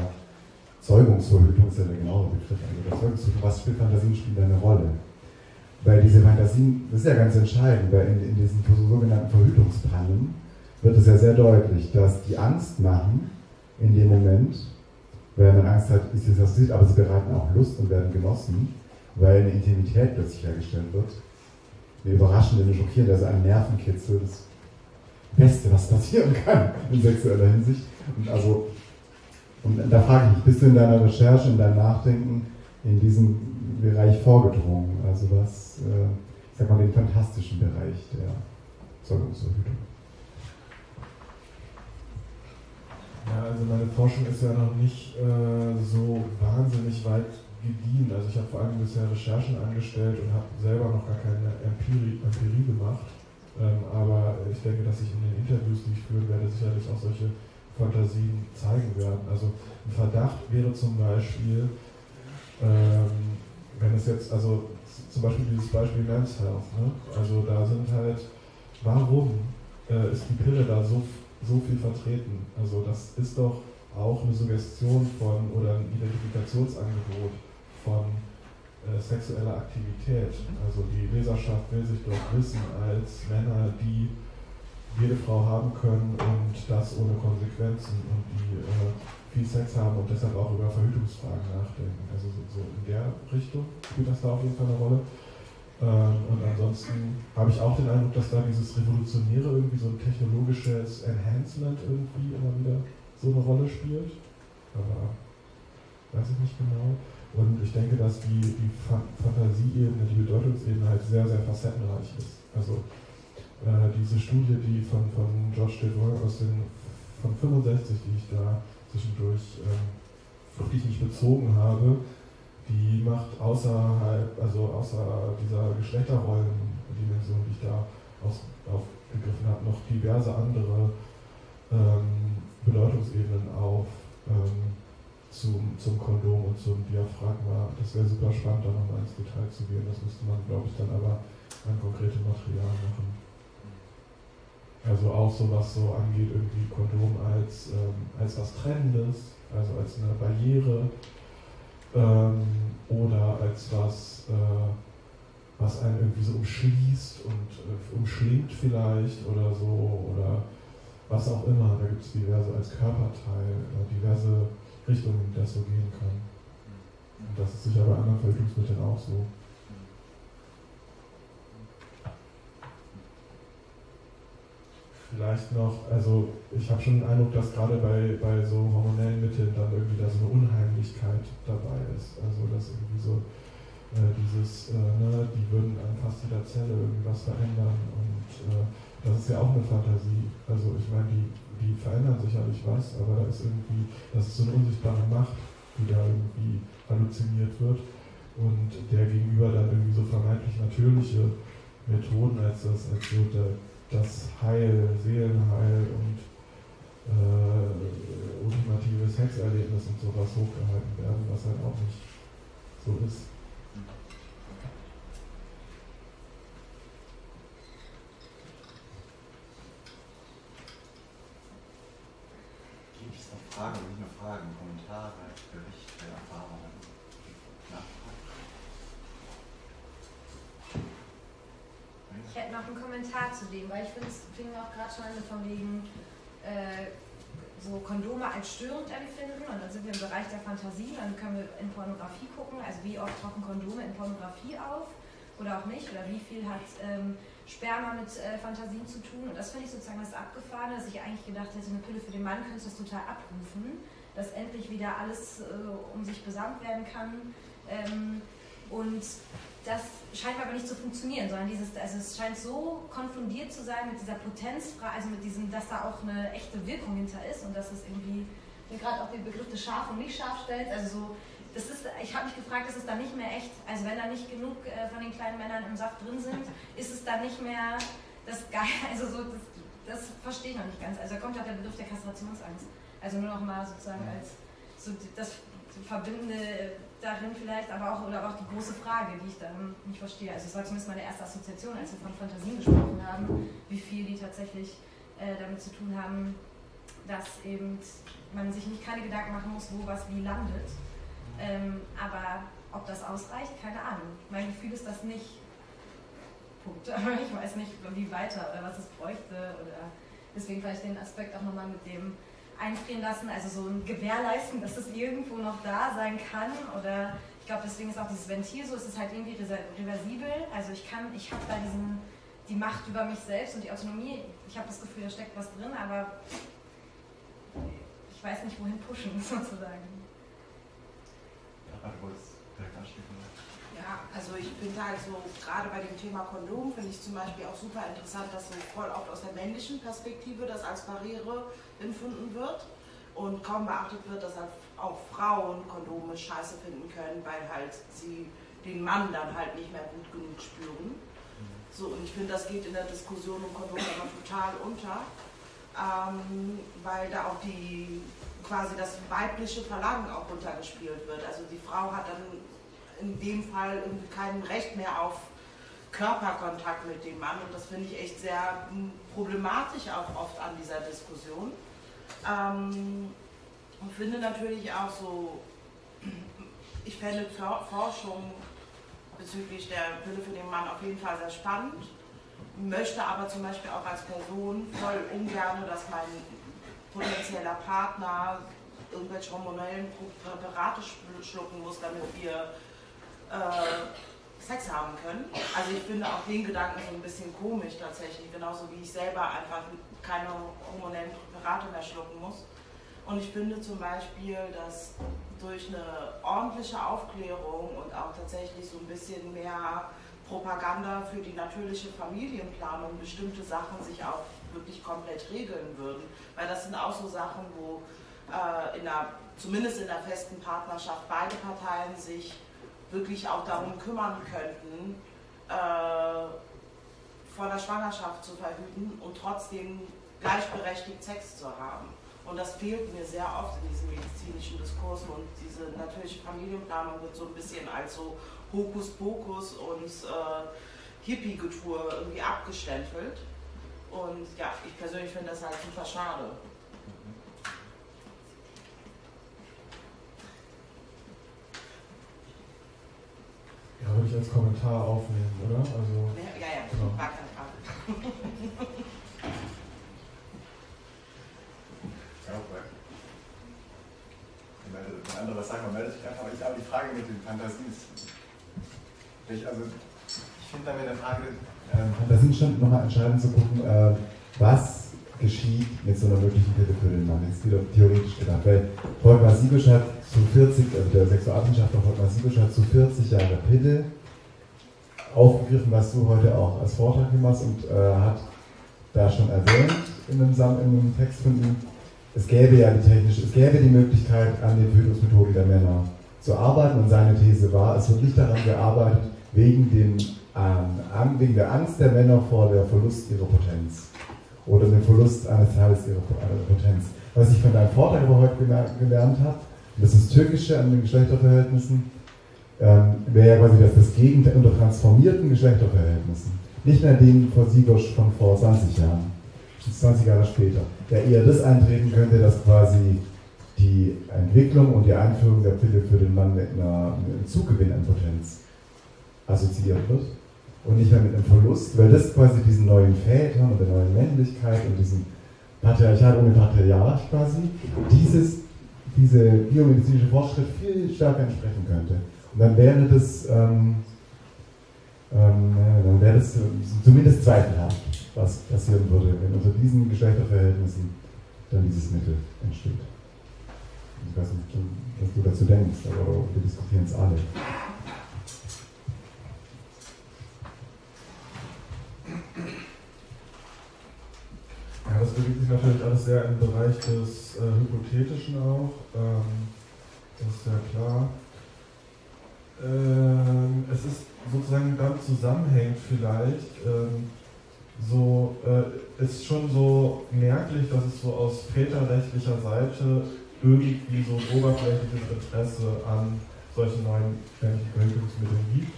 Zeugungsverhütung, ist ja der genaue Begriff, also der was für Fantasien spielen da eine Rolle? Weil diese Fantasien, das ist ja ganz entscheidend, weil in, in diesen sogenannten Verhütungspannen wird es ja sehr deutlich, dass die Angst machen in dem Moment, weil man Angst hat, ist es das aber sie bereiten auch Lust und werden genossen, weil eine Intimität plötzlich hergestellt wird. Eine überraschende, eine schockierende, also ein Nervenkitzel, das Beste, was passieren kann in sexueller Hinsicht. Und also, und da frage ich mich, bist du in deiner Recherche, in deinem Nachdenken in diesem Bereich vorgedrungen? Also was, äh, sag mal, den fantastischen Bereich der Zeugungsverhütung. Ja, also meine Forschung ist ja noch nicht äh, so wahnsinnig weit gediehen. Also ich habe vor allem bisher Recherchen angestellt und habe selber noch gar keine Empirie, Empirie gemacht. Ähm, aber ich denke, dass ich in den Interviews, die ich führen werde, sicherlich auch solche Fantasien zeigen werden. Also ein Verdacht wäre zum Beispiel, ähm, wenn es jetzt, also zum Beispiel dieses Beispiel Men's Health, ne? also da sind halt, warum äh, ist die Pille da so, so viel vertreten? Also das ist doch auch eine Suggestion von oder ein Identifikationsangebot von äh, sexueller Aktivität. Also die Leserschaft will sich doch wissen als Männer, die jede Frau haben können und das ohne Konsequenzen und die äh, viel Sex haben und deshalb auch über Verhütungsfragen nachdenken. Also so, so in der Richtung spielt das da auf jeden Fall eine Rolle. Ähm, und ansonsten habe ich auch den Eindruck, dass da dieses Revolutionäre irgendwie so ein technologisches Enhancement irgendwie immer wieder so eine Rolle spielt. Aber weiß ich nicht genau. Und ich denke, dass die, die Fantasieebene, die Bedeutungsebene halt sehr, sehr facettenreich ist. Also äh, diese Studie, die von, von George Devon aus den von 65, die ich da zwischendurch äh, auf die ich mich bezogen habe, die macht außerhalb, also außer dieser Geschlechterrollendimension, die ich da aus, auf gegriffen hat, noch diverse andere ähm, Bedeutungsebenen auf ähm, zum, zum Kondom und zum Diaphragma. Das wäre super spannend, da nochmal ins Detail zu gehen. Das müsste man, glaube ich, dann aber an konkrete Material machen. Also auch so was so angeht, irgendwie Kondom als, ähm, als was Trennendes, also als eine Barriere ähm, oder als was, äh, was einen irgendwie so umschließt und äh, umschlingt vielleicht oder so oder was auch immer. Da gibt es diverse als Körperteil, äh, diverse Richtungen, in die das so gehen kann. Und das ist sicher bei anderen Verhütungsmitteln auch so. Vielleicht noch, also ich habe schon den Eindruck, dass gerade bei, bei so hormonellen Mitteln dann irgendwie da so eine Unheimlichkeit dabei ist. Also dass irgendwie so äh, dieses, äh, ne, die würden an fast jeder Zelle irgendwas verändern und äh, das ist ja auch eine Fantasie. Also ich meine, die, die verändern sich ja, ich weiß, aber da ist irgendwie, das ist so eine unsichtbare Macht, die da irgendwie halluziniert wird und der gegenüber dann irgendwie so vermeintlich natürliche Methoden als das, als so der, das Heil, Seelenheil und äh, ultimatives Sexerlebnis und sowas hochgehalten werden, was halt auch nicht so ist. Gibt es noch Fragen, nicht nur Fragen, Ich hätte noch einen Kommentar zu dem, weil ich finde, es fing auch gerade schon an von wegen äh, so Kondome als störend empfinden. Und dann sind wir im Bereich der Fantasie, dann können wir in Pornografie gucken, also wie oft tauchen Kondome in Pornografie auf oder auch nicht? Oder wie viel hat ähm, Sperma mit äh, Fantasien zu tun? Und das finde ich sozusagen das Abgefahrene, dass ich eigentlich gedacht hätte, eine Pille für den Mann könnte das total abrufen, dass endlich wieder alles äh, um sich besamt werden kann. Ähm, und das scheint aber nicht zu funktionieren, sondern dieses, also es scheint so konfundiert zu sein mit dieser Potenzfrage, also mit diesem, dass da auch eine echte Wirkung hinter ist und dass es irgendwie, wie gerade auch den Begriff des scharf und nicht scharf stellt, also so, das ist, ich habe mich gefragt, ist es da nicht mehr echt, also wenn da nicht genug äh, von den kleinen Männern im Saft drin sind, ist es da nicht mehr das Geil, also so, das, das verstehe ich noch nicht ganz, also da kommt ja der Begriff der Kastrationsangst, also nur noch mal sozusagen als so das verbindende darin vielleicht, aber auch, oder auch die große Frage, die ich dann nicht verstehe. Also es war zumindest meine erste Assoziation, als wir von Fantasien gesprochen haben, wie viel die tatsächlich äh, damit zu tun haben, dass eben man sich nicht keine Gedanken machen muss, wo was wie landet. Ähm, aber ob das ausreicht, keine Ahnung. Mein Gefühl ist das nicht. Punkt. Aber ich weiß nicht, wie weiter oder was es bräuchte. Oder deswegen vielleicht den Aspekt auch nochmal mit dem einfrieren lassen, also so ein gewährleisten, dass es irgendwo noch da sein kann oder ich glaube deswegen ist auch dieses Ventil so, es ist halt irgendwie reversibel, also ich kann, ich habe da diesen, die Macht über mich selbst und die Autonomie, ich habe das Gefühl, da steckt was drin, aber ich weiß nicht, wohin pushen sozusagen. Aber du wolltest direkt anschließen. Also ich finde halt so, gerade bei dem Thema Kondom finde ich zum Beispiel auch super interessant, dass so voll oft aus der männlichen Perspektive das als Barriere empfunden wird und kaum beachtet wird, dass halt auch Frauen Kondome scheiße finden können, weil halt sie den Mann dann halt nicht mehr gut genug spüren. So, und ich finde, das geht in der Diskussion um Kondome immer total unter, ähm, weil da auch die quasi das weibliche Verlangen auch runtergespielt wird. Also die Frau hat dann in dem Fall kein Recht mehr auf Körperkontakt mit dem Mann und das finde ich echt sehr hm, problematisch auch oft an dieser Diskussion. Ähm, und finde natürlich auch so, ich fände Forschung bezüglich der Pille für den Mann auf jeden Fall sehr spannend, möchte aber zum Beispiel auch als Person voll ungern, dass mein potenzieller Partner irgendwelche hormonellen Präparate schlucken muss, damit wir äh, Sex haben können. Also ich finde auch den Gedanken so ein bisschen komisch tatsächlich, genauso wie ich selber einfach keine hormonellen Präparate mehr schlucken muss. Und ich finde zum Beispiel, dass durch eine ordentliche Aufklärung und auch tatsächlich so ein bisschen mehr Propaganda für die natürliche Familienplanung bestimmte Sachen sich auch wirklich komplett regeln würden. Weil das sind auch so Sachen, wo äh, in der, zumindest in der festen Partnerschaft beide Parteien sich wirklich auch darum kümmern könnten, äh, vor der Schwangerschaft zu verhüten und trotzdem gleichberechtigt Sex zu haben. Und das fehlt mir sehr oft in diesen medizinischen Diskursen und diese natürliche Familienplanung wird so ein bisschen als so Hokuspokus und äh, Hippie-Getue irgendwie abgestempelt. Und ja, ich persönlich finde das halt super schade. Ja, würde ich als Kommentar aufnehmen, oder? Also, ja, ja, genau. gar keine Frage. Wenn andere was sagen, man meldet sich einfach. Aber ich glaube, die Frage mit den Fantasien ist. Ich, also, ich finde da mit der Frage. Ähm, Fantasien schon nochmal entscheidend zu gucken, äh, was geschieht mit so einer möglichen Pille für den Mann. Jetzt wieder theoretisch gedacht. Weil Volkmar Siebisch hat zu 40, also der Sexualwissenschaftler Volkmar Siebisch hat zu 40 Jahre Pille aufgegriffen, was du heute auch als Vortrag machst und äh, hat da schon erwähnt in einem, in einem Text von ihm, es gäbe ja die technische, es gäbe die Möglichkeit, an den Tötungsmethoden der Männer zu arbeiten und seine These war, es wird nicht daran gearbeitet, wegen, dem, ähm, wegen der Angst der Männer vor der Verlust ihrer Potenz oder dem Verlust eines Teils ihrer Potenz. Was ich von deinem Vortrag aber heute gelernt habe, das ist Türkische an den Geschlechterverhältnissen, ähm, wäre ja quasi das, das Gegenteil unter transformierten Geschlechterverhältnissen. Nicht mehr den von Siebersch von vor 20 Jahren, 20 Jahre später, der eher das eintreten könnte, dass quasi die Entwicklung und die Einführung der Pille für den Mann mit einem Zugewinn an Potenz assoziiert wird und nicht mehr mit einem Verlust, weil das quasi diesen neuen Vätern und der neuen Männlichkeit und diesem Patriarchat ohne Patriarch quasi, dieses, diese biomedizinische Fortschritt viel stärker entsprechen könnte. Und dann wäre das, ähm, ähm, dann wäre das zumindest zweifelhaft, was passieren würde, wenn unter diesen Geschlechterverhältnissen dann dieses Mittel entsteht. Ich weiß nicht, was du dazu denkst, aber wir diskutieren es alle. Ja, das bewegt sich natürlich alles sehr im Bereich des äh, Hypothetischen auch. Ähm, das ist ja klar. Ähm, es ist sozusagen dann zusammenhängt vielleicht, ähm, so äh, ist schon so merklich, dass es so aus väterrechtlicher Seite irgendwie so ein oberflächliches Interesse an solchen neuen männlichen Verhütungsmitteln gibt,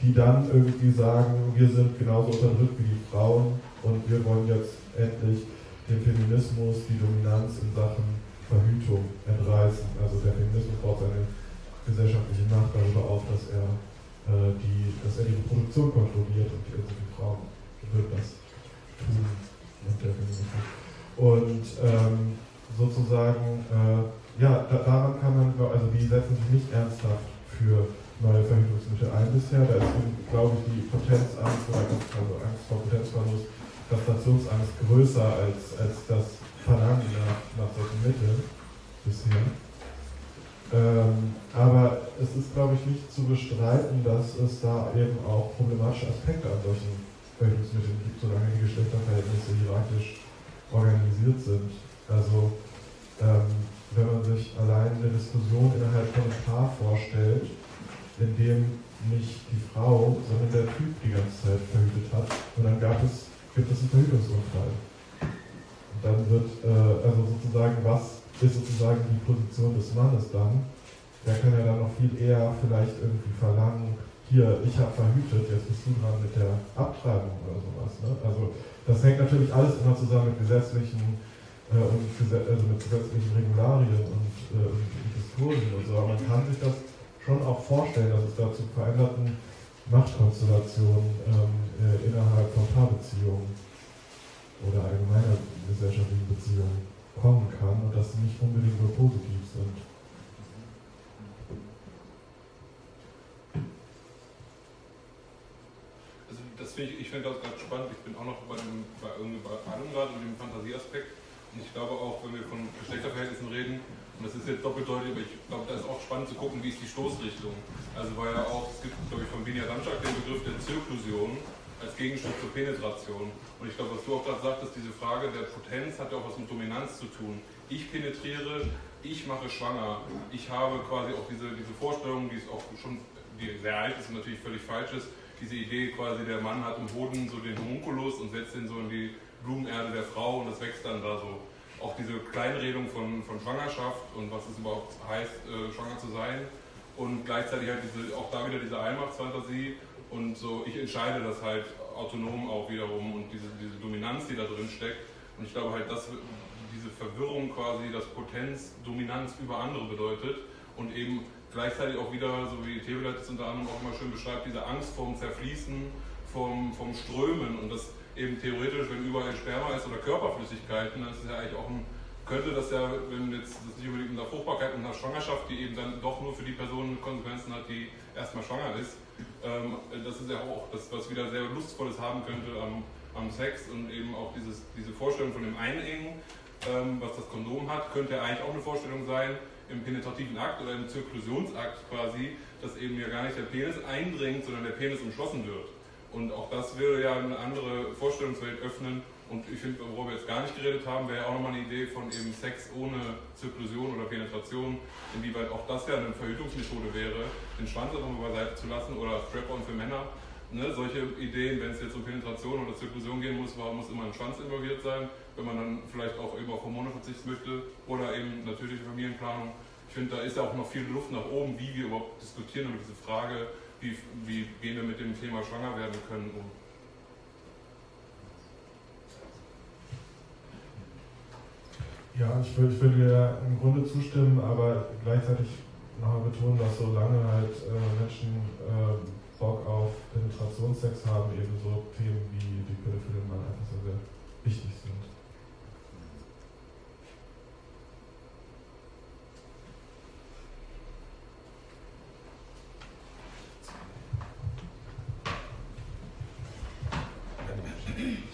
die dann irgendwie sagen, wir sind genauso unterdrückt wie die Frauen und wir wollen jetzt endlich dem Feminismus die Dominanz in Sachen Verhütung entreißen. Also der Feminismus baut seine gesellschaftliche Macht darüber auf, dass er, äh, die, dass er die Reproduktion kontrolliert und die, also die Frauen wird das tun. Und ähm, sozusagen, äh, ja, da, daran kann man, also die setzen sich nicht ernsthaft für neue Verhütungsmittel ein bisher. Da ist, glaube ich, die Potenzangst also Angst vor Potenzverlust, Kastrationsangst größer als, als das Verlangen nach, nach solchen Mitteln bisher. Ähm, aber es ist, glaube ich, nicht zu bestreiten, dass es da eben auch problematische Aspekte an solchen Verhütungsmitteln gibt, solange die Geschlechterverhältnisse hierarchisch organisiert sind. Also ähm, wenn man sich allein eine Diskussion innerhalb von einem Paar vorstellt, in dem nicht die Frau, sondern der Typ die ganze Zeit verhütet hat, und dann gab es, gibt es einen Verhütungsunfall. Und dann wird, äh, also sozusagen, was ist sozusagen die Position des Mannes dann? Der kann ja dann noch viel eher vielleicht irgendwie verlangen, hier, ich habe verhütet, jetzt bist du dran mit der Abtreibung oder sowas. Ne? Also das hängt natürlich alles immer zusammen mit gesetzlichen äh, und also mit gesetzlichen Regularien und, äh, Diskursen und so. Aber man kann sich das schon auch vorstellen, dass es da zu veränderten Machtkonstellationen ähm, äh, innerhalb von Paarbeziehungen oder allgemeiner gesellschaftlichen Beziehungen kommen kann und dass sie nicht unbedingt nur positiv sind. Also das finde ich, ich finde das ganz spannend. Ich bin auch noch bei, einem, bei irgendwie bei allem gerade und dem Fantasieaspekt. Und ich glaube auch, wenn wir von Geschlechterverhältnissen reden, und das ist jetzt doppeldeutig, aber ich glaube, da ist auch spannend zu gucken, wie ist die Stoßrichtung. Also weil ja auch, es gibt, glaube ich, von Binja Ramschak den Begriff der Zirklusion als Gegenstück zur Penetration. Und ich glaube, was du auch gerade sagtest, diese Frage der Potenz hat ja auch was mit Dominanz zu tun. Ich penetriere, ich mache schwanger. Ich habe quasi auch diese, diese Vorstellung, die ist auch schon die sehr alt ist und natürlich völlig falsch ist, diese Idee quasi, der Mann hat im Boden so den Homunculus und setzt ihn so in die Blumenerde der Frau und das wächst dann da so. Auch diese Kleinredung von, von Schwangerschaft und was es überhaupt heißt, äh, schwanger zu sein und gleichzeitig halt diese, auch da wieder diese Allmachtsfantasie und so, ich entscheide das halt autonom auch wiederum und diese, diese Dominanz, die da drin steckt. Und ich glaube halt, dass diese Verwirrung quasi, dass Potenz Dominanz über andere bedeutet und eben gleichzeitig auch wieder, so wie Theolet es unter anderem auch immer schön beschreibt, diese Angst vorm Zerfließen, vom, vom Strömen und das eben theoretisch, wenn überall Sperma ist oder Körperflüssigkeiten, dann ist es ja eigentlich auch ein, könnte das ja, wenn jetzt das nicht unbedingt in der Fruchtbarkeit und der Schwangerschaft, die eben dann doch nur für die Person Konsequenzen hat, die erstmal schwanger ist, ähm, das ist ja auch das, was wieder sehr Lustvolles haben könnte am, am Sex und eben auch dieses, diese Vorstellung von dem Einengen, ähm, was das Kondom hat, könnte ja eigentlich auch eine Vorstellung sein, im penetrativen Akt oder im Zirkulationsakt quasi, dass eben ja gar nicht der Penis eindringt, sondern der Penis umschlossen wird. Und auch das würde ja eine andere Vorstellungswelt öffnen. Und ich finde, worüber wir jetzt gar nicht geredet haben, wäre ja auch nochmal eine Idee von eben Sex ohne Zirkulation oder Penetration, inwieweit auch das ja eine Verhütungsmethode wäre, den Schwanz einfach mal beiseite zu lassen oder Strap-on für Männer. Ne, solche Ideen, wenn es jetzt um Penetration oder Zirkulation gehen muss, warum muss immer ein Schwanz involviert sein? wenn man dann vielleicht auch eben auf Hormone verzichten möchte oder eben natürliche Familienplanung. Ich finde, da ist ja auch noch viel Luft nach oben, wie wir überhaupt diskutieren über diese Frage, wie, wie gehen wir mit dem Thema schwanger werden können um. Ja, ich würde, ich würde dir im Grunde zustimmen, aber gleichzeitig nochmal betonen, dass solange halt äh, Menschen äh, Bock auf Penetrationssex haben, eben so Themen wie die den Mann einfach sehr, sehr wichtig sind.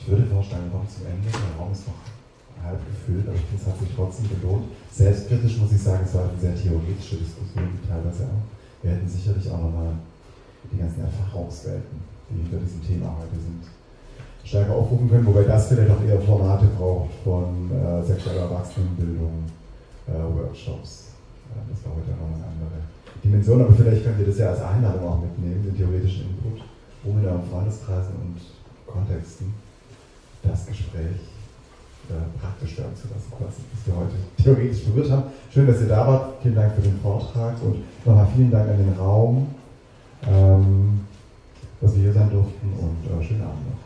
Ich würde vorschlagen, wir kommen zum Ende. Der Raum ist noch halb gefüllt, aber ich finde, es hat sich trotzdem gelohnt. Selbstkritisch muss ich sagen, es war eine sehr theoretische Diskussion, teilweise auch. Wir hätten sicherlich auch nochmal die ganzen Erfahrungswelten, die hinter diesem Thema heute sind, stärker aufrufen können, wobei das vielleicht auch eher Formate braucht von äh, sexueller Erwachsenenbildung, äh, Workshops. Äh, das war heute auch noch eine andere Dimension, aber vielleicht könnt ihr das ja als Einladung auch mitnehmen, den theoretischen Input, um in euren Freundeskreisen und Kontexten das Gespräch praktisch werden zu lassen, was wir heute theoretisch berührt haben. Schön, dass ihr da wart. Vielen Dank für den Vortrag und nochmal vielen Dank an den Raum, ähm, dass wir hier sein durften und äh, schönen Abend noch.